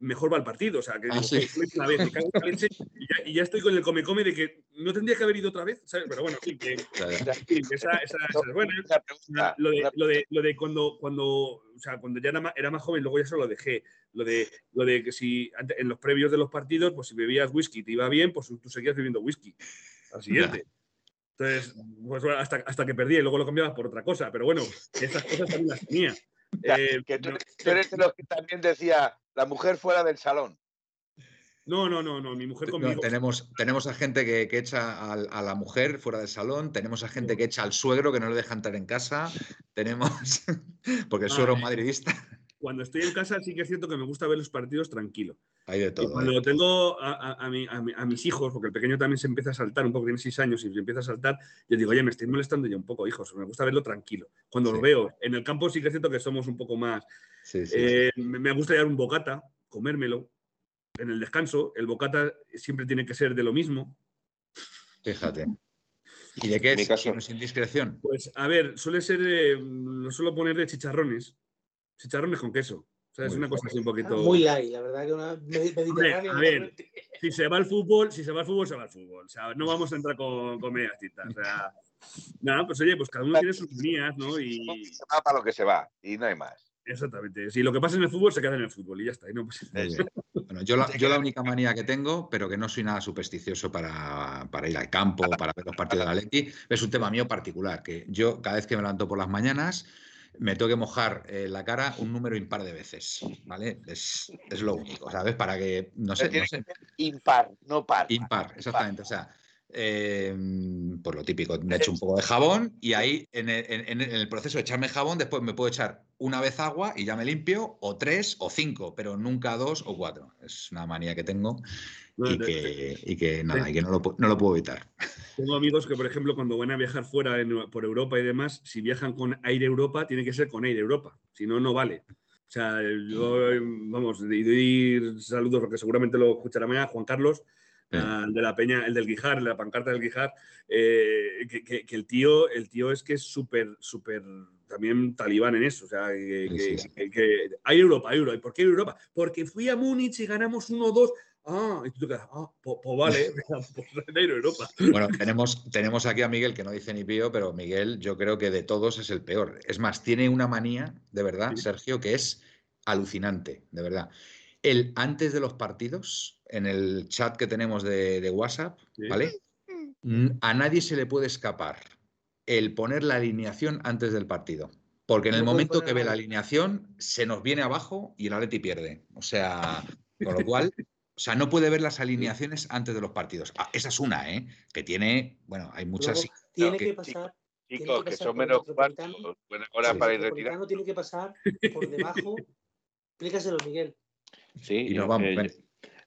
mejor va el partido. O sea, que Ah, digo, sí. "Joder, fui una vez, me cago en la leche", y, ya, y ya estoy con el come-come de que no tendría que haber ido otra vez, ¿sabes? Pero bueno, sí, que, Ya, ya. sí, que esa, esa- esa es buena. Pregunta, Lo de, lo de, lo de cuando, cuando, o sea, cuando ya era más, era más joven, luego ya se lo dejé. Lo de, lo de que si antes- en los previos de los partidos, pues si bebías whisky te iba bien, pues tú seguías bebiendo whisky al siguiente. Entonces, pues bueno, hasta, hasta que perdí y luego lo cambiabas por otra cosa. Pero bueno, esas cosas también las tenía. Eh, que tú, no- tú eres de los que también decía la mujer fuera del salón. no, no, no, no, mi mujer No, conmigo. tenemos, tenemos a gente que, que echa al- a, la mujer fuera del salón, tenemos a gente que echa al suegro que no le deja entrar en casa, tenemos, porque el suegro es madridista, Cuando estoy en casa sí que es cierto que me gusta ver los partidos tranquilo. hay de Y cuando ¿eh? tengo a, a- a mi- a mi- a mis hijos, porque el pequeño también se empieza a saltar, un poco tiene seis años y se empieza a saltar, yo digo, oye, me estoy molestando ya un poco, hijos, me gusta verlo tranquilo. Cuando Sí. lo veo en el campo sí que es cierto que somos un poco más... Sí, sí. eh, me me gusta llevar un bocata, comérmelo. En el descanso, el bocata siempre tiene que ser de lo mismo. Fíjate. ¿Y de qué es? caso- Si no es indiscreción. Pues, a ver, suele ser, eh, lo suelo poner de chicharrones. Chicharrones con queso. O sea, es una cosa así un poquito... Muy light, la verdad que una med- mediterránea. a ver. si se va al fútbol, si se va al fútbol, se va al fútbol. O sea, no vamos a entrar con, con medias tintas. O sea, nada, pues oye, pues cada uno tiene sus líneas, ¿no? Y Se va para lo que se va y no hay más. exactamente. Si lo que pasa en el fútbol se queda en el fútbol y ya está. y no pasa nada. Bueno, yo, la, yo la única manía que tengo, pero que no soy nada supersticioso para, para ir al campo, para ver los partidos de la Leti, es un tema mío particular, que yo cada vez que me levanto por las mañanas me tengo que mojar eh, la cara un número impar de veces, ¿vale? Es, es lo único, ¿sabes? Para que, no sé, no sé, impar, no par. impar, exactamente, o sea, eh, pues lo típico, me echo un poco de jabón y ahí en el, en- en el proceso de echarme jabón, después me puedo echar una vez agua y ya me limpio, o tres o cinco, pero nunca dos o cuatro. Es una manía que tengo y que, y que nada, y que no lo, no lo puedo evitar. Tengo amigos que, por ejemplo, cuando van a viajar fuera en- por Europa y demás, si viajan con Aire Europa, tiene que ser con Aire Europa. Si no, no vale. O sea, yo, vamos, y doy saludos, porque seguramente lo escuchará mañana, Juan Carlos, Sí. de la Peña, el del Guijar, de la pancarta del Guijar, eh, que, que- que el tío, el tío es que es súper, súper también talibán en eso. O sea, que, Sí, que- hay Europa, hay Europa. ¿Y por qué Europa? Porque fui a Múnich y ganamos 1-2. Ah, y tú te quedas, ah, pues, pues vale, pues Europa. Bueno, tenemos, tenemos aquí a Miguel que no dice ni pío, pero Miguel yo creo que de todos es el peor. Es más, tiene una manía, de verdad, Sí. Sergio, que es alucinante, de verdad. El antes de los partidos, en el chat que tenemos de, de WhatsApp, Sí. ¿vale? A nadie se le puede escapar el poner la alineación antes del partido. Porque en el momento que ve la alineación, se nos viene abajo y el Atleti pierde. O sea, con lo cual, o sea, no puede ver las alineaciones antes de los partidos. Ah, esa es una, ¿eh? Que tiene, bueno, hay muchas. Luego, tiene que- que pasar. tiene Chicos, que que pasar son menos cuartos. Buena hora Sí. para ir El retirando. Metropolitano tiene que pasar por debajo. Explícaselo, Miguel. Sí, Y nos yo, vamos, eh, ven.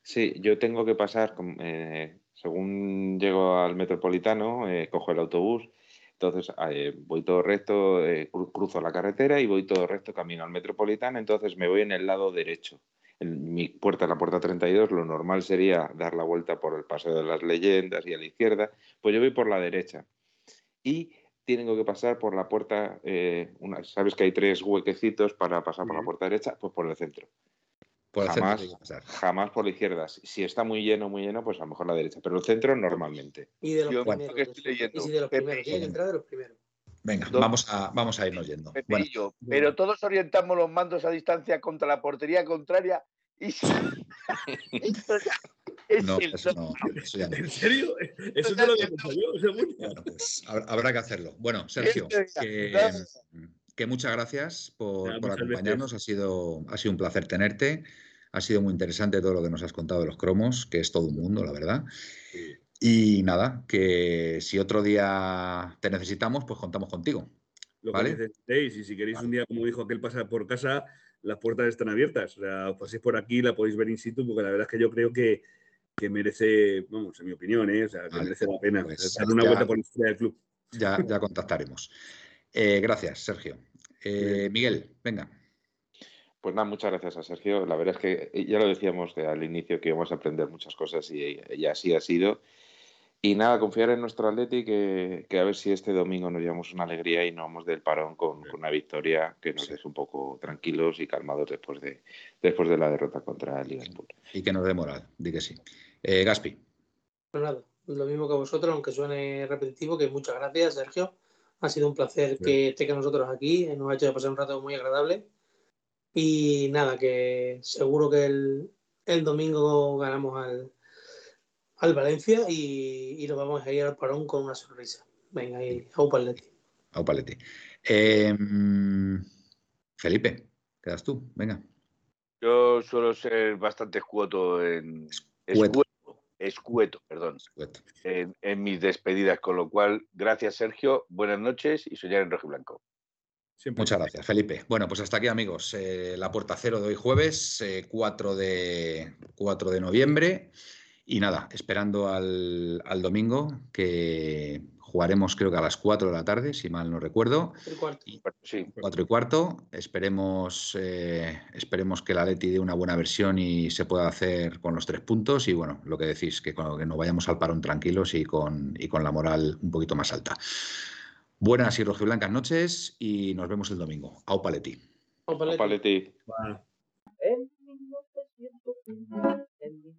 sí, yo tengo que pasar, eh, según llego al metropolitano, eh, cojo el autobús, entonces eh, voy todo recto, eh, cru- cruzo la carretera y voy todo recto camino al metropolitano, entonces me voy en el lado derecho. En mi puerta es la puerta 32, lo normal sería dar la vuelta por el Paseo de las Leyendas y a la izquierda, pues yo voy por la derecha. Y tengo que pasar por la puerta, eh, una- sabes que hay tres huequecitos para pasar por la puerta derecha, pues por el centro Por el jamás, pasar. jamás por la izquierda. Si- está muy lleno, muy lleno, pues a lo mejor la derecha, pero el centro normalmente. Y de los Yo primeros. que estoy de esos. leyendo. Y si de los Pepe, primeros. Tiene que entrar de los primeros. Venga, vamos a, vamos a irnos yendo. Pepe Bueno. Pero todos orientamos los mandos a distancia contra la portería contraria y es no, el eso no, eso ya no. ¿En serio? Eso no lo había pensado yo. bueno. Pues habrá, que hacerlo. Bueno, Sergio, que, muchas gracias por, Ya, por muchas acompañarnos. Ha sido, ha sido un placer tenerte. Ha sido muy interesante todo lo que nos has contado de los cromos, que es todo un mundo, la verdad. Sí. Y nada, que si otro día te necesitamos, pues contamos contigo. Lo Vale. que necesitéis. Y si queréis Vale. un día, como dijo aquel, pasar por casa, las puertas están abiertas. O sea, os paséis por aquí, la podéis ver in situ, porque la verdad es que yo creo que, que merece, vamos, en mi opinión, ¿eh? o sea, que Vale. merece la pena Pues dar una ya- vuelta por la historia del club. Ya, ya contactaremos. Eh, gracias, Sergio. Eh, Miguel, venga. Pues nada, muchas gracias a Sergio. La verdad es que eh, ya lo decíamos de- al inicio que íbamos a aprender muchas cosas y, y así ha sido. Y nada, confiar en nuestro Atleti que, que a ver si este domingo nos llevamos una alegría y nos vamos del parón con, con una victoria que nos Sí. deje un poco tranquilos y calmados después de, después de la derrota contra el Liverpool. Y que nos dé moral, di que sí. Eh, Gaspi, Pues nada, lo mismo que vosotros, aunque suene repetitivo, que muchas gracias, Sergio. Ha sido un placer que esté con nosotros aquí, nos ha hecho pasar un rato muy agradable. Y nada, que seguro que el, el domingo ganamos al, al Valencia y, y nos vamos a ir al parón con una sonrisa. Venga, y a Upaletti. au paleti. Eh, mm, Felipe, quedas tú, venga. Yo suelo ser bastante escueto en. Escueto. Escueto, escueto, perdón. Escueto. En, en mis despedidas, con lo cual, gracias Sergio, buenas noches y soñar en rojo y blanco. Siempre. Muchas gracias, Felipe. Bueno, pues hasta aquí, amigos. Eh, la puerta cero de hoy jueves, eh, 4, de, 4 de noviembre. Y nada, esperando al, al domingo, que jugaremos creo que a las 4 de la tarde, si mal no recuerdo. El cuarto. Sí, 4 y cuarto. Esperemos, eh, esperemos que la Leti dé una buena versión y se pueda hacer con los tres puntos. Y bueno, lo que decís, que, que nos vayamos al parón tranquilos y con, y con la moral un poquito más alta. Buenas y rojiblancas noches y nos vemos el domingo. Au. Paletti. En 1903, en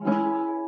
Thank you.